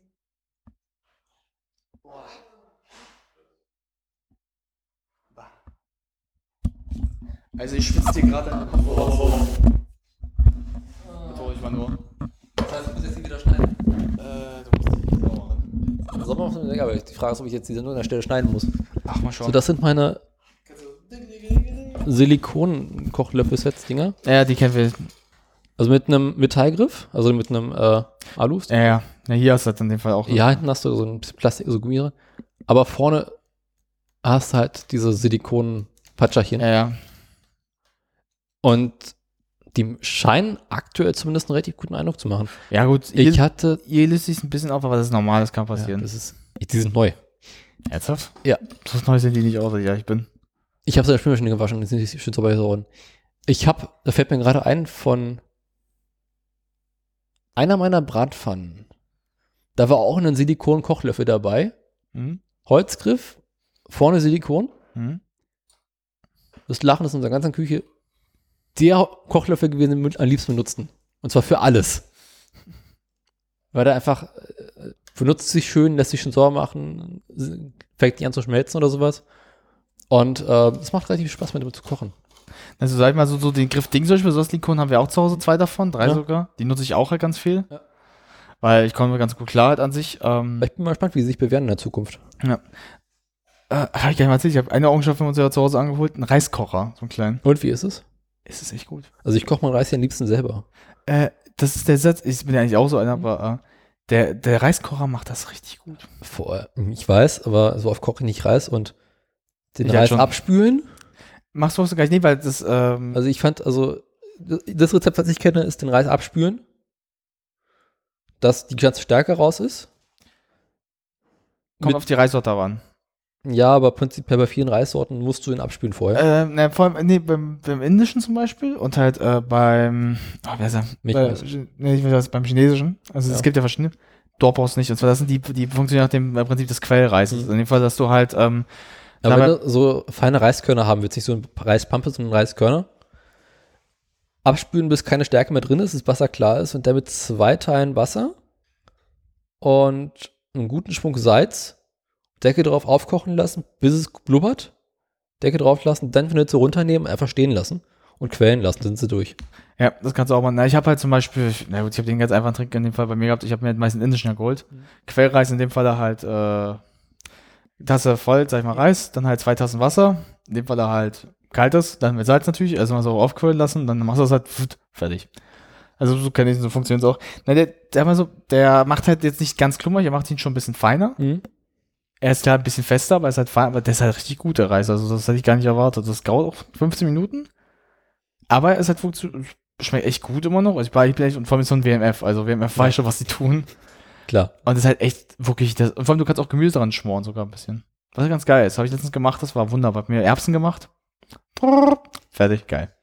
Also ich schwitze dir gerade an den Kopf. Betone ich mal nur. Das heißt, du musst jetzt nicht wieder schneiden. Äh, du musst dich sauber machen. Man machen? Ja, aber die Frage ist, ob ich jetzt diese nur an der Stelle schneiden muss. Ach, mal schon. So, das sind meine Silikon-Kochlöffel-Sets-Dinger. ja, die kennen wir. Also mit einem Metallgriff, also mit einem äh, Alu. Ja, ja. Ja, hier hast du das in dem Fall auch. Ja, hinten hast du so ein bisschen Plastik, so Gummi. Aber vorne hast du halt diese Silikon-Patscherchen. Ja, ja. Und die scheinen aktuell zumindest einen relativ guten Eindruck zu machen. Ja, gut. Ich Ihr, hatte. ihr löst sich ein bisschen auf, aber das ist normal, das kann Ja, passieren. das ist, die sind neu. Ernsthaft? Ja. So neu sind die nicht aus, ja, ich bin. Ich habe es in der Spülmaschine gewaschen, die sind nicht schön sauber geworden. Ich habe, da fällt mir gerade ein, von einer meiner Bratpfannen. Da war auch ein Silikon-Kochlöffel dabei. Mhm. Holzgriff, vorne Silikon. Mhm. Das Lachen ist in unserer ganzen Küche der Kochlöffel gewesen, den wir am liebsten benutzten. Und zwar für alles. Weil der einfach äh, benutzt sich schön, lässt sich schön sauber machen, fängt nicht an zu schmelzen oder sowas. Und äh, es macht relativ Spaß, mit dem zu kochen. Also sag ich mal, so, so den Griff Ding zum Beispiel, so Silikon haben wir auch zu Hause, zwei davon, drei Ja. sogar. Die nutze ich auch halt ganz viel. Ja. Weil ich komme ganz gut klar halt an sich. Ähm, Ich bin mal gespannt, wie sie sich bewähren in der Zukunft. äh, hab ich gar nicht mal erzählt, ich habe eine Eigenschaft von uns ja zu Hause angeholt, einen Reiskocher, so einen kleinen. Und wie ist es? Ist es echt gut. Also ich koche meinen Reis ja am liebsten selber. Äh, das ist der Satz, ich bin ja eigentlich auch so einer, aber äh, der, der Reiskocher macht das richtig gut. Vor, ich weiß, aber so oft koche ich nicht Reis und den Ich halt Reis schon. abspülen. Machst du auch so gar nicht, nee, weil das, ähm, Also ich fand, also das Rezept, was ich kenne, ist den Reis abspülen, dass die ganze Stärke raus ist. kommt mit- auf die Reissorte an. Ja, aber prinzipiell bei vielen Reissorten musst du ihn abspülen vorher. Äh, ne, vor allem, nee, beim, beim Indischen zum Beispiel und halt äh, beim, oh, wer ist er? Bei, nee, ich weiß beim Chinesischen. Also es Ja. gibt ja verschiedene. Dort brauchst du nicht. Und zwar, das sind die, die funktionieren nach dem äh, Prinzip des Quellreises. Mhm. In dem Fall, dass du halt, ähm, aber- wenn du so feine Reiskörner haben willst, nicht so ein Reispampe, sondern Reiskörner. Abspülen, bis keine Stärke mehr drin ist, das Wasser klar ist und dann mit zwei Teilen Wasser und einen guten Schwung Salz, Decke drauf aufkochen lassen, bis es blubbert, Decke drauf lassen, dann von der so runternehmen, einfach stehen lassen und quellen lassen, sind sie durch. ja, das kannst du auch mal. Na, ich habe halt zum Beispiel, na gut, ich habe den ganz einfachen Trick in dem Fall bei mir gehabt. Ich habe mir halt meistens indischen geholt. Quellreis in dem Fall halt, äh, Tasse voll, sag ich mal, Reis, dann halt zwei Tassen Wasser. In dem Fall halt kaltes, dann mit Salz natürlich, also mal so aufquellen lassen, dann machst du das halt pft, fertig. Also so kenne ich, so funktioniert es auch. Na, der, der, mal so, der macht halt jetzt nicht ganz klummerig, er macht ihn schon ein bisschen feiner. Er ist klar ein bisschen fester, aber er ist halt aber der ist halt richtig gut, der Reis. Also das hätte ich gar nicht erwartet. Das dauert auch 15 Minuten. Aber er ist halt funktioniert, schmeckt echt gut immer noch. Also ich war bin echt, und vor allem ist so ein WMF. Also WMF weiß schon, was die tun. Klar. Und das ist halt echt wirklich, das, und vor allem du kannst auch Gemüse dran schmoren sogar ein bisschen. Was ganz geil ist. Habe ich letztens gemacht, das war wunderbar. Hab mir Erbsen gemacht. Fertig, geil.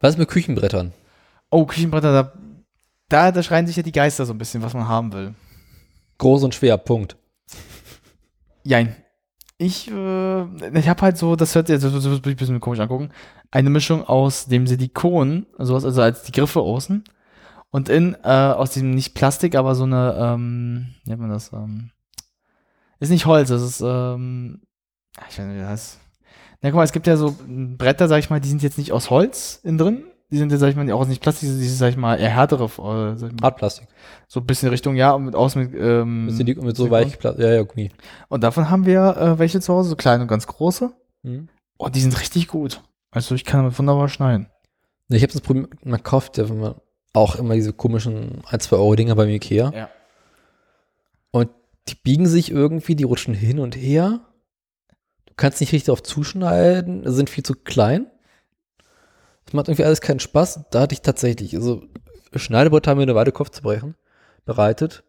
Was ist mit Küchenbrettern? Oh, Küchenbretter, da, da, da schreien sich ja die Geister so ein bisschen, was man haben will. Groß und schwer, Punkt. Jein. Ich, äh, ich habe halt so, das hört jetzt, das ein bisschen komisch angucken, eine Mischung aus dem Silikon, sowas, also als die Griffe außen, und in, äh, aus dem, nicht Plastik, aber so eine, ähm, wie nennt man das, ähm, ist nicht Holz, das ist, ähm, ich weiß nicht, wie das heißt. Na, guck mal, es gibt ja so Bretter, sag ich mal, die sind jetzt nicht aus Holz innen drin, die sind jetzt, sag ich mal, auch nicht Plastik, die sind, sag ich mal, eher härtere, äh, Hartplastik. so ein bisschen Richtung, ja, und mit, aus mit, ähm, Mit, Silik mit so weich Ja, ja, Gummi. und davon haben wir äh, welche zu Hause, so kleine und ganz große. Mhm. Oh, die sind richtig gut. Also ich kann damit wunderbar schneiden. Ich habe das Problem, man kauft ja, wenn man auch immer diese komischen 1, 2 Euro Dinger beim Ikea. Ja. Und die biegen sich irgendwie, die rutschen hin und her. Du kannst nicht richtig drauf zuschneiden, sind viel zu klein. Das macht irgendwie alles keinen Spaß. Da hatte ich tatsächlich, also Schneidebrett haben mir eine Weile Kopf zu brechen, bereitet.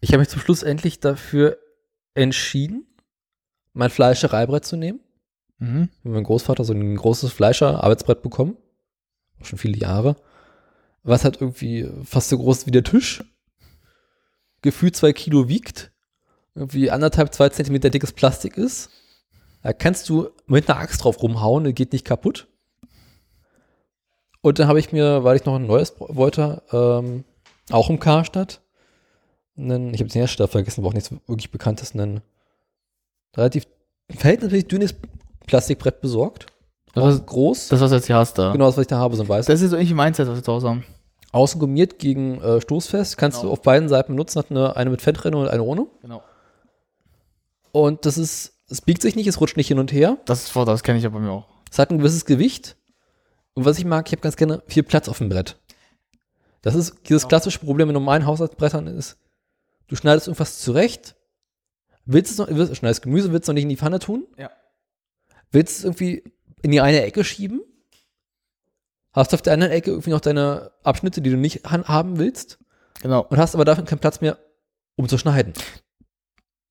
Ich habe mich zum Schluss endlich dafür entschieden, mein Fleischereibrett zu nehmen. Mhm. Meinem Großvater so ein großes Fleischer-Arbeitsbrett bekommen. Schon viele Jahre. Was halt irgendwie fast so groß wie der Tisch. Gefühlt zwei Kilo wiegt. Irgendwie anderthalb, zwei Zentimeter dickes Plastik ist. Da kannst du mit einer Axt drauf rumhauen, geht nicht kaputt. Und dann habe ich mir, weil ich noch ein neues wollte, ähm, auch im Karstadt, einen, ich habe den Hersteller vergessen, aber auch nichts wirklich Bekanntes, einen relativ verhältnismäßig dünnes Plastikbrett besorgt. Das ist- groß. Das, was du jetzt hier hast da. genau, das, was ich da habe, so ein weiß. Das ist so ähnlich wie mein Set, was wir zu Hause haben. Außen gummiert gegen äh, Stoßfest. Kannst Genau. du auf beiden Seiten benutzen. Hat eine, eine mit Fettrinne und eine ohne. Genau. Und das ist, es biegt sich nicht, es rutscht nicht hin und her. Das ist vor, das kenne ich ja bei mir auch. Es hat ein gewisses Gewicht. Und was ich mag, ich habe ganz gerne viel Platz auf dem Brett. Das ist dieses klassische Problem mit normalen Haushaltsbrettern ist, du schneidest irgendwas zurecht, willst es noch, willst, schneidest Gemüse, willst es noch nicht in die Pfanne tun, Ja. willst es irgendwie in die eine Ecke schieben, hast auf der anderen Ecke irgendwie noch deine Abschnitte, die du nicht haben willst Genau. und hast aber dafür keinen Platz mehr, um zu schneiden.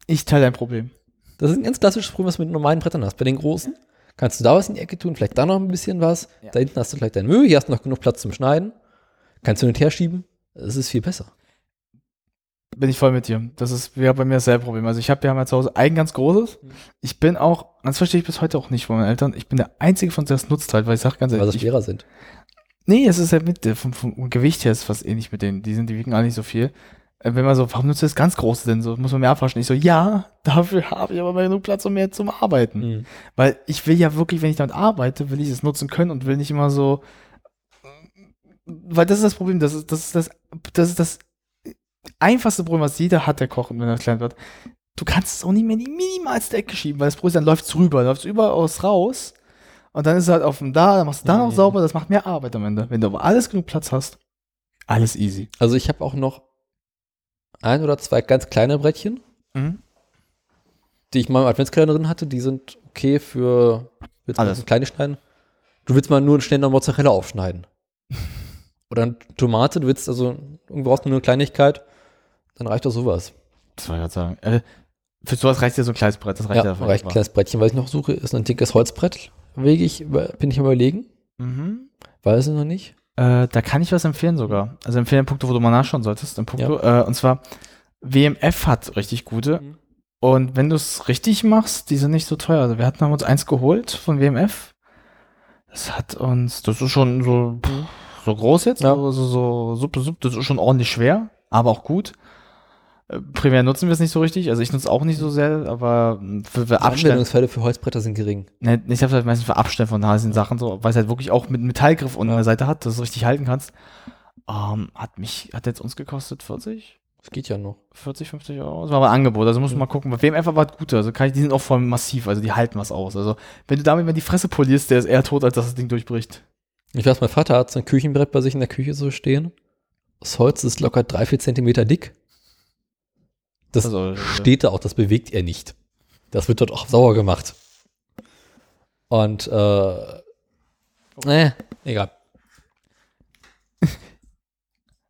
Ich teile dein Problem. Das ist ein ganz klassisches Problem, was du mit normalen Brettern hast. Bei den großen kannst du da was in die Ecke tun, vielleicht da noch ein bisschen was. Ja. Da hinten hast du vielleicht dein Müll, hier hast du noch genug Platz zum Schneiden. Kannst du nicht herschieben. Das ist viel besser. Bin ich voll mit dir. Das ist ja bei mir dasselbe Problem. Also ich habe ja mal zu Hause ein ganz großes. Ich bin auch, das verstehe ich bis heute auch nicht von meinen Eltern, ich bin der Einzige von der das nutzt halt, weil ich sage ganz Weil sie ehrlich, schwerer sind. nee, es ist ja mit, der- vom, vom Gewicht her ist fast ähnlich mit denen, die sind, die wiegen alle nicht so viel. Äh, Wenn man so, warum nutzt du das ganz große denn so? Muss man mehr abwaschen? Ich so, ja, dafür habe ich aber mal genug Platz, um mehr zum Arbeiten. Mhm. Weil ich will ja wirklich, wenn ich damit arbeite, will ich es nutzen können und will nicht immer so. Weil das ist das Problem, das ist das, ist das, das, ist das einfachste Problem, was jeder hat, der kocht, wenn er klein wird. Du kannst es auch nicht mehr in die minimalste Ecke schieben, weil das Problem ist, dann läuft es rüber, läuft es überall aus raus und dann ist es halt auf dem da, dann machst du da noch Mhm. sauber, das macht mehr Arbeit am Ende. Wenn du aber alles genug Platz hast, alles easy. Also ich habe auch noch ein oder zwei ganz kleine Brettchen, Mhm. die ich mal im Adventskalender drin hatte. Die sind okay für willst mal Alles. so kleine schneiden. Du willst mal nur schnell eine Mozzarella aufschneiden. Oder eine Tomate, du willst also irgendwo brauchst du nur eine Kleinigkeit, dann reicht doch sowas. Das wollte ich gerade sagen. Äh, für sowas reicht ja so ein kleines Brett, das reicht Ja, ja, reicht ein kleines Brettchen. Was ich noch suche, ist ein dickes Holzbrett. Wege ich, bin ich am überlegen. Mhm. Weiß ich noch nicht. Äh, da kann ich was empfehlen sogar. Also empfehlen Punkte, wo du mal nachschauen solltest. In Punkte, äh, und zwar WMF hat richtig gute. Mhm. Und wenn du es richtig machst, die sind nicht so teuer. Also wir hatten haben uns eins geholt von WMF. Das hat uns, das ist schon so, so groß jetzt, Ja. so, so, so, super, das ist schon ordentlich schwer, aber auch gut. Äh, Primär nutzen wir es nicht so richtig, also ich nutze es auch nicht so sehr, aber mh, für, für Abstellen, Anwendungsfälle für Holzbretter sind gering. Ne, ich habe halt meistens für Abstellen von heißen Sachen so, weil es halt wirklich auch mit Metallgriff unten an der Seite hat, dass du es richtig halten kannst. Ähm, hat mich, hat jetzt uns gekostet 40, Das geht ja noch. 40, 50 Euro. Das war aber ein Angebot, also muss man mal gucken. Bei WMF war das Gute, also ich, die sind auch voll massiv, also die halten was aus. Also wenn du damit mal die Fresse polierst, der ist eher tot, als dass das Ding durchbricht. Ich weiß, mein Vater hat so ein Küchenbrett bei sich in der Küche so stehen. Das Holz ist locker drei, vier Zentimeter dick. Das Also, äh, steht da auch, das bewegt er nicht. Das wird dort auch sauer gemacht. Und, äh, äh, egal.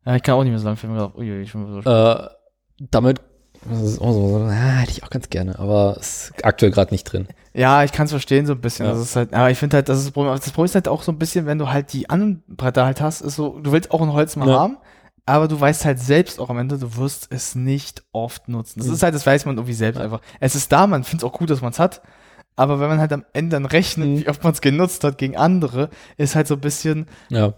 Ja, ich kann auch nicht mehr so lange filmen. gedacht, Ui, ich bin so Äh, damit, so, ah, hätte ich auch ganz gerne, aber ist aktuell gerade nicht drin. Ja, ich kann es verstehen so ein bisschen. Ja. Das ist halt, aber ich finde halt, das ist das Problem. Das Problem ist halt auch so ein bisschen, wenn du halt die anderen Bretter halt hast, ist so, du willst auch ein Holz mal Ja. haben, aber du weißt halt selbst auch am Ende, du wirst es nicht oft nutzen. Das Mhm. ist halt, das weiß man irgendwie selbst einfach. Es ist da, man findet es auch gut, dass man es hat, aber wenn man halt am Ende dann rechnet, Mhm. wie oft man es genutzt hat gegen andere, ist halt so ein bisschen, Ja.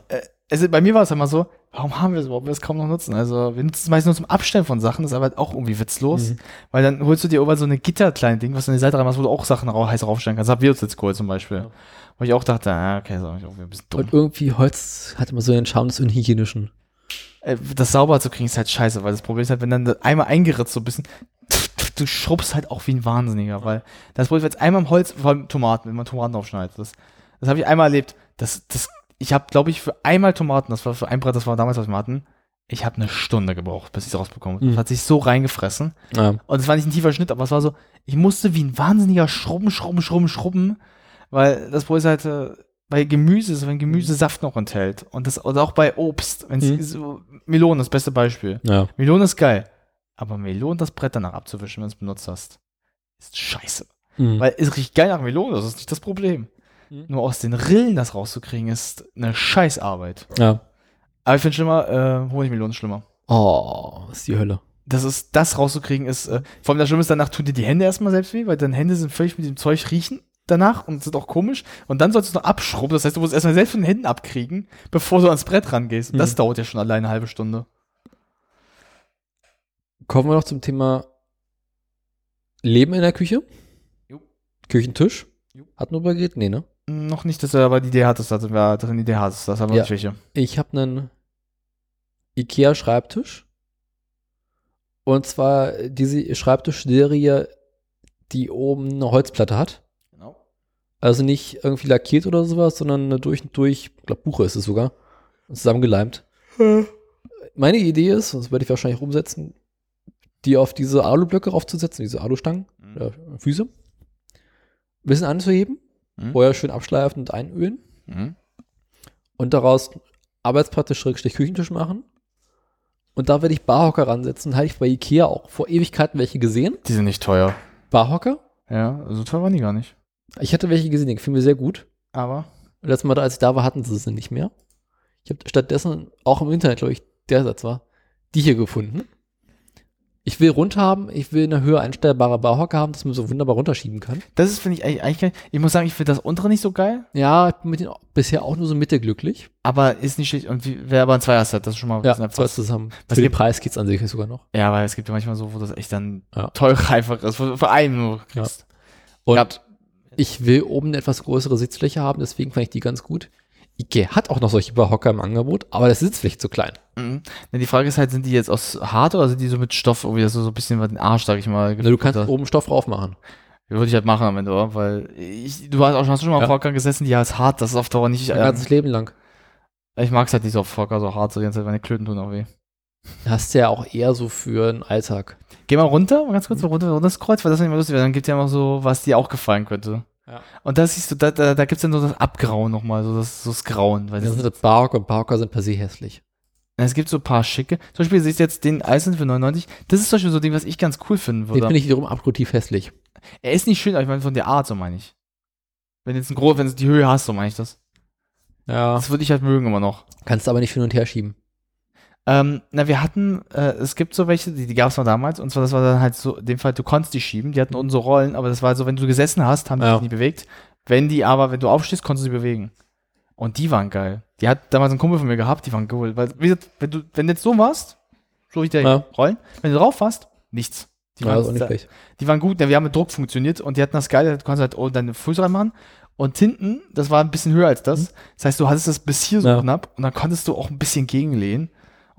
also bei mir war es immer so, warum haben wir es überhaupt, wir es kaum noch nutzen? Also wir nutzen es meistens nur zum Abstellen von Sachen, das ist aber halt auch irgendwie witzlos, Mhm. weil dann holst du dir irgendwann so eine Gitterkleine Ding, was du an die Seite reinmachst, wo du auch Sachen rau heiß raufstellen kannst. Das haben wir uns jetzt geholt zum Beispiel. Ja. Wo ich auch dachte, ah, okay, das ist auch irgendwie ein bisschen dumm. Und irgendwie Holz hat immer so den Charme des Unhygienischen. Äh, das sauber zu kriegen ist halt scheiße, weil das Problem ist halt, wenn dann einmal eingeritzt so ein bisschen, du schrubbst halt auch wie ein Wahnsinniger, weil das Problem ist, wenn einmal im Holz, vor allem Tomaten, wenn man Tomaten aufschneidet, das, das habe ich einmal erlebt, das, das ich habe, glaube ich, für einmal Tomaten, das war für ein Brett, das war damals was wir hatten, ich habe eine Stunde gebraucht, bis ich es rausbekomme. Mhm. Das hat sich so reingefressen. Ja. Und es war nicht ein tiefer Schnitt, aber es war so, ich musste wie ein wahnsinniger Schrubben, Schrubben, Schrubben, Schrubben, weil das Problem ist halt äh, bei Gemüse, ist, wenn Gemüse Saft noch enthält und das oder auch bei Obst, wenn es Mhm. so Melonen, das beste Beispiel. ja. Melone ist geil, aber Melonen das Brett danach abzuwischen, wenn du es benutzt hast, ist scheiße. Mhm. Weil es riecht geil nach Melone, das ist nicht das Problem. Mhm. Nur aus den Rillen das rauszukriegen, ist eine Scheißarbeit. ja. Aber ich finde schlimmer, äh, Honigmelonen schlimmer. Oh, ist die Hölle. Das ist, das rauszukriegen ist, äh, vor allem das Schlimme ist, danach tun dir die Hände erstmal selbst weh, weil deine Hände sind völlig mit dem Zeug riechen danach und sind auch komisch. Und dann sollst du es noch abschrubben. Das heißt, du musst erstmal selbst von den Händen abkriegen, bevor du ans Brett rangehst. Und das Mhm. dauert ja schon alleine eine halbe Stunde. Kommen wir noch zum Thema Leben in der Küche. Jo. Küchentisch. Jo. Hat nur übergeht? Nee, ne? Noch nicht, dass du aber die Idee hattest, dass da drin die Idee hattest. Das haben wir Ja. nicht welche. Ich habe einen IKEA-Schreibtisch. Und zwar diese Schreibtischserie, die oben eine Holzplatte hat. Also nicht irgendwie lackiert oder sowas, sondern eine durch und durch, ich glaube, Buche ist es sogar, zusammengeleimt. Meine Idee ist, das werde ich wahrscheinlich umsetzen, die auf diese Alublöcke raufzusetzen, diese Alustangen, äh, Füße. Ein bisschen anzuheben, Mhm. vorher schön abschleifen und einölen Mhm. und daraus Arbeitsplatte Schrägstrich Küchentisch machen. Und da werde ich Barhocker ransetzen. Hatte ich bei Ikea auch vor Ewigkeiten welche gesehen. Die sind nicht teuer. Barhocker. Ja, so teuer waren die gar nicht. Ich hatte welche gesehen, die gefielen mir sehr gut. Aber. Letztes Mal, als ich da war, hatten sie sie nicht mehr. Ich habe stattdessen auch im Internet, glaube ich, der Satz war, die hier gefunden. Ich will runter haben, ich will eine höher einstellbare Barhocker haben, dass man so wunderbar runterschieben kann. Das ist, finde ich, eigentlich, eigentlich geil. Ich muss sagen, ich finde das untere nicht so geil, Ja, ich bin mit denen bisher auch nur so Mitte glücklich. aber ist nicht schlecht. Und wie, wer aber ein Zweier-Set, das ist schon mal Ja, bisschen zwei zusammen. Was Für den gibt- Preis geht es an sich sogar noch. Ja, weil es gibt ja manchmal so, wo das echt dann Ja. teurer einfach ist, wo du für einen nur kriegst. Und Ja. Ich will oben eine etwas größere Sitzfläche haben, deswegen fand ich die ganz gut. Ikea hat auch noch solche Barhocker im Angebot, aber das ist Sitzfläche zu klein. Mhm. Ja, die Frage ist halt, sind die jetzt aus hart oder sind die so mit Stoff, irgendwie so, so ein bisschen den Arsch, sag ich mal. Du kannst oben Stoff drauf machen. würde ich halt machen am Ende, oder? Weil ich, du hast auch schon, hast schon mal Ja. auf Hocker gesessen, die ist hart, das ist auf Dauer nicht. Mein Ähm, ganzes Leben lang. ich mag es halt nicht so auf Hocker, so hart, so die ganze Zeit, meine Klöten tun auch weh. Hast du ja auch eher so für den Alltag. Geh mal runter, mal ganz kurz, mal runter, runter das Kreuz, weil das nicht mehr lustig, weil dann gibt es ja noch so, was dir auch gefallen könnte. Ja. Und da siehst du, da, da, da gibt es dann so das Abgrauen nochmal, so das, so das Grauen. Weil Das das, sind das Barhocker und Barhocker sind per se hässlich. es gibt so ein paar schicke. Zum Beispiel siehst du jetzt den Eisen für 99. Das ist zum Beispiel so ein Ding, was ich ganz cool finden Den würde. finde ich wiederum abgrundtief hässlich. er ist nicht schön, aber ich meine von der Art, so meine ich. Wenn du jetzt ein groß, wenn du die Höhe hast, so meine ich das. Ja. Das würde ich halt mögen immer noch. Kannst du aber nicht hin und her schieben. Ähm, na, wir hatten, äh, es gibt so welche, die, die gab es noch damals, und zwar, das war dann halt so, in dem Fall, du konntest die schieben, die hatten unten so Rollen, aber das war so, wenn du gesessen hast, haben die Ja. sich nie bewegt. Wenn die aber, wenn du aufstehst, konntest du sie bewegen. Und die waren geil. Die hat damals ein Kumpel von mir gehabt, die waren cool. Weil, wie gesagt, wenn du, wenn du jetzt so warst, so wie der Ja. Rollen, wenn du drauf warst, nichts. Die waren, auch nicht die waren gut, ja, wir haben mit Druck funktioniert und die hatten das geil, du konntest halt oben deine Füße reinmachen. Und hinten, das war ein bisschen höher als das. Das heißt, du hattest das bis hier so Mhm. Ja. knapp und dann konntest du auch ein bisschen gegenlehnen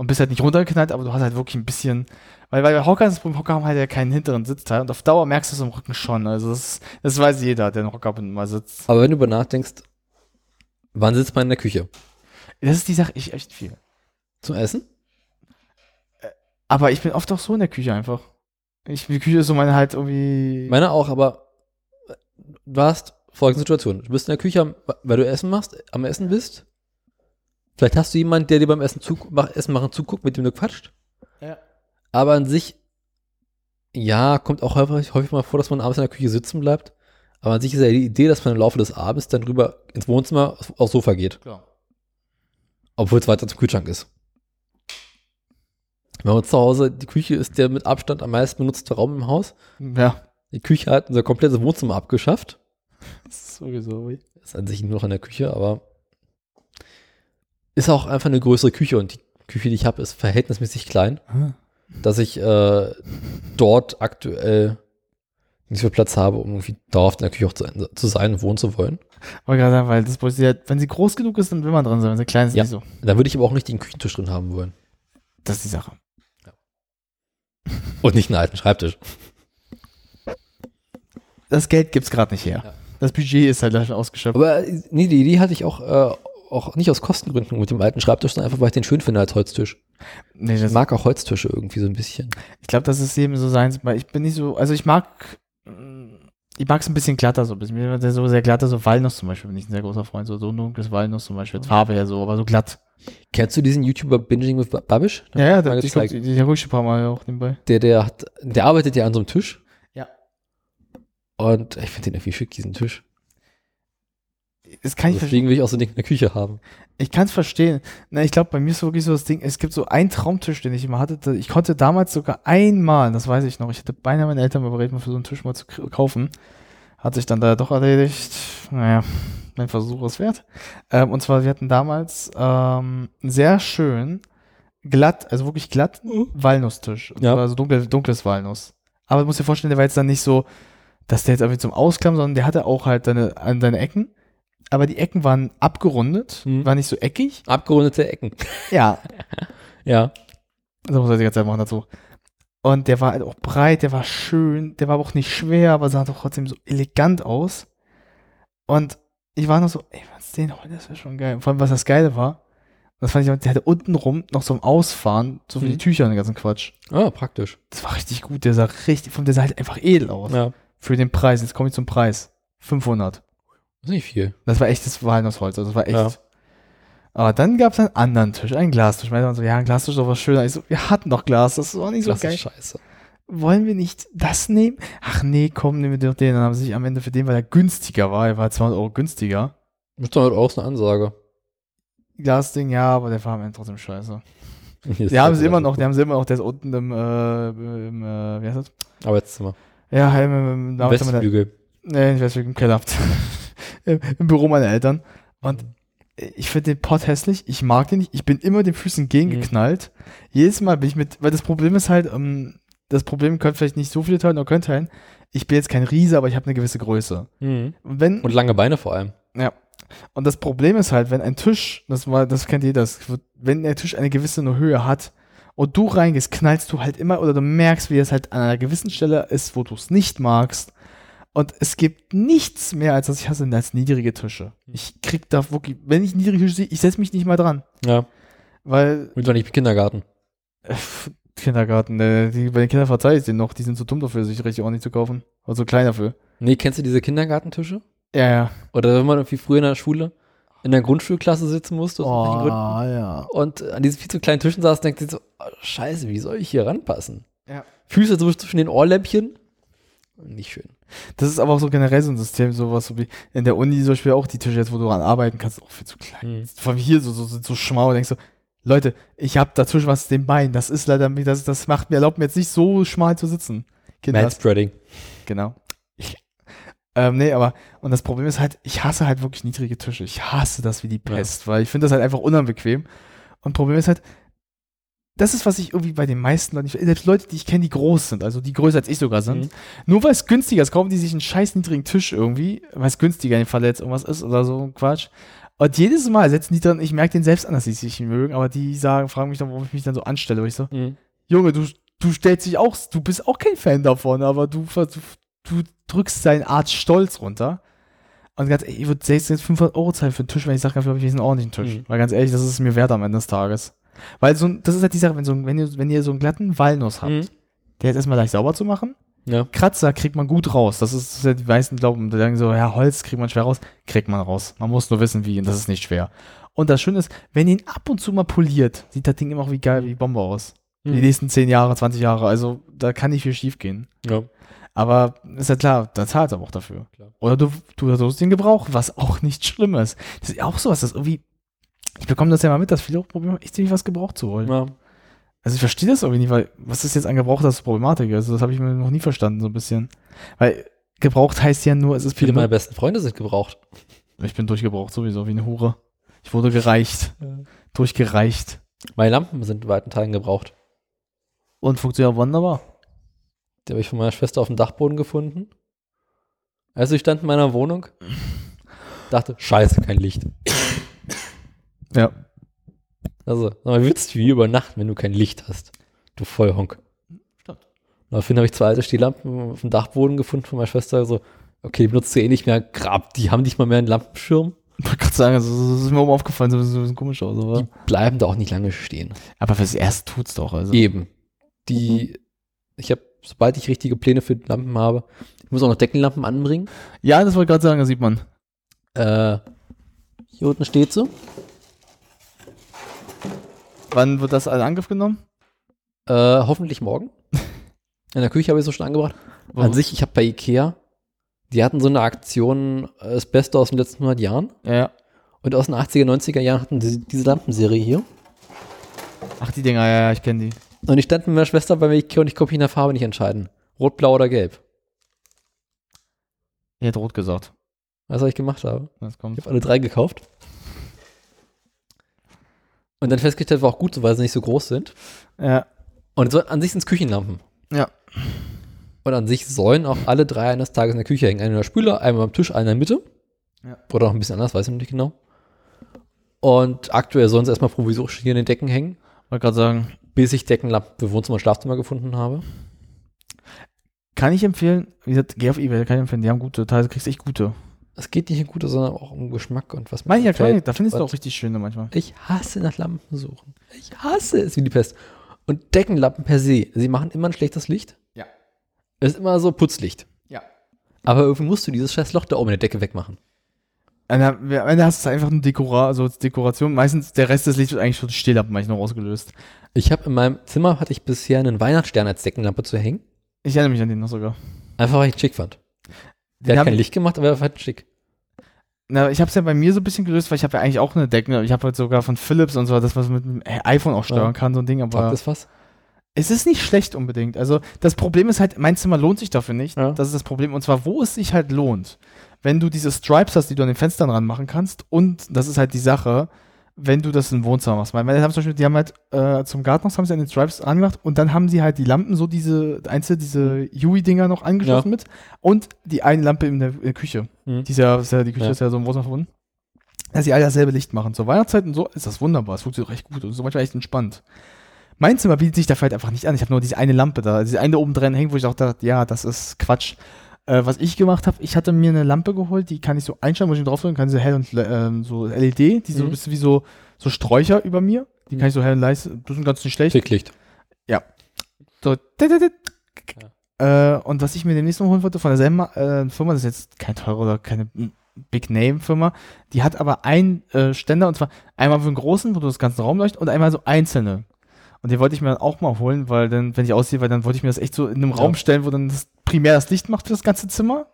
und bist halt nicht runtergeknallt, aber du hast halt wirklich ein bisschen, weil, weil bei Hocker ist das Problem, Hocker haben halt ja keinen hinteren Sitzteil und auf Dauer merkst du es im Rücken schon. Also das, das weiß jeder, der einen Hocker mal sitzt. Aber wenn du über nachdenkst, wann sitzt man in der Küche? Das ist die Sache, ich echt viel. Zum Essen? Aber ich bin oft auch so in der Küche einfach. Ich, die Küche ist so meine halt irgendwie. Meine auch, aber äh, du hast folgende Situation. Du bist in der Küche, weil du Essen machst, am Essen bist. Vielleicht hast du jemanden, der dir beim Essen, zu, mach, Essen machen zuguckt, mit dem du quatscht. Ja. Aber an sich, ja, kommt auch häufig, häufig mal vor, dass man abends in der Küche sitzen bleibt. Aber an sich ist ja die Idee, dass man im Laufe des Abends dann rüber ins Wohnzimmer aufs Sofa geht. Klar. Obwohl es weiter zum Kühlschrank ist. Bei uns zu Hause, die Küche ist der mit Abstand am meisten benutzte Raum im Haus. Ja. Die Küche hat unser komplettes Wohnzimmer abgeschafft. Sowieso. Ist an sich nur noch in der Küche, aber ist auch einfach eine größere Küche und die Küche, die ich habe, ist verhältnismäßig klein, Ah. dass ich äh, dort aktuell nicht so viel Platz habe, um irgendwie dauerhaft in der Küche auch zu, zu sein und wohnen zu wollen. Wollte gerade sagen, weil das ja, wenn sie groß genug ist, dann will man drin sein. Wenn sie klein ist, Ja. nicht so. Da würde ich aber auch nicht den Küchentisch drin haben wollen. Das ist die Sache. Und nicht einen alten Schreibtisch. Das Geld gibt's gerade nicht her. Ja. Das Budget ist halt leider ausgeschöpft. Aber äh, nee, die Idee hatte ich auch äh, auch nicht aus Kostengründen mit dem alten Schreibtisch, sondern einfach, weil ich den schön finde als Holztisch. Nee, Ich mag auch Holztische irgendwie so ein bisschen. ich glaube, das ist eben so sein, weil ich bin nicht so, also ich mag, ich mag es ein bisschen glatter, so ein bisschen, mir so sehr glatter, so Walnuss zum Beispiel, bin ich ein sehr großer Freund, so, so ein dunkles Walnuss zum Beispiel, Farbe her so, aber so glatt. Kennst du diesen YouTuber Binging with Babish? Ja, ja, der, ich ein paar Mal auch nebenbei. Der, der hat, der arbeitet ja an so einem Tisch. Ja. Und ich finde den irgendwie schick, diesen Tisch. Das kann ich verstehen. Deswegen will ich auch so ein Ding in der Küche haben. Ich kann es verstehen. Na, ich glaube, bei mir ist wirklich so das Ding, es gibt so einen Traumtisch, den ich immer hatte. Ich konnte damals sogar einmal, das weiß ich noch, ich hatte beinahe meine Eltern überredet, mal für so einen Tisch mal zu kaufen. Hat sich dann da doch erledigt. Naja, mein Versuch ist wert. Ähm, und zwar, wir hatten damals ähm, einen sehr schön glatt, also wirklich glatt Walnusstisch. Und Ja. zwar so dunkel, dunkles Walnuss. Aber du musst dir vorstellen, der war jetzt dann nicht so, dass der jetzt irgendwie zum Ausklammern, sondern der hatte auch halt deine, an deine Ecken. Aber die Ecken waren abgerundet, Mhm. waren nicht so eckig. Abgerundete Ecken. Ja, Ja. so muss er die ganze Zeit machen dazu. Und der war halt auch breit, der war schön, der war auch nicht schwer, aber sah doch trotzdem so elegant aus. Und ich war noch so, ey, was den holen, das wäre schon geil. Vor allem, was das Geile war, das fand ich, der hatte unten rum noch so ein Ausfahren, so für die Mhm. Tücher und den ganzen Quatsch. Ah, praktisch. Das war richtig gut, der sah richtig, der sah halt einfach edel aus. Ja. Für den Preis, jetzt komme ich zum Preis. 500. Das ist nicht viel. Das war echtes Walnussholz, also das war echt. Ja. Aber dann gab es einen anderen Tisch, einen Glastisch. Meinte man so, ja, ein Glastisch ist doch was schöner. Ich so, wir hatten doch Glas, das ist auch nicht so geil. ist scheiße. Wollen wir nicht das nehmen? Ach nee, komm, nehmen wir doch den. Dann haben sie sich am Ende für den, weil er günstiger war, er war 200 Euro günstiger. Ist doch halt auch so eine Ansage. Glasding, ja, aber der war am Ende trotzdem scheiße. Ist Die haben sie immer noch, die haben sie immer noch, der ist unten im, äh, im äh, wie heißt das? Arbeitszimmer. Ja, im, im, im, Westflügel. Nee, ich weiß nicht, im Keller. Im, Büro meiner Eltern. Und ich finde den Pott hässlich. Ich mag den nicht. Ich bin immer den Füßen gegengeknallt. Jedes Mal bin ich mit, weil das Problem ist halt, ähm, das Problem können vielleicht nicht so viele teilen, oder können teilen. Ich bin jetzt kein Riese, aber ich habe eine gewisse Größe. Mhm. Und wenn, Und lange Beine vor allem. ja. Und das Problem ist halt, wenn ein Tisch, das war, das kennt jeder, das wenn der Tisch eine gewisse Höhe hat und du reingehst, knallst du halt immer oder du merkst, wie es halt an einer gewissen Stelle ist, wo du es nicht magst. Und es gibt nichts mehr, als das ich hasse, als niedrige Tische. Ich krieg da wirklich, wenn ich niedrige Tische sehe, ich setze mich nicht mal dran. Ja. Weil, Und doch nicht im Kindergarten. äh, Kindergarten, äh, die, bei den Kindern verzeih ich denen noch, die sind zu dumm dafür, sich richtig ordentlich zu kaufen. Oder so klein dafür. Nee, kennst du diese Kindergartentische? Ja, ja. Oder wenn man irgendwie früher in der Schule in der Grundschulklasse sitzen musste, aus Oh, ja. und an diesen viel zu kleinen Tischen saß, denkt sich so, oh, scheiße, wie soll ich hier ranpassen? Ja. Füße so zwischen den Ohrläppchen. Nicht schön. Das ist aber auch so generell so ein System, sowas so wie in der Uni zum Beispiel auch die Tische jetzt, wo du dran arbeiten kannst, auch viel zu klein. Mhm. Von hier so, so, so, so schmau, denkst du, Leute, ich habe dazwischen was dem Bein, das ist leider, das, das macht mir, erlaubt mir jetzt nicht so schmal zu sitzen. Kinder, Manspreading. genau. ähm, nee, aber, und das Problem ist halt, ich hasse halt wirklich niedrige Tische. Ich hasse das wie die Ja. Pest, weil ich finde das halt einfach unanbequem. Und Problem ist halt, das ist, was ich irgendwie bei den meisten Leuten, nicht- selbst Leute, die ich kenne, die groß sind, also die größer als ich sogar sind, Mhm. nur weil es günstiger ist, kaufen die sich einen scheiß niedrigen Tisch irgendwie, weil es günstiger in dem Fall jetzt irgendwas ist oder so ein Quatsch. Und jedes Mal setzen die dann, ich merke den selbst an, dass sie sich nicht mögen, aber die sagen, fragen mich dann, warum ich mich dann so anstelle. Und ich so, Mhm. Junge, du, du stellst dich auch, du bist auch kein Fan davon, aber du, du, du drückst deine Art Stolz runter. Und ganz ehrlich, ich würde selbst jetzt 500 Euro zahlen für einen Tisch, wenn ich sage, dafür habe ich einen ordentlichen Tisch. Mhm. Weil ganz ehrlich, das ist mir wert am Ende des Tages. Weil so, ein- das ist halt die Sache, wenn, so, ein- wenn, ihr, wenn ihr so einen glatten Walnuss habt, Mhm. der jetzt erstmal leicht sauber zu machen, Ja. Kratzer kriegt man gut raus. Das ist, das ist ja die meisten glauben, die sagen so, ja, Holz kriegt man schwer raus. Kriegt man raus. Man muss nur wissen, wie, und das ist nicht schwer. Und das Schöne ist, wenn ihr ihn ab und zu mal poliert, sieht das Ding immer auch wie geil, wie Bombe aus. Die Mhm. nächsten 10 Jahre, 20 Jahre, also da kann nicht viel schief gehen. ja. Aber ist ja klar, da zahlt er auch dafür. Klar. Oder du, du hast den Gebrauch, was auch nicht schlimm ist. Das ist ja auch sowas, das irgendwie, ich bekomme das ja mal mit, dass viele auch Probleme haben, echt ziemlich was gebraucht zu wollen. ja. Also ich verstehe das irgendwie nicht, weil was ist jetzt an Gebrauch das Problematik? Also das habe ich mir noch nie verstanden, so ein bisschen. Weil gebraucht heißt ja nur, es ist Viele meiner besten Freunde sind gebraucht. Ich bin durchgebraucht sowieso, wie eine Hure. Ich wurde gereicht. Durchgereicht. Meine Lampen sind in weiten Teilen gebraucht. Und funktioniert wunderbar. Die habe ich von meiner Schwester auf dem Dachboden gefunden. Also ich stand in meiner Wohnung, dachte, scheiße, kein Licht. Ja. Also, sag mal, willst du wie übernachten, wenn du kein Licht hast? Du Vollhonk. Stimmt. Daraufhin habe ich zwei alte Stehlampen auf dem Dachboden gefunden von meiner Schwester. So, okay, die benutzt du eh nicht mehr. Grab, die haben nicht mal mehr einen Lampenschirm. Ich wollte gerade sagen, das ist mir oben aufgefallen, so, so, so komisch aus. Die Aber, bleiben da auch nicht lange stehen. aber fürs Erste tut's doch. Also. Eben. Die, ich habe, sobald ich richtige Pläne für Lampen habe, ich muss auch noch Deckenlampen anbringen. Ja, das wollte ich gerade sagen, das sieht man. Äh, hier unten steht sie. Wann wird das in Angriff genommen? Äh, hoffentlich morgen. In der Küche habe ich es so schon angebracht. An sich, ich habe bei Ikea, die hatten so eine Aktion, äh, das Beste aus den letzten 100 Jahren. Ja. Und aus den 80er, 90er Jahren hatten sie diese Lampenserie hier. Ach, die Dinger, ja, ja, ich kenne die. Und ich stand mit meiner Schwester bei Ikea und ich konnte mich in der Farbe nicht entscheiden. Rot, blau oder gelb. Ich hätte rot gesagt. Was ich gemacht habe. Das kommt. Ich habe alle drei gekauft. Und dann festgestellt, war auch gut so, weil sie nicht so groß sind. Ja. Und so, an sich sind es Küchenlampen. Ja. Und an sich sollen auch alle drei eines Tages in der Küche hängen. Einer in der Spüle, einmal am Tisch, einer in der Mitte. Ja. Oder noch ein bisschen anders, weiß ich noch nicht genau. Und aktuell sollen sie erstmal provisorisch hier in den Decken hängen, Wollte gerade sagen, bis ich Deckenlampen für Wohnzimmer und Schlafzimmer gefunden habe. kann ich empfehlen, wie gesagt, geh auf Ebay, kann ich empfehlen, die haben gute Teile, kriegst echt gute. Es geht nicht in gute, sondern auch um Geschmack und was mir Meine ich gefällt. da findest du auch richtig schöne manchmal. Ich hasse nach Lampen suchen. Ich hasse es wie die Pest. Und Deckenlampen per se, sie machen immer ein schlechtes Licht. Ja. Es ist immer so Putzlicht. Ja. Aber irgendwie musst du dieses scheiß Loch da oben in der Decke wegmachen. Am Ende hast du einfach eine Dekora, also Dekoration. Meistens der Rest des Lichts wird eigentlich schon Stehlampen eigentlich noch ausgelöst. Ich habe in meinem Zimmer hatte ich bisher einen Weihnachtsstern als Deckenlampe zu hängen. Ich erinnere mich an den noch sogar. Einfach weil ich ihn schick fand. Der hat kein ich- Licht gemacht, aber er war halt schick. Na, ich habe es ja bei mir so ein bisschen gelöst, weil ich habe ja eigentlich auch eine Decke. Ich habe halt sogar von Philips und so, das was man mit dem iPhone auch steuern Ja. kann, so ein Ding. Sagt Aber das was? es ist nicht schlecht unbedingt. Also das Problem ist halt, mein Zimmer lohnt sich dafür nicht. Ja. Das ist das Problem. Und zwar, wo es sich halt lohnt. Wenn du diese Stripes hast, die du an den Fenstern ranmachen kannst. Und das ist halt die Sache, wenn du das im Wohnzimmer machst. Weil, weil die haben zum Beispiel, die haben halt äh, zum Gartenhaus haben sie an den Stripes angemacht und dann haben sie halt die Lampen, so diese einzelne, diese UI-Dinger noch angeschlossen Ja. mit. Und die eine Lampe in der, in der Küche. Mhm. Die, ist ja, ist ja, die Küche Ja. ist ja so im Wohnzimmer verbunden. Dass sie alle dasselbe Licht machen. Zur Weihnachtszeit und so ist das wunderbar. Es funktioniert recht gut und so manchmal echt entspannt. Mein Zimmer bietet sich dafür halt einfach nicht an. Ich habe nur diese eine Lampe da, diese eine oben dran hängt, wo ich auch dachte, ja, das ist Quatsch. Äh, was ich gemacht habe, ich hatte mir eine Lampe geholt, die kann ich so einstellen, muss ich drauf drücken, kann sie hell und ähm, so LED, die so Mhm. ein bisschen wie so, so Sträucher über mir. Die kann ich so hell und leise, das ist ganz nicht schlecht. Ficklicht. So, dit, dit, dit. Äh, und was ich mir demnächst noch holen wollte von derselben äh, Firma, das ist jetzt kein teurer oder keine mm, Big Name Firma, die hat aber einen äh, Ständer und zwar einmal für den großen, wo du das ganze Raum leuchtet und einmal so einzelne. Und den wollte ich mir dann auch mal holen, weil dann, wenn ich aussehe, weil dann wollte ich mir das echt so in einem Ja. Raum stellen, wo dann das primär das Licht macht für das ganze Zimmer.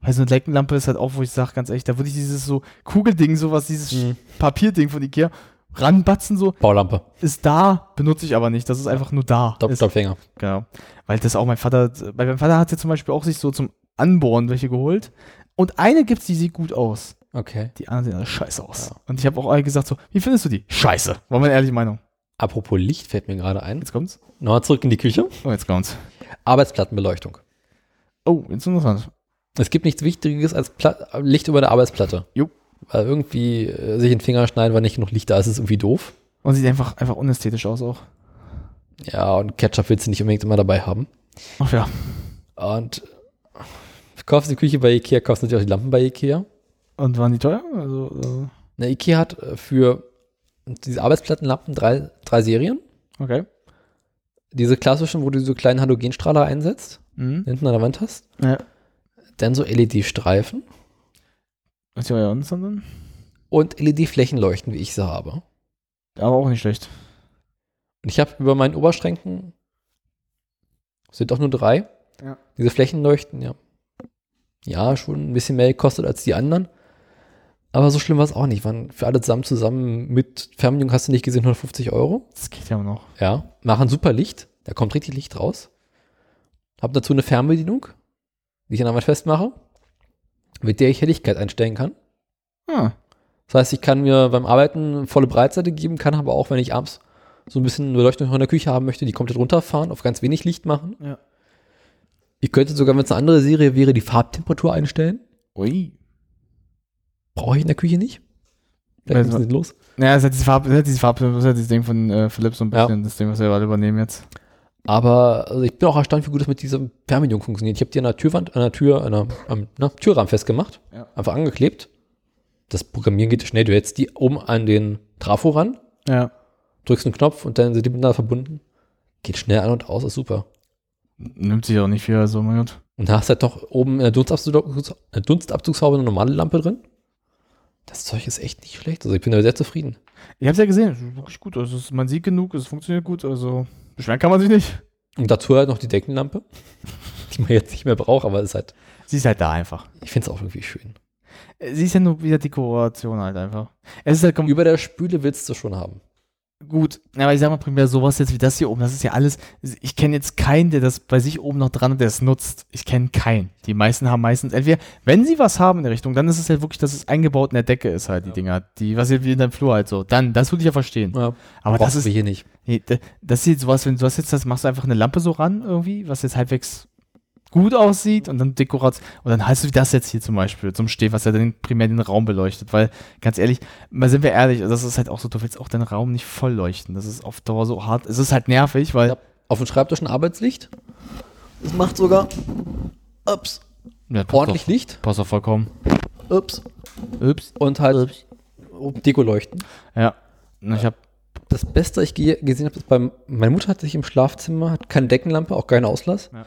Weil so eine Leckenlampe ist halt auch, wo ich sage, ganz ehrlich, da würde ich dieses so Kugelding, sowas, dieses Mhm. Papierding von Ikea ranbatzen, so, Baulampe. ist da, benutze ich aber nicht. Das ist einfach nur da. Dopp- Ist-. Genau. Weil das auch mein Vater, bei meinem Vater hat ja zum Beispiel auch sich so zum Anbohren welche geholt. Und eine gibt's, die sieht gut aus. Okay. Die anderen sehen alle scheiße aus. Ja. Und ich habe auch alle gesagt so, wie findest du die? Scheiße. War meine ehrliche Meinung. Apropos Licht fällt mir gerade ein. Jetzt kommt's. Nochmal zurück in die Küche. Oh, jetzt kommt's. Arbeitsplattenbeleuchtung. Oh, jetzt interessant. Es gibt nichts Wichtiges als Pla Licht über der Arbeitsplatte. Jo. Weil irgendwie äh, sich in den Finger schneiden, weil nicht genug Licht da ist, ist irgendwie doof. Und sieht einfach, einfach unästhetisch aus auch. Ja, und Ketchup willst du nicht unbedingt immer dabei haben. Ach ja. Und du kaufst die Küche bei Ikea, kaufst natürlich auch die Lampen bei Ikea. Und waren die teuer? Also, äh, Na, Ikea hat äh, diese Arbeitsplattenlampen drei, drei Serien. okay. Diese klassischen, wo du so kleinen Halogenstrahler einsetzt, Mhm. hinten an der Wand hast. Ja. Dann so LED-Streifen Was ja uns dann? und LED-Flächenleuchten, wie ich sie habe. Aber auch nicht schlecht. Und ich habe über meinen Oberschränken, sind doch nur drei, Ja. diese Flächenleuchten, ja. Ja, schon ein bisschen mehr gekostet als die anderen. Aber so schlimm war es auch nicht. Waren für alle zusammen zusammen mit Fernbedienung hast du nicht gesehen, 150 Euro. Das geht ja noch. Ja. Machen super Licht. Da kommt richtig Licht raus. Hab dazu eine Fernbedienung, die ich an der Wand festmache, mit der ich Helligkeit einstellen kann. Ah. Das heißt, ich kann mir beim Arbeiten volle Breitseite geben, kann aber auch, wenn ich abends so ein bisschen Beleuchtung in der Küche haben möchte, die komplett runterfahren, auf ganz wenig Licht machen. Ja. Ich könnte sogar, wenn es eine andere Serie wäre, die Farbtemperatur einstellen. Ui. Brauche ich in der Küche nicht. Man- ist los. Naja, es hat diese Farbe, es hat diese Farbe, das hat dieses Ding von äh, Philips so ein Ja. bisschen, das Ding, was wir gerade übernehmen jetzt. Aber also ich bin auch erstaunt, wie gut das mit dieser Fernbedienung funktioniert. Ich habe die an der Türwand, an der Tür, an der, am na, Türrahmen festgemacht, Ja. einfach angeklebt. Das Programmieren geht schnell. Du hältst die oben an den Trafo ran, Ja. drückst einen Knopf und dann sind die miteinander verbunden. Geht schnell an und aus, ist super. Nimmt sich auch nicht viel, also mein Gott. Und da hast du halt noch oben in der Dunstabzugs Dunstabzugshaube eine normale Lampe drin. Das Zeug ist echt nicht schlecht. Also ich bin da sehr zufrieden. Ich hab's ja gesehen, es ist wirklich gut. Also es, man sieht genug, es funktioniert gut, also beschweren kann man sich nicht. Und dazu halt noch die Deckenlampe, die man jetzt nicht mehr braucht, aber ist halt, Sie ist halt da einfach. ich finde es auch irgendwie schön. Sie ist ja nur wieder Dekoration halt einfach. Es ist halt Über der Spüle willst du schon haben. Gut. Ja, aber ich sag mal primär sowas jetzt wie das hier oben, das ist ja alles. Ich kenne jetzt keinen, der das bei sich oben noch dran hat, der es nutzt. Ich kenne keinen. Die meisten haben meistens entweder, wenn sie was haben in der Richtung, dann ist es halt wirklich, dass es eingebaut in der Decke ist halt, die Dinger. Die, was hier wie in deinem Flur halt so. Dann, das würde ich ja verstehen. Ja, Aber das ist, du hier nicht. Nee, da- das sieht sowas, wenn du hast jetzt das, machst du einfach eine Lampe so ran irgendwie, was jetzt halbwegs gut aussieht und dann Dekoration und dann hast du das jetzt hier zum Beispiel zum Steh, was ja dann primär den Raum beleuchtet, weil ganz ehrlich, mal sind wir ehrlich, das ist halt auch so, du willst auch den Raum nicht voll leuchten, das ist auf Dauer so hart, es ist halt nervig, weil Ja. Auf dem Schreibtisch ein Arbeitslicht. Das macht sogar ups, ja, ordentlich auf, Licht. passt auf vollkommen. Ups. Ups. Und halt Deko leuchten. Ja. Und Ich habe Das Beste, ich ge gesehen habe, ist beim, meine Mutter hat sich im Schlafzimmer, hat keine Deckenlampe, auch keinen Auslass. Ja.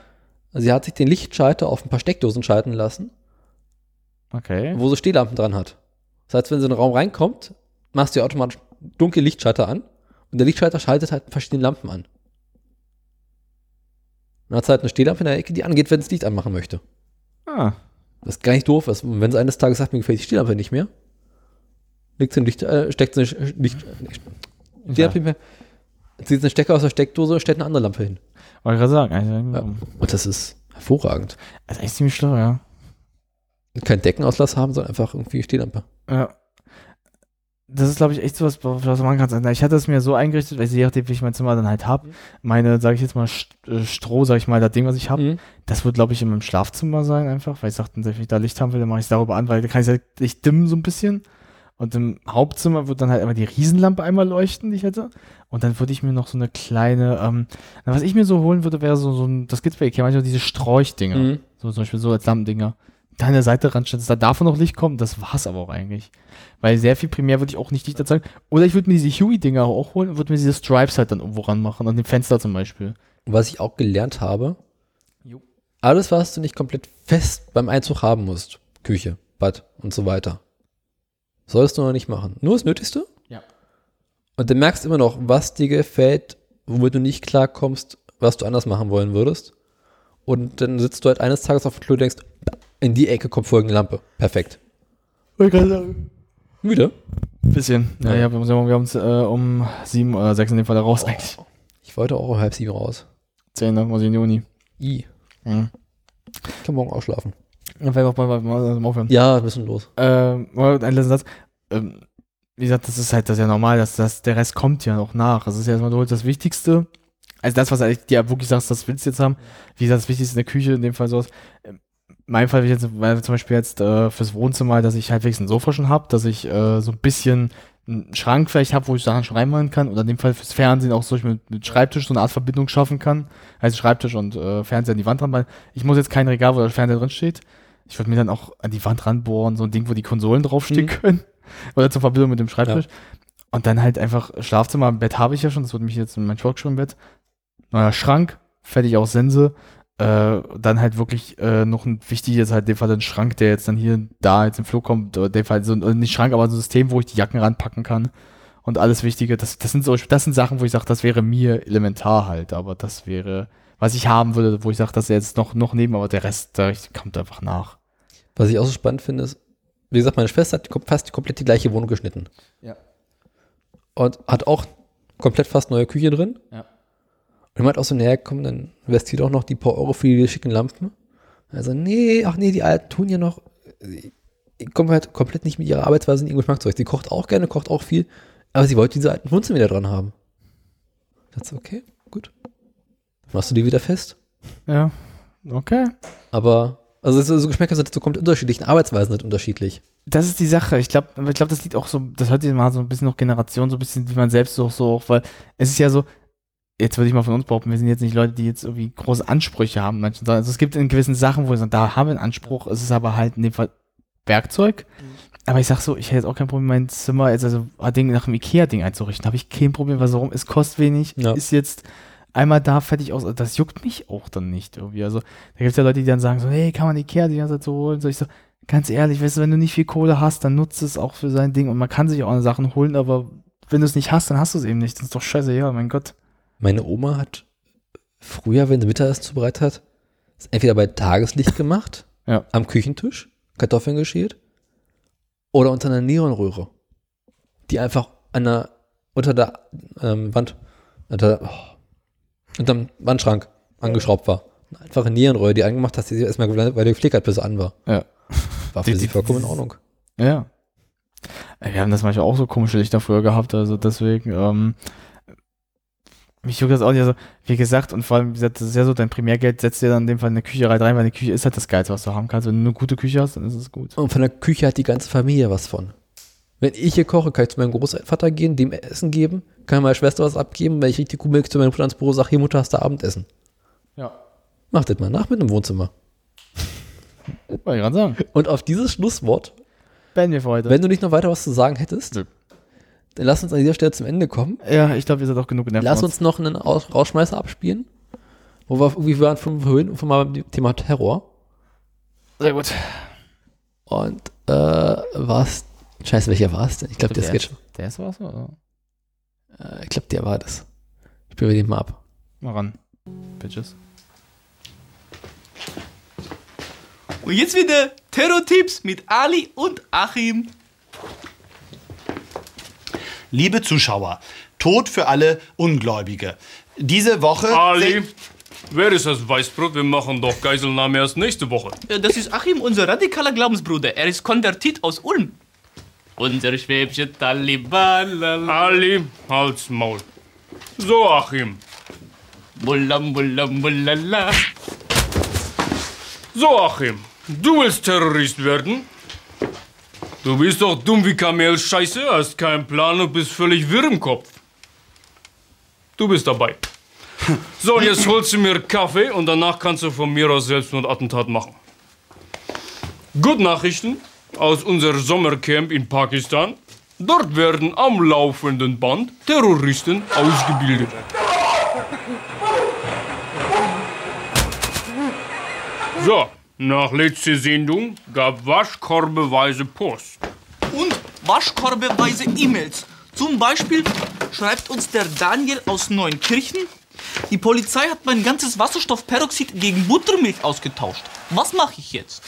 Also sie hat sich den Lichtschalter auf ein paar Steckdosen schalten lassen, okay. wo sie Stehlampen dran hat. Das heißt, wenn sie in den Raum reinkommt, machst du automatisch dunkle Lichtschalter an und der Lichtschalter schaltet halt verschiedene Lampen an. Dann hat sie halt eine Stehlampe in der Ecke, die angeht, wenn es Licht anmachen möchte. Ah. Das ist gar nicht doof. ist. Und wenn sie eines Tages sagt, mir gefällt die Stehlampe nicht mehr, legt sie ein Licht, äh, steckt sie eine Licht, äh, Stehlampe nicht mehr, zieht einen Stecker aus der Steckdose und stellt eine andere Lampe hin. Wollte gerade sagen, also, Ja. Und das ist hervorragend. ist echt ziemlich schlau, ja. Kein Deckenauslass haben, sondern einfach irgendwie Stehlampe. Ja. Das ist, glaube ich, echt sowas, was du machen kannst. Ich hatte es mir so eingerichtet, weil je nachdem, wie ich mein Zimmer dann halt habe, meine, sage ich jetzt mal, äh, Stroh, sage ich mal, das Ding, was ich habe, Mhm. das wird, glaube ich, in meinem Schlafzimmer sein einfach, weil ich sagte, wenn ich da Licht haben will, dann mache ich es darüber an, weil da kann ich halt Licht dimmen so ein bisschen. Und im Hauptzimmer wird dann halt einmal die Riesenlampe einmal leuchten, die ich hätte. Und dann würde ich mir noch so eine kleine, ähm, was ich mir so holen würde, wäre so, so ein, das gibt's bei Ikea manchmal diese Sträuchdinger. Mhm. So zum Beispiel so als Lampendinger. Da an der Seite ranstellen, dass da davon noch Licht kommt, das war's aber auch eigentlich. Weil sehr viel primär würde ich auch nicht Licht erzeugen. Oder ich würde mir diese Huey-Dinger auch holen und würde mir diese Stripes halt dann irgendwo ranmachen, an dem Fenster zum Beispiel. Und was ich auch gelernt habe, alles, was du nicht komplett fest beim Einzug haben musst, Küche, Bad und so weiter, sollst du noch nicht machen. Nur das Nötigste. Ja. Und du merkst immer noch, was dir gefällt, womit du nicht klarkommst, was du anders machen wollen würdest. Und dann sitzt du halt eines Tages auf dem Klo und denkst, in die Ecke kommt folgende Lampe. Perfekt. Müde? Bisschen. Ja, Ja. wir haben, wir haben uns äh, um sieben oder sechs in dem Fall da raus eigentlich. Ich wollte auch um halb sieben raus. Zehn, dann muss ich in die Uni. I. Mhm. Ich kann morgen ausschlafen. Ja, vielleicht auch mal, mal, mal, mal aufhören. Ja, ein bisschen los. Ähm, ein letzter Satz. Ähm, wie gesagt, das ist halt das ist ja normal, dass das, der Rest kommt ja noch nach. Das ist ja erstmal du holst das Wichtigste. Also das, was eigentlich dir wirklich sagst, das willst du jetzt haben. Wie gesagt, das Wichtigste in der Küche, in dem Fall sowas. Ähm, In meinem Fall will ich jetzt, weil zum Beispiel jetzt äh, fürs Wohnzimmer, dass ich halbwegs ein Sofa schon habe, dass ich äh, so ein bisschen einen Schrank vielleicht habe, wo ich Sachen schon reinmachen kann. Oder in dem Fall fürs Fernsehen auch so ich mit, mit Schreibtisch so eine Art Verbindung schaffen kann. Also Schreibtisch und äh, Fernseher an die Wand ranbauen. Ich muss jetzt kein Regal, wo der Fernseher drin steht. Ich würde mir dann auch an die Wand ranbohren, so ein Ding, wo die Konsolen draufstehen Mhm. können. Oder zur Verbindung mit dem Schreibtisch. Und dann halt einfach Schlafzimmer, Bett habe ich ja schon, das würde mich jetzt in mein Schrank Neuer Schrank, fertig aus Sense. Äh, dann halt wirklich äh, noch ein wichtig ist halt in dem Fall ein Schrank, der jetzt dann hier da jetzt im Flug kommt, oder in dem Fall so ein, nicht Schrank, aber so ein System, wo ich die Jacken ranpacken kann und alles Wichtige. Das, das sind so, das sind Sachen, wo ich sage, das wäre mir elementar halt, aber das wäre, was ich haben würde, wo ich sage, das ist jetzt noch, noch neben, aber der Rest, da kommt einfach nach. Was ich auch so spannend finde, ist, wie gesagt, meine Schwester hat fast komplett die gleiche Wohnung geschnitten. Ja. Und hat auch komplett fast neue Küche drin. Ja. Und jemand auch so näher kommen, dann investiert auch noch die paar Euro für die schicken Lampen. Also, nee, ach nee, die alten tun ja noch. Ich komme halt komplett nicht mit ihrer Arbeitsweise in ihren Geschmack zurecht. Sie kocht auch gerne, kocht auch viel, aber sie wollte diese alten Wohnzimmer wieder dran haben. Dachte so, okay, gut. Machst du die wieder fest? Ja. Okay. Aber, also so so Geschmäcker sind so komplett unterschiedlich, Arbeitsweisen sind unterschiedlich. Das ist die Sache. Ich glaube, ich glaube, das liegt auch so, das hört sich mal so ein bisschen noch Generation, so ein bisschen, wie man selbst so, so auch, weil es ist ja so, jetzt würde ich mal von uns behaupten, wir sind jetzt nicht Leute, die jetzt irgendwie große Ansprüche haben. Also es gibt in gewissen Sachen, wo wir sagen, da haben wir einen Anspruch, es ist aber halt in dem Fall Werkzeug. Aber ich sag so, ich hätte jetzt auch kein Problem, mein Zimmer jetzt also ein Ding nach dem Ikea-Ding einzurichten. Habe ich kein Problem, weil warum? Es kostet wenig, Ja. ist jetzt einmal da fertig aus. Das juckt mich auch dann nicht irgendwie. Also, da gibt es ja Leute, die dann sagen so, hey, kann man Ikea die ganze Zeit so holen? So, ich so, ganz ehrlich, weißt du, wenn du nicht viel Kohle hast, dann nutzt es auch für sein Ding. Und man kann sich auch Sachen holen, aber wenn du es nicht hast, dann hast du es eben nicht. Das ist doch scheiße, ja, mein Gott. Meine Oma hat früher, wenn sie Mittagessen zubereitet hat, es entweder bei Tageslicht gemacht, Ja. am Küchentisch, Kartoffeln geschält, oder unter einer Neonröhre, die einfach an der, unter der ähm, Wand, unter, oh, unterm Wandschrank angeschraubt war. Eine einfache Neonröhre, die angemacht hat, die sie erstmal geblendet, weil der geflickert, bis sie an war. Ja. War für Die- sie vollkommen in Ordnung. Ja. Wir haben das manchmal auch so komische Lichter früher gehabt, also deswegen, ähm, mich juckt das auch nicht. Also, wie gesagt, und vor allem, wie gesagt, das ist ja so, dein Primärgeld setzt dir dann in dem Fall eine Küche rein, weil eine Küche ist halt das Geilste, was du haben kannst. Wenn du eine gute Küche hast, dann ist es gut. Und von der Küche hat die ganze Familie was von. Wenn ich hier koche, kann ich zu meinem Großvater gehen, dem Essen geben, kann meiner Schwester was abgeben, wenn ich richtig Kuhmilch zu meiner Mutter ans Büro sage, hier Mutter, hast du Abendessen. Ja. Macht das mal nach mit dem Wohnzimmer. Wollte ich gerade sagen. Und auf dieses Schlusswort, wenn du nicht noch weiter was zu sagen hättest, Nö. dann lass uns an dieser Stelle zum Ende kommen. ja, ich glaube, wir sind auch genug genervt. Lass uns noch einen Aus Rausschmeißer abspielen. Wo wir, wie wir waren von vorhin von mal beim Thema Terror. Sehr gut. Und äh, was? Scheiße, welcher war es denn? Ich glaube, der Der Sketch. Der ist was, oder? Äh, ich glaube, der war das. Spielen wir den mal ab. Mal ran. Bitches. Und jetzt wieder Terror-Tipps mit Ali und Achim. Liebe Zuschauer, Tod für alle Ungläubige. Diese Woche. Ali, wer ist das Weißbrot? Wir machen doch Geiselnahme erst nächste Woche. Das ist Achim, unser radikaler Glaubensbruder. Er ist konvertiert aus Ulm. Unser schwäbische Taliban. Ali, halt's Maul. So, Achim. Bullam, bullam, bullala. So, Achim. Du willst Terrorist werden? Du bist doch dumm wie Kamelscheiße, hast keinen Plan und bist völlig wirr im Kopf. Du bist dabei. So, und jetzt holst du mir Kaffee und danach kannst du von mir aus Selbstmordattentat machen. Gut Nachrichten aus unser Sommercamp in Pakistan. Dort werden am laufenden Band Terroristen ausgebildet. So, nach letzter Sendung gab waschkorbeweise Post. Und waschkorbeweise E-Mails. Zum Beispiel schreibt uns der Daniel aus Neunkirchen. Die Polizei hat mein ganzes Wasserstoffperoxid gegen Buttermilch ausgetauscht. Was mache ich jetzt?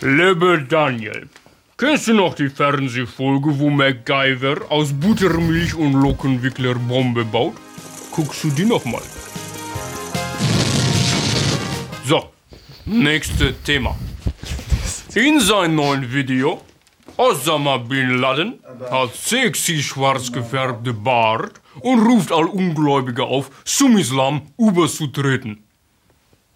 Lieber Daniel, kennst du noch die Fernsehfolge, wo MacGyver aus Buttermilch und Lockenwickler Bombe baut? Guckst du die noch mal? So, nächstes Thema. In seinem neuen Video, Osama Bin Laden hat sexy schwarz gefärbte Bart und ruft all Ungläubige auf, zum Islam überzutreten.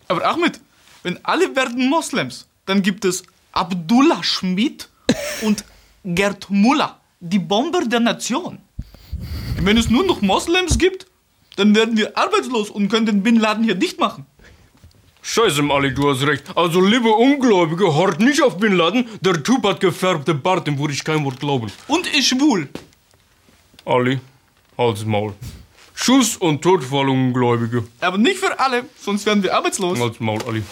Aber Ahmed, wenn alle werden Moslems, dann gibt es Abdullah Schmidt und Gerd Mullah, die Bomber der Nation. Wenn es nur noch Moslems gibt, dann werden wir arbeitslos und können den Bin Laden hier dicht machen. Scheiße, Ali, du hast recht. Also, liebe Ungläubige, hört nicht auf Bin Laden. Der Typ hat gefärbte Bart, dem würde ich kein Wort glauben. Und ist schwul. Ali, halt's Maul. Schuss und Tod für alle Ungläubige. Aber nicht für alle, sonst werden wir arbeitslos. Halt's Maul, Ali.